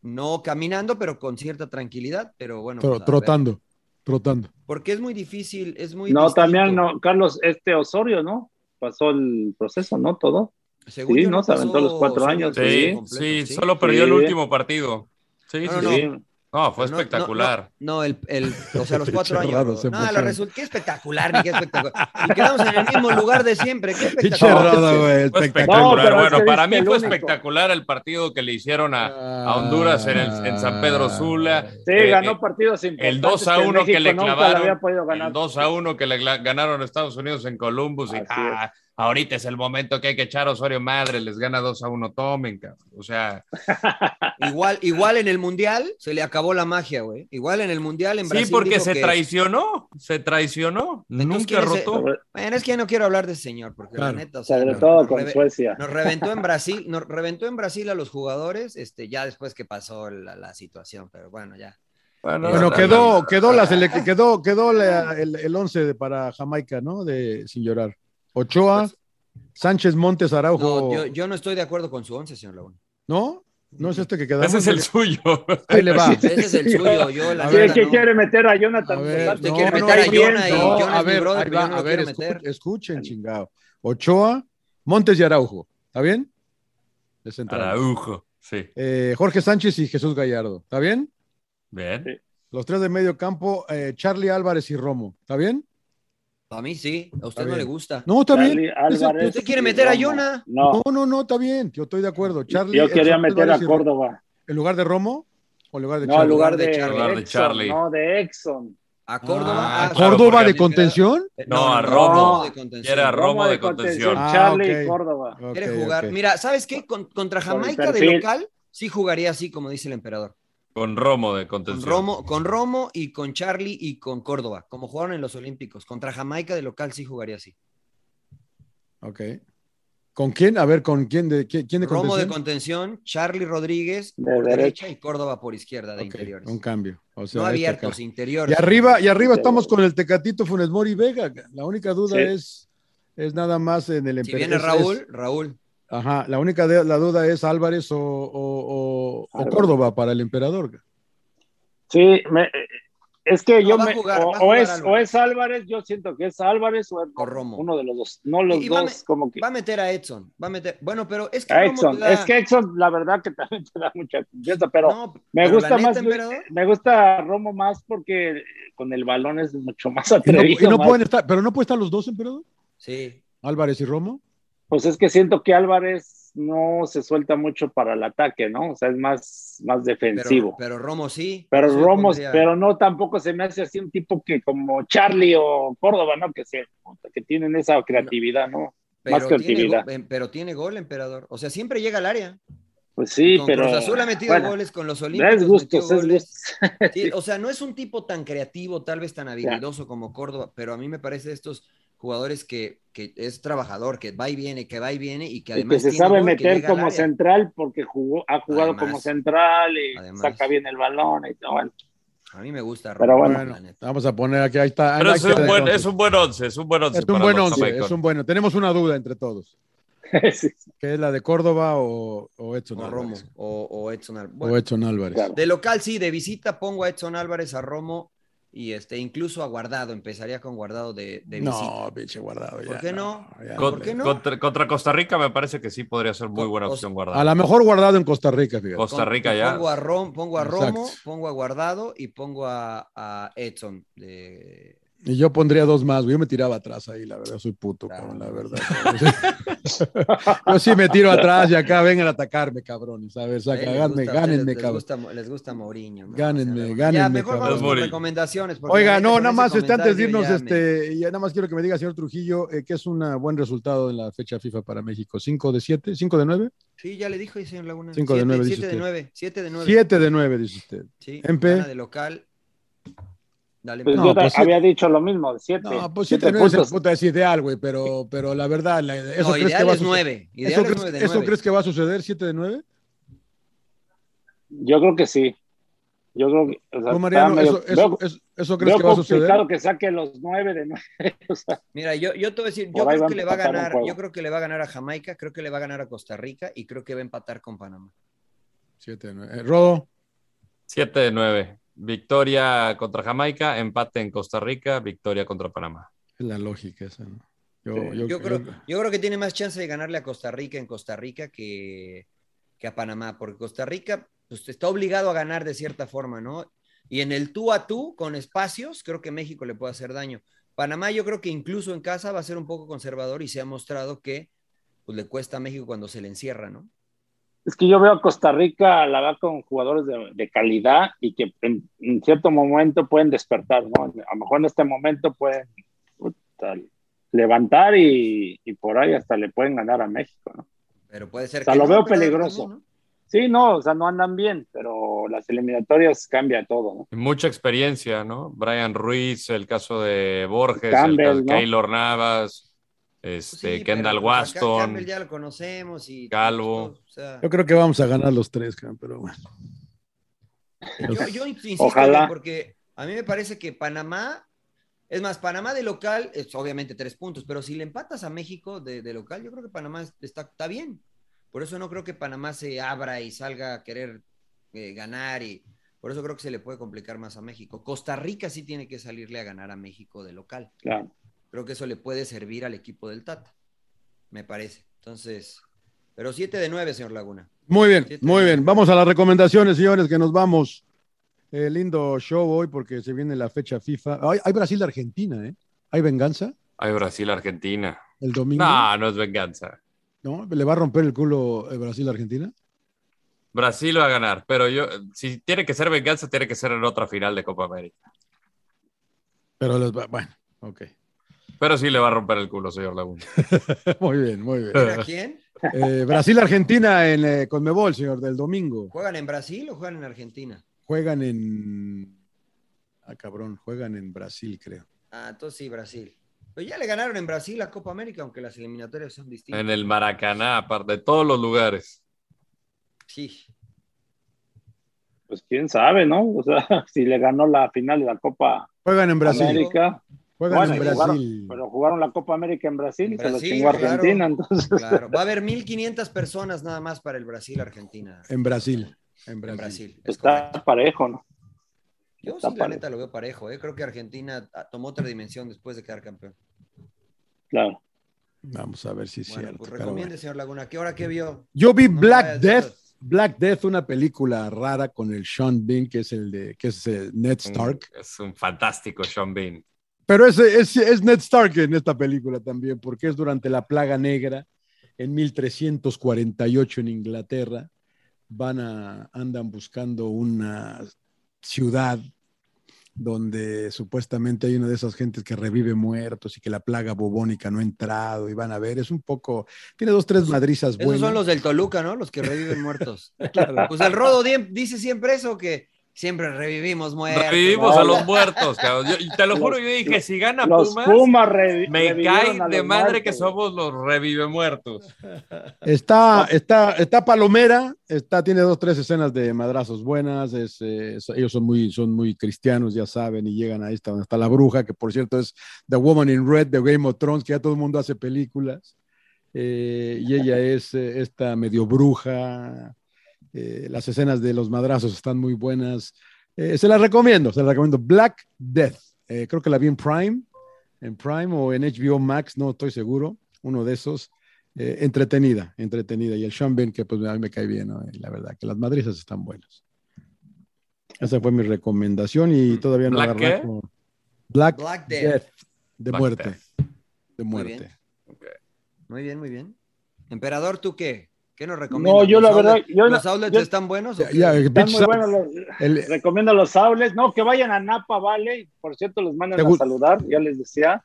no caminando, pero con cierta tranquilidad, pero bueno. Tro- pues, trotando, trotando. Porque es muy difícil, es muy No, distinto. también, no, Carlos, este Osorio, ¿no? Pasó el proceso, ¿no? Todo. Según Sí, yo, ¿no? Se aventó los cuatro años, Sí, sí, solo perdió el último partido. Sí, No, sí, no, sí. Sí. No, fue No, no, espectacular. No, el, el, o sea, los cuatro años. raro, no, la emociona. result- qué espectacular, ni qué espectacular. Y quedamos en el mismo lugar de siempre. Qué espectacular. raro, güey, Fue espectacular. es bueno, que para mí fue único. espectacular el partido que le hicieron a, Ah. a Honduras en, el- en San Pedro Sula. Sí, Eh, ganó eh, partidos importantes. el 2 a 1 que México le clavaron, había podido ganar. el 2 a 1 que le ganaron a Estados Unidos en Columbus. Y, Así ah, Ahorita es el momento que hay que echar a Osorio madre, les gana 2 a 1, tomen, cabrón. O sea, Igual, igual en el Mundial se le acabó la magia, güey. Igual en el Mundial en Brasil. sí, porque dijo se que- traicionó, se traicionó, Entonces, nunca ¿quién es el- rotó. Bueno, es que ya no quiero hablar de ese señor, porque Claro. la neta, o sea, Sobre nos- todo nos con reve- Suecia. Nos reventó en Brasil, nos reventó en Brasil a los jugadores, este, ya después que pasó la, la situación, pero bueno, ya. Bueno, Bueno, no, quedó, quedó, la quedó, quedó la- el, el 11 de- para Jamaica, ¿no? De sin llorar. Ochoa, Sánchez Montes Araujo. No, yo, yo no estoy de acuerdo con su once, señor Laguna. ¿No? ¿No es este que quedamos? Ese es el suyo. Ahí le va. Ese es el suyo, yo la A Sí, ver, neta, que no. quiere meter a Jonathan. A ver, Usted no, quiere meter a y Jonah a es mi ver, brother, va, a ver, meter. escuchen, chingado. Ochoa, Montes y Araujo. ¿Está bien? Araujo, sí. Eh, Jorge Sánchez y Jesús Gallardo. ¿Está bien? Bien. Sí. Los tres de medio campo, eh, Charlie Álvarez y Romo. ¿Está bien? A mí sí, a usted Está no le gusta. No, está Charlie bien. Álvarez ¿Usted quiere meter a. Jonah? No, No, no, no, está bien. Yo estoy de acuerdo. Charlie, yo quería meter a. Córdoba. ¿En lugar de Romo o en lugar de No, en Charlie? lugar de de, Charlie. lugar de Exxon, Charlie. no, de Exxon. ¿A Córdoba? Ah, Ah, claro, ¿Córdoba a de contención? No, a Romo Romo. de contención. Era Romo de contención. Ah, Charlie ok. y Córdoba. Quiere jugar. Mira, ¿sabes qué? Con- contra Jamaica de local, sí jugaría así, como dice el emperador. Con Romo de Con contención. Romo, con Romo y con Charlie y con Córdoba, como jugaron en los Olímpicos. Contra Jamaica de local sí jugaría así. Ok. ¿Con quién? A ver, ¿con quién de, quién, de Romo de contención? contención, Charlie Rodríguez De por derecha. derecha. y Córdoba por izquierda de interiores. Un cambio. O sea, no abiertos, acá. interiores. Y arriba, y arriba estamos con el Tecatito Funes Mori Vega. La única duda Sí. es, es nada más en el Si viene Raúl, es- Raúl. Ajá, la única de- la duda es Álvarez o, o- o- o Álvarez. Córdoba para el emperador. Sí, me- es que No, yo va me, jugar, o, va es, Álvarez. o es Álvarez, yo siento que es Álvarez o es O Romo. uno de los dos, no los Y- va dos, me- como que Va a meter a Edson. Va a meter. Bueno, pero es que. a da- es que Exxon la verdad que también te da mucha confianza, pero No, me pero gusta más, emperador, me gusta Romo más porque con el balón es mucho más Y no, atrevido. y no pueden estar, pero no pueden estar los dos, emperador. Sí. Álvarez y Romo. Pues es que siento que Álvarez no se suelta mucho para el ataque, ¿no? O sea, es más, más defensivo. pero Romo sí. Pero Sí Romo, pero no tampoco se me hace así un tipo que como Charlie o Córdoba, ¿no? Que se, que tienen esa creatividad, ¿no? Pero más tiene, creatividad. go- em, pero tiene gol, emperador. O sea, siempre llega al área. Pues sí, con pero. Cruz Azul ha metido bueno, goles con los Olímpicos. es gustos, es goles. gustos. Sí, o sea, no es un tipo tan creativo, tal vez tan habilidoso como Córdoba, pero a mí me parece estos jugadores que, que es trabajador, que va y viene, que va y viene y que Y además que se tiene sabe gol, meter como central porque jugó, ha jugado Además. como central y Además. saca bien el balón y todo. Bueno, A mí me gusta. Pero bueno. Vamos a poner aquí, ahí está. Pero es un, buen, es un buen once, es un buen once. Es un buen once, es un bueno. Tenemos una duda entre todos, sí, que es la de Córdoba o, o Edson O Romo, Álvarez. o, o Edson Álvarez. O Bueno, Edson Álvarez. claro. de local sí, de visita pongo a Edson Álvarez, a Romo y este, incluso a Guardado. Empezaría con Guardado de, de visita. No, pinche guardado. ya, ¿Por qué no? ya, Con- ¿Por qué no? contra, contra Costa Rica me parece que sí podría ser muy buena opción A guardar. lo mejor guardado en Costa Rica, fíjate. Costa Rica ya. Pongo a, Rom- pongo a Romo, Exacto. pongo a Guardado y pongo a, a Edson. De... Y yo pondría dos más, güey. Yo me tiraba atrás ahí, la verdad, soy puto, Claro. cabrón, la verdad. yo sí me tiro atrás y acá vengan a atacarme, cabrones. A ver, saca, Eh, les gánenme, gusta- gánenme, les, cabrón. gusta, les gusta Mourinho. ¿no? Gánenme, O sea, gánenme, Ya, mejor cabrón. vamos con recomendaciones. Oiga, no, nada más, este, antes de irnos, ya me- este, y ya nada más quiero que me diga, señor Trujillo, eh, que es un buen resultado en la fecha FIFA para México. ¿Cinco de siete? ¿Cinco de nueve? Sí, ya le dijo señor Laguna. Cinco de Siete- nueve, siete dice de usted. nueve, siete de nueve. Siete de nueve, dice usted. Sí, MP. de local. Dale, Pues No, yo pues había dicho lo mismo, de siete. No, pues siete siete de nueve es, puntos. puta, es ideal, güey, pero, pero la verdad, la- ¿eso no, crees que va a es suceder? nueve. Ideal ¿Eso, es crees, nueve de eso nueve. crees que va a suceder, siete de nueve? Yo creo que sí. Yo creo que. O sea, ¿Tú, Mariano, está medio- eso, eso, veo- eso- eso crees que va a suceder? complicado que saque los nueve de nueve. o sea, Mira, yo, yo te voy a decir, yo creo que le va a ganar, yo creo que le va a ganar a Jamaica, creo que le va a ganar a Costa Rica y creo que va a empatar con Panamá. Siete de nueve. Eh, Rodo, 7 de 9. Victoria contra Jamaica, empate en Costa Rica, victoria contra Panamá. es la lógica esa, ¿no? Yo, Sí. yo- Yo creo, yo- yo creo que tiene más chance de ganarle a Costa Rica en Costa Rica que, que a Panamá, porque Costa Rica pues, está obligado a ganar de cierta forma, ¿no? Y en el tú a tú, con espacios, creo que México le puede hacer daño. Panamá yo creo que incluso en casa va a ser un poco conservador y se ha mostrado que pues, le cuesta a México cuando se le encierra, ¿no? Es que yo veo a Costa Rica la va con jugadores de, de calidad y que en, en cierto momento pueden despertar, ¿no? A lo mejor en este momento pueden. puta, levantar y, y por ahí hasta le pueden ganar a México, ¿no? Pero puede ser O sea, que lo no, veo peligroso. también, ¿no? Sí, no, o sea, no andan bien, pero las eliminatorias cambia todo, ¿no? Mucha experiencia, ¿no? Brian Ruiz, el caso de Borges, Campbell, el caso de ¿no? Keylor Navas, este, sí, Kendall Waston. Campbell ya lo conocemos y Calvo. o sea, Yo creo que vamos a ganar los tres, pero bueno. yo, yo insisto Ojalá. porque a mí me parece que Panamá, es más, Panamá de local es obviamente tres puntos, pero si le empatas a México de, de local, yo creo que Panamá está, está bien. Por eso no creo que Panamá se abra y salga a querer eh, ganar y por eso creo que se le puede complicar más a México. Costa Rica sí tiene que salirle a ganar a México de local. Claro. Creo que eso le puede servir al equipo del Tata, me parece. Entonces, pero 7 de 9, señor Laguna. Muy bien, Siete muy bien. Vamos a las recomendaciones, señores, que nos vamos. Eh, lindo show hoy porque se viene la fecha FIFA. Hay, hay Brasil-Argentina, ¿eh? ¿Hay venganza Hay Brasil-Argentina. el domingo? No, no es venganza. ¿No? ¿Le va a romper el culo eh, Brasil-Argentina? Brasil va a ganar, pero yo, si tiene que ser venganza, tiene que ser en otra final de Copa América. Pero les va, bueno, ok. Pero sí le va a romper el culo, señor Laguna. muy bien, muy bien. ¿Era quién? Eh, Brasil-Argentina en eh, Conmebol, señor, del domingo. ¿Juegan en Brasil o juegan en Argentina? Juegan en. Ah, cabrón, juegan en Brasil, creo. Ah, entonces sí, Brasil. Pero ya le ganaron en Brasil la Copa América, aunque las eliminatorias son distintas. En el Maracaná, aparte de todos los lugares. Sí. Pues quién sabe, ¿no? O sea, si le ganó la final de la Copa Juegan en Brasil. América. Juegan Bueno, en jugaron- Brasil. pero jugaron la Copa América en Brasil y En se lo Brasil, chingó claro. Argentina, entonces. Claro. Va a haber 1.500 personas nada más para el Brasil-Argentina. En Brasil. En En Brasil. Correcto. está parejo, ¿no? Yo está sí, la parejo. neta, lo veo parejo. ¿eh? Creo que Argentina ah, tomó otra dimensión después de quedar campeón. Claro. Vamos a ver si es Bueno, cierto. pues recomiende, señor Laguna. ¿Qué hora que vio? Yo vi No Black Death. Black Death, una película rara con el Sean Bean, que es el de que es eh, Ned Stark. Es un fantástico Sean Bean. Pero es, es, es Ned Stark en esta película también, porque es durante la plaga negra en 1348 en Inglaterra. Van a, andan buscando una ciudad donde supuestamente hay una de esas gentes que revive muertos y que la plaga bubónica no ha entrado y van a ver, es un poco, tiene dos, tres madrizas Esos buenas. son los del Toluca, ¿no? Los que reviven muertos. Claro. Pues el Rodo dice siempre eso, que siempre revivimos muertos. Revivimos no, a los muertos, cabrón. Yo- te lo Los- juro, yo dije, si gana Los Pumas, Pumas revi- me cae de madre que somos los revive muertos. Está, está, está Palomera, está, tiene dos, tres escenas de madrazos buenas. es, eh, ellos son muy, son muy cristianos, ya saben, y llegan a esta donde está la bruja, que por cierto es The Woman in Red de Game of Thrones, que ya todo el mundo hace películas. Eh, y ella es eh, esta medio bruja. Eh, las escenas de los madrazos están muy buenas. Eh, se las recomiendo, se las recomiendo. Black Death. eh, creo que la vi en Prime, en Prime o en HBO Max, no estoy seguro. Uno de esos. Eh, entretenida, entretenida. Y el Sean Bean, que pues a mí me cae bien, la verdad, que las madrizas están buenas. Esa fue mi recomendación y todavía no ¿Black agarré qué? como- Black, Black Death. Death. De Black muerte. Death. De Muy muerte. Muy bien, muy bien. Emperador, ¿tú qué? ¿Qué nos recomiendas? No, yo ¿Los la verdad, yo ¿Los outlets yo- están buenos? Ya, ya, Están muy buenos los, el- recomiendo los outlets, no, que vayan a Napa Valley, por cierto, los mandan ¿Te a saludar, ya les decía,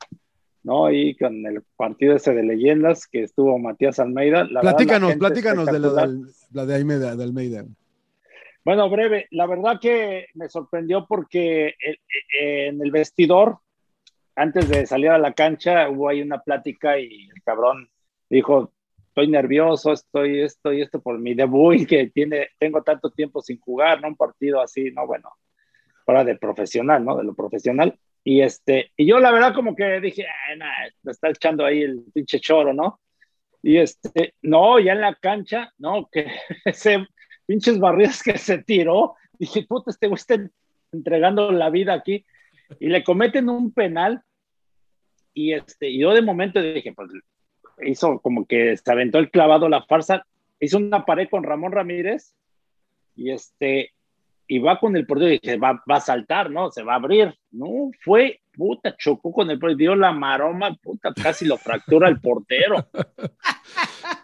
¿no? Y con el partido ese de leyendas que estuvo Matías Almeida. La verdad, la platícanos, platícanos de la de Almeida. De Almeida. Bueno, breve, la verdad que me sorprendió porque eh, eh, en el vestidor, antes de salir a la cancha, hubo ahí una plática y el cabrón dijo, estoy nervioso, estoy esto y esto por mi debut que tiene, tengo tanto tiempo sin jugar, ¿no? Un partido así, ¿no? Bueno, fuera de profesional, ¿no? De lo profesional. Y este, y yo la verdad como que dije, "Ah, nah, me está echando ahí el pinche choro, ¿no? Y este, no, ya en la cancha, no, que ese pinches barridas que se tiró, dije, puta, este güey está entregando la vida aquí, y le cometen un penal, y este, yo de momento dije, pues hizo como que se aventó el clavado la farsa, hizo una pared con Ramón Ramírez, y este, y va con el portero y dije, va, va a saltar, ¿no? Se va a abrir. No, fue, puta, chocó con el portero, dio la maroma, puta, casi lo fractura el portero.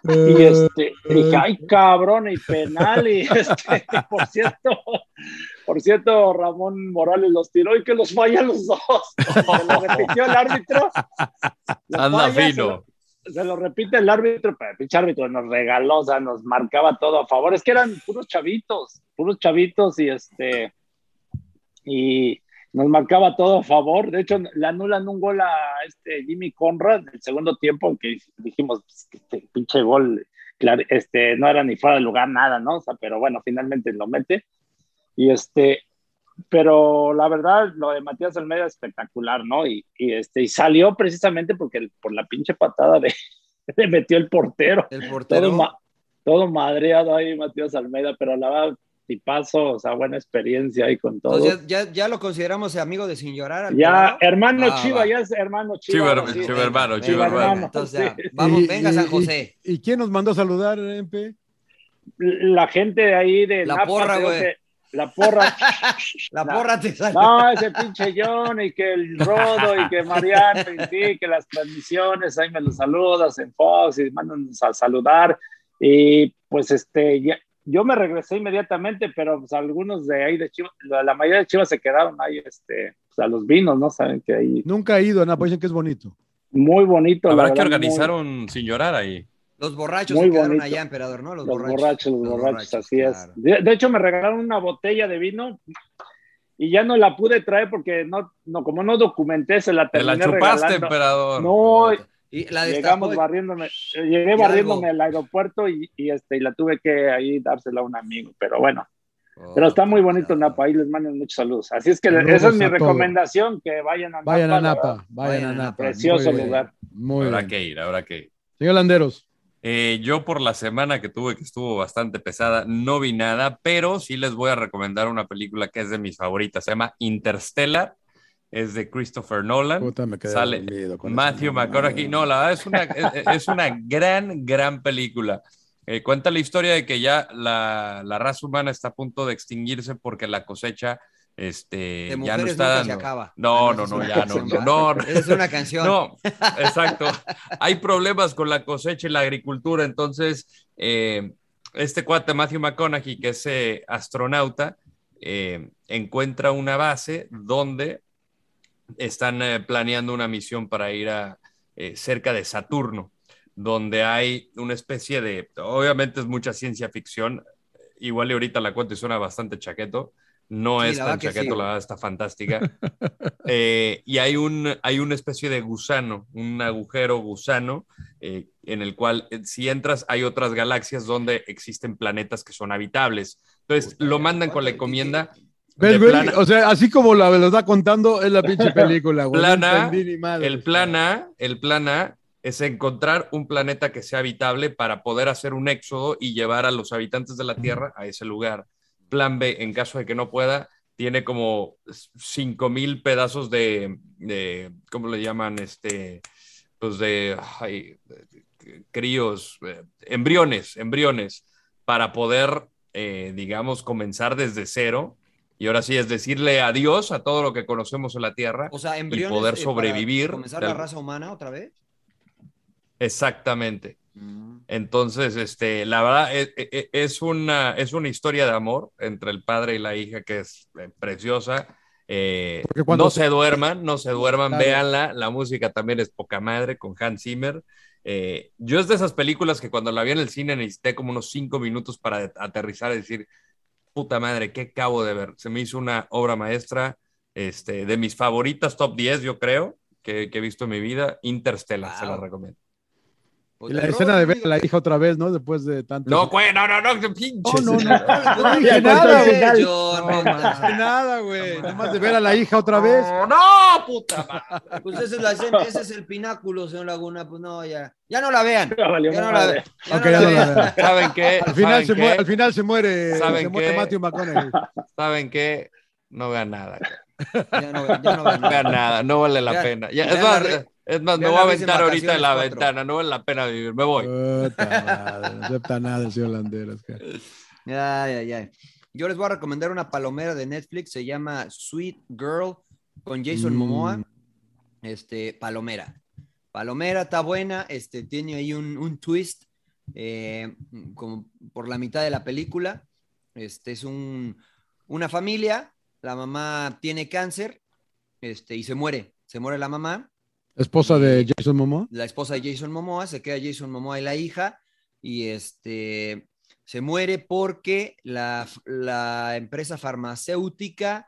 Y este, dije, ay, cabrón, y penal, y este, por cierto, Por cierto, Ramón Morales los tiró y que los falla los dos. Se lo repitió el árbitro. Anda fino. Se lo repite el árbitro, pero el pinche árbitro nos regaló, o sea, nos marcaba todo a favor. Es que eran puros chavitos, puros chavitos y este. Y nos marcaba todo a favor. De hecho, le anulan un gol a este Jimmy Conrad en el segundo tiempo, que dijimos, pues, este pinche gol, claro, este, no era ni fuera de lugar, nada, ¿no? O sea, pero bueno, finalmente lo mete. Y este, pero la verdad, lo de Matías Almeida es espectacular, ¿no? Y, y este, y salió precisamente porque el- por la pinche patada de, le metió el portero. El portero. Todo, ma- todo madreado ahí, Matías Almeida, pero la verdad, tipazo, o sea, buena experiencia ahí con todo. Entonces, ya, ya, ya lo consideramos amigo de Sin Llorar. al Ya, hermano Ah, Chiva, va. ya es hermano Chivo, Chiva. her- sí. chivo hermano, venga, hermano. Entonces, ya, vamos, Y- venga San y- José. ¿Y, quién nos mandó a saludar, MP? La gente de ahí de La Napa, porra, güey. Que- La porra. La No. porra te salió. No, ese pinche John y que el Rodo y que Mariano y sí, que las transmisiones, ahí me los saludas en Fox y mandan a saludar. Y pues este, ya- yo me regresé inmediatamente, pero pues, algunos de ahí de Chivas, la, la mayoría de Chivas se quedaron ahí este, pues, a los vinos, ¿no? Saben que ahí Nunca he ido a Napa, dicen que es bonito. muy bonito. la Habrá que verdad, muy- organizar un sin llorar ahí. Los borrachos Muy se quedaron bonito. allá, emperador, ¿no? Los, Los borrachos, los borrachos, así claro. es. De, de hecho, me regalaron una botella de vino y ya no la pude traer porque no, no como no documenté, se la Te la terminé chupaste, regalando. emperador. No, Y la llegamos barriéndome, llegué barriéndome al aeropuerto y, y, este, y la tuve que ahí dársela a un amigo, pero bueno, Oh, pero está muy bonito claro. Napa, ahí les mando muchos saludos. Así es que Saludos esa es mi recomendación, que vayan a Napa. Vayan a Napa, vayan a Vayan a Napa. Precioso Muy bien, lugar. Muy Habrá bien. que ir, habrá que ir. Señor Landeros, Eh, yo por la semana que tuve, que estuvo bastante pesada, no vi nada, pero sí les voy a recomendar una película que es de mis favoritas. Se llama Interstellar. Es de Christopher Nolan. puta, me quedé Sale con Matthew McConaughey. No, la verdad es una, es, es una gran, gran película. Eh, cuenta la historia de que ya la, la raza humana está a punto de extinguirse porque la cosecha este, De ya no está dando. se acaba. No, Ah, no, no, ya no, no, no. Es una canción. No, exacto. Hay problemas con la cosecha y la agricultura, entonces eh, este cuate Matthew McConaughey, que es eh, astronauta, eh, encuentra una base donde están planeando una misión para ir a cerca de Saturno, donde hay una especie de, obviamente es mucha ciencia ficción, igual y ahorita la cuento y suena bastante chaqueto, no Sí, es tan sí, chaqueto, la verdad está fantástica. Eh, y hay, un, hay una especie de gusano, un agujero gusano, eh, en el cual eh, si entras hay otras galaxias donde existen planetas que son habitables. Entonces Puta, lo mandan ¿cuánto- con la encomienda. O sea, así como la lo está contando, es la pinche película, güey. Plan No A, entendí ni madre. el plan A, el plan A es encontrar un planeta que sea habitable para poder hacer un éxodo y llevar a los habitantes de la Tierra a ese lugar. Plan B, en caso de que no pueda, tiene como 5000 pedazos de, de, ¿cómo le llaman? Este, pues de, ay, críos, eh, embriones, embriones, para poder, eh, digamos, comenzar desde cero. Y ahora sí, es decirle adiós a todo lo que conocemos en la Tierra O sea, embriones. poder eh, para sobrevivir ¿Comenzar la raza humana otra vez? Exactamente. Entonces, este, la verdad es, es- es una, es una historia de amor entre el padre y la hija que es eh, preciosa. Eh, no se- duerman, no se duerman, Claro. véanla. La música también es poca madre con Hans Zimmer. Eh, yo es de esas películas que cuando la vi en el cine necesité como unos cinco minutos para aterrizar y decir, puta madre, ¿qué acabo de ver? Se me hizo una obra maestra, este, de mis favoritas, top 10, yo creo, que, que he visto en mi vida. Interstellar, se la Wow. Y la escena de ver a la hija otra vez, ¿no? Después de tanto. No, güey, no, no, no, pinche. No, no, no. No dije nada, güey. No, dije nada, güey. Nada más de ver a la hija otra vez. No, no, puta madre. Pues ese es, la escena- ese es el pináculo, señor Laguna. Pues no, ya. Ya no la vean. Ya no la vean. Ya Ok, no ya la no la vean. ¿Saben qué? Al final, ¿Saben se qué? muere, al final se muere, ¿Saben se muere qué? Matthew McConaughey. ¿Saben qué? No vean nada. Ya no, ya no vean No vean nada. no vale la Ya- pena. Ya, ya es más, es más, me voy a aventar ahorita en la cuatro. ventana, no vale la pena vivir, me voy. Puta madre, no acepta nada el señor Landeros. Ay, ay, ay. Yo les voy a recomendar una palomera de Netflix, se llama Sweet Girl con Jason Mm. Momoa. Este, palomera. Palomera está buena, este, tiene ahí un, un twist eh, como por la mitad de la película. Este es un, una familia, la mamá tiene cáncer este, y se muere. Se muere la mamá. Esposa de Jason Momoa. La esposa de Jason Momoa, se queda Jason Momoa y la hija. Y este, se muere porque la, la empresa farmacéutica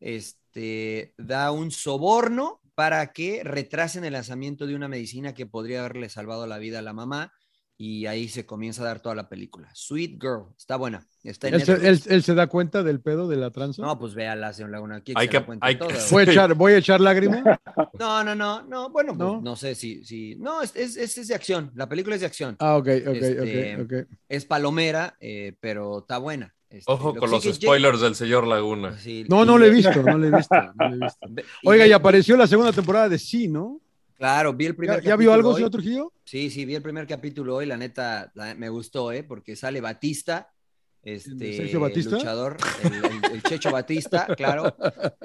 este, da un soborno para que retrasen el lanzamiento de una medicina que podría haberle salvado la vida a la mamá. Y ahí se comienza a dar toda la película. Sweet Girl, está buena. Está en ¿Él se, él- él se da cuenta del pedo de la tranza? No, pues véala, señor Laguna. Aquí Hay se que- da cuenta hay que-. ¿Voy, a echar, ¿Voy a echar lágrima? No, no, no, no. Bueno, pues, ¿No? ¿No? sé si, si. No, es, es, es- de acción. La película es de acción. Ah, ok, ok, Este, ok, ok. Es palomera, eh, pero está buena. Este, Ojo lo con los spoilers del señor Laguna. Sí, No, y no le he visto, no le he visto, no le he visto. Oiga, y apareció la segunda temporada de Sí, ¿no? Claro, vi el primer ¿Ya, ya vio capítulo algo, hoy. señor Trujillo? Sí, sí, vi el primer capítulo hoy. La neta, la- me gustó, ¿eh? Porque sale Batista. Este, Sergio Batista? luchador, el, el- el Checho Batista, claro.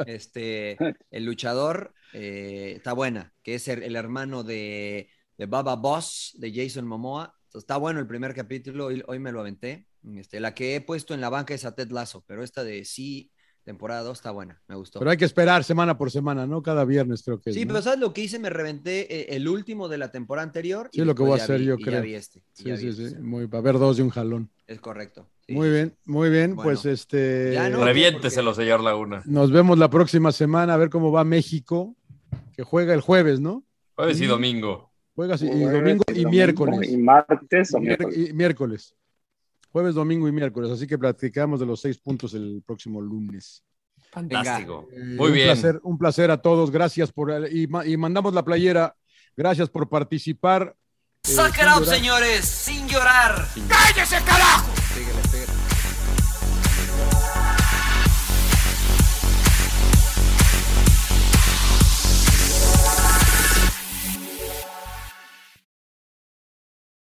Este, el luchador eh, está buena, que es el, el hermano de, de Baba Boss, de Jason Momoa. Entonces, está bueno el primer capítulo, hoy, hoy me lo aventé. Este, la que he puesto en la banca es a Ted Lasso, pero esta de sí, temporada 2 está buena, me gustó. Pero hay que esperar semana por semana, ¿no? Cada viernes creo que es, Sí, ¿no? pero ¿sabes lo que hice? Me reventé eh, el último de la temporada anterior. y Sí, lo que voy a ya hacer vi- yo y ya creo. vi este. y Sí, ya sí, vi sí. este. Muy, va a haber dos de un jalón. Es correcto. Sí, muy bien, muy bien. Bueno. Pues este. Ya no. Reviénteselo, señor Laguna. Nos vemos la próxima semana a ver cómo va México, que juega el jueves, ¿no? Jueves y domingo. Juega sí, y Jueves domingo y domingo miércoles. Y martes o miércoles. y miércoles. Jueves, domingo y miércoles. Así que platicamos de los seis puntos el próximo lunes. Fantástico. Eh, Muy un bien. Placer, un placer a todos. Gracias por. Y, ma- y mandamos la playera. Gracias por participar. Eh, Suck it sin up, llorar. señores, sin llorar. ¡Cállese, carajo! Pégale, pégale.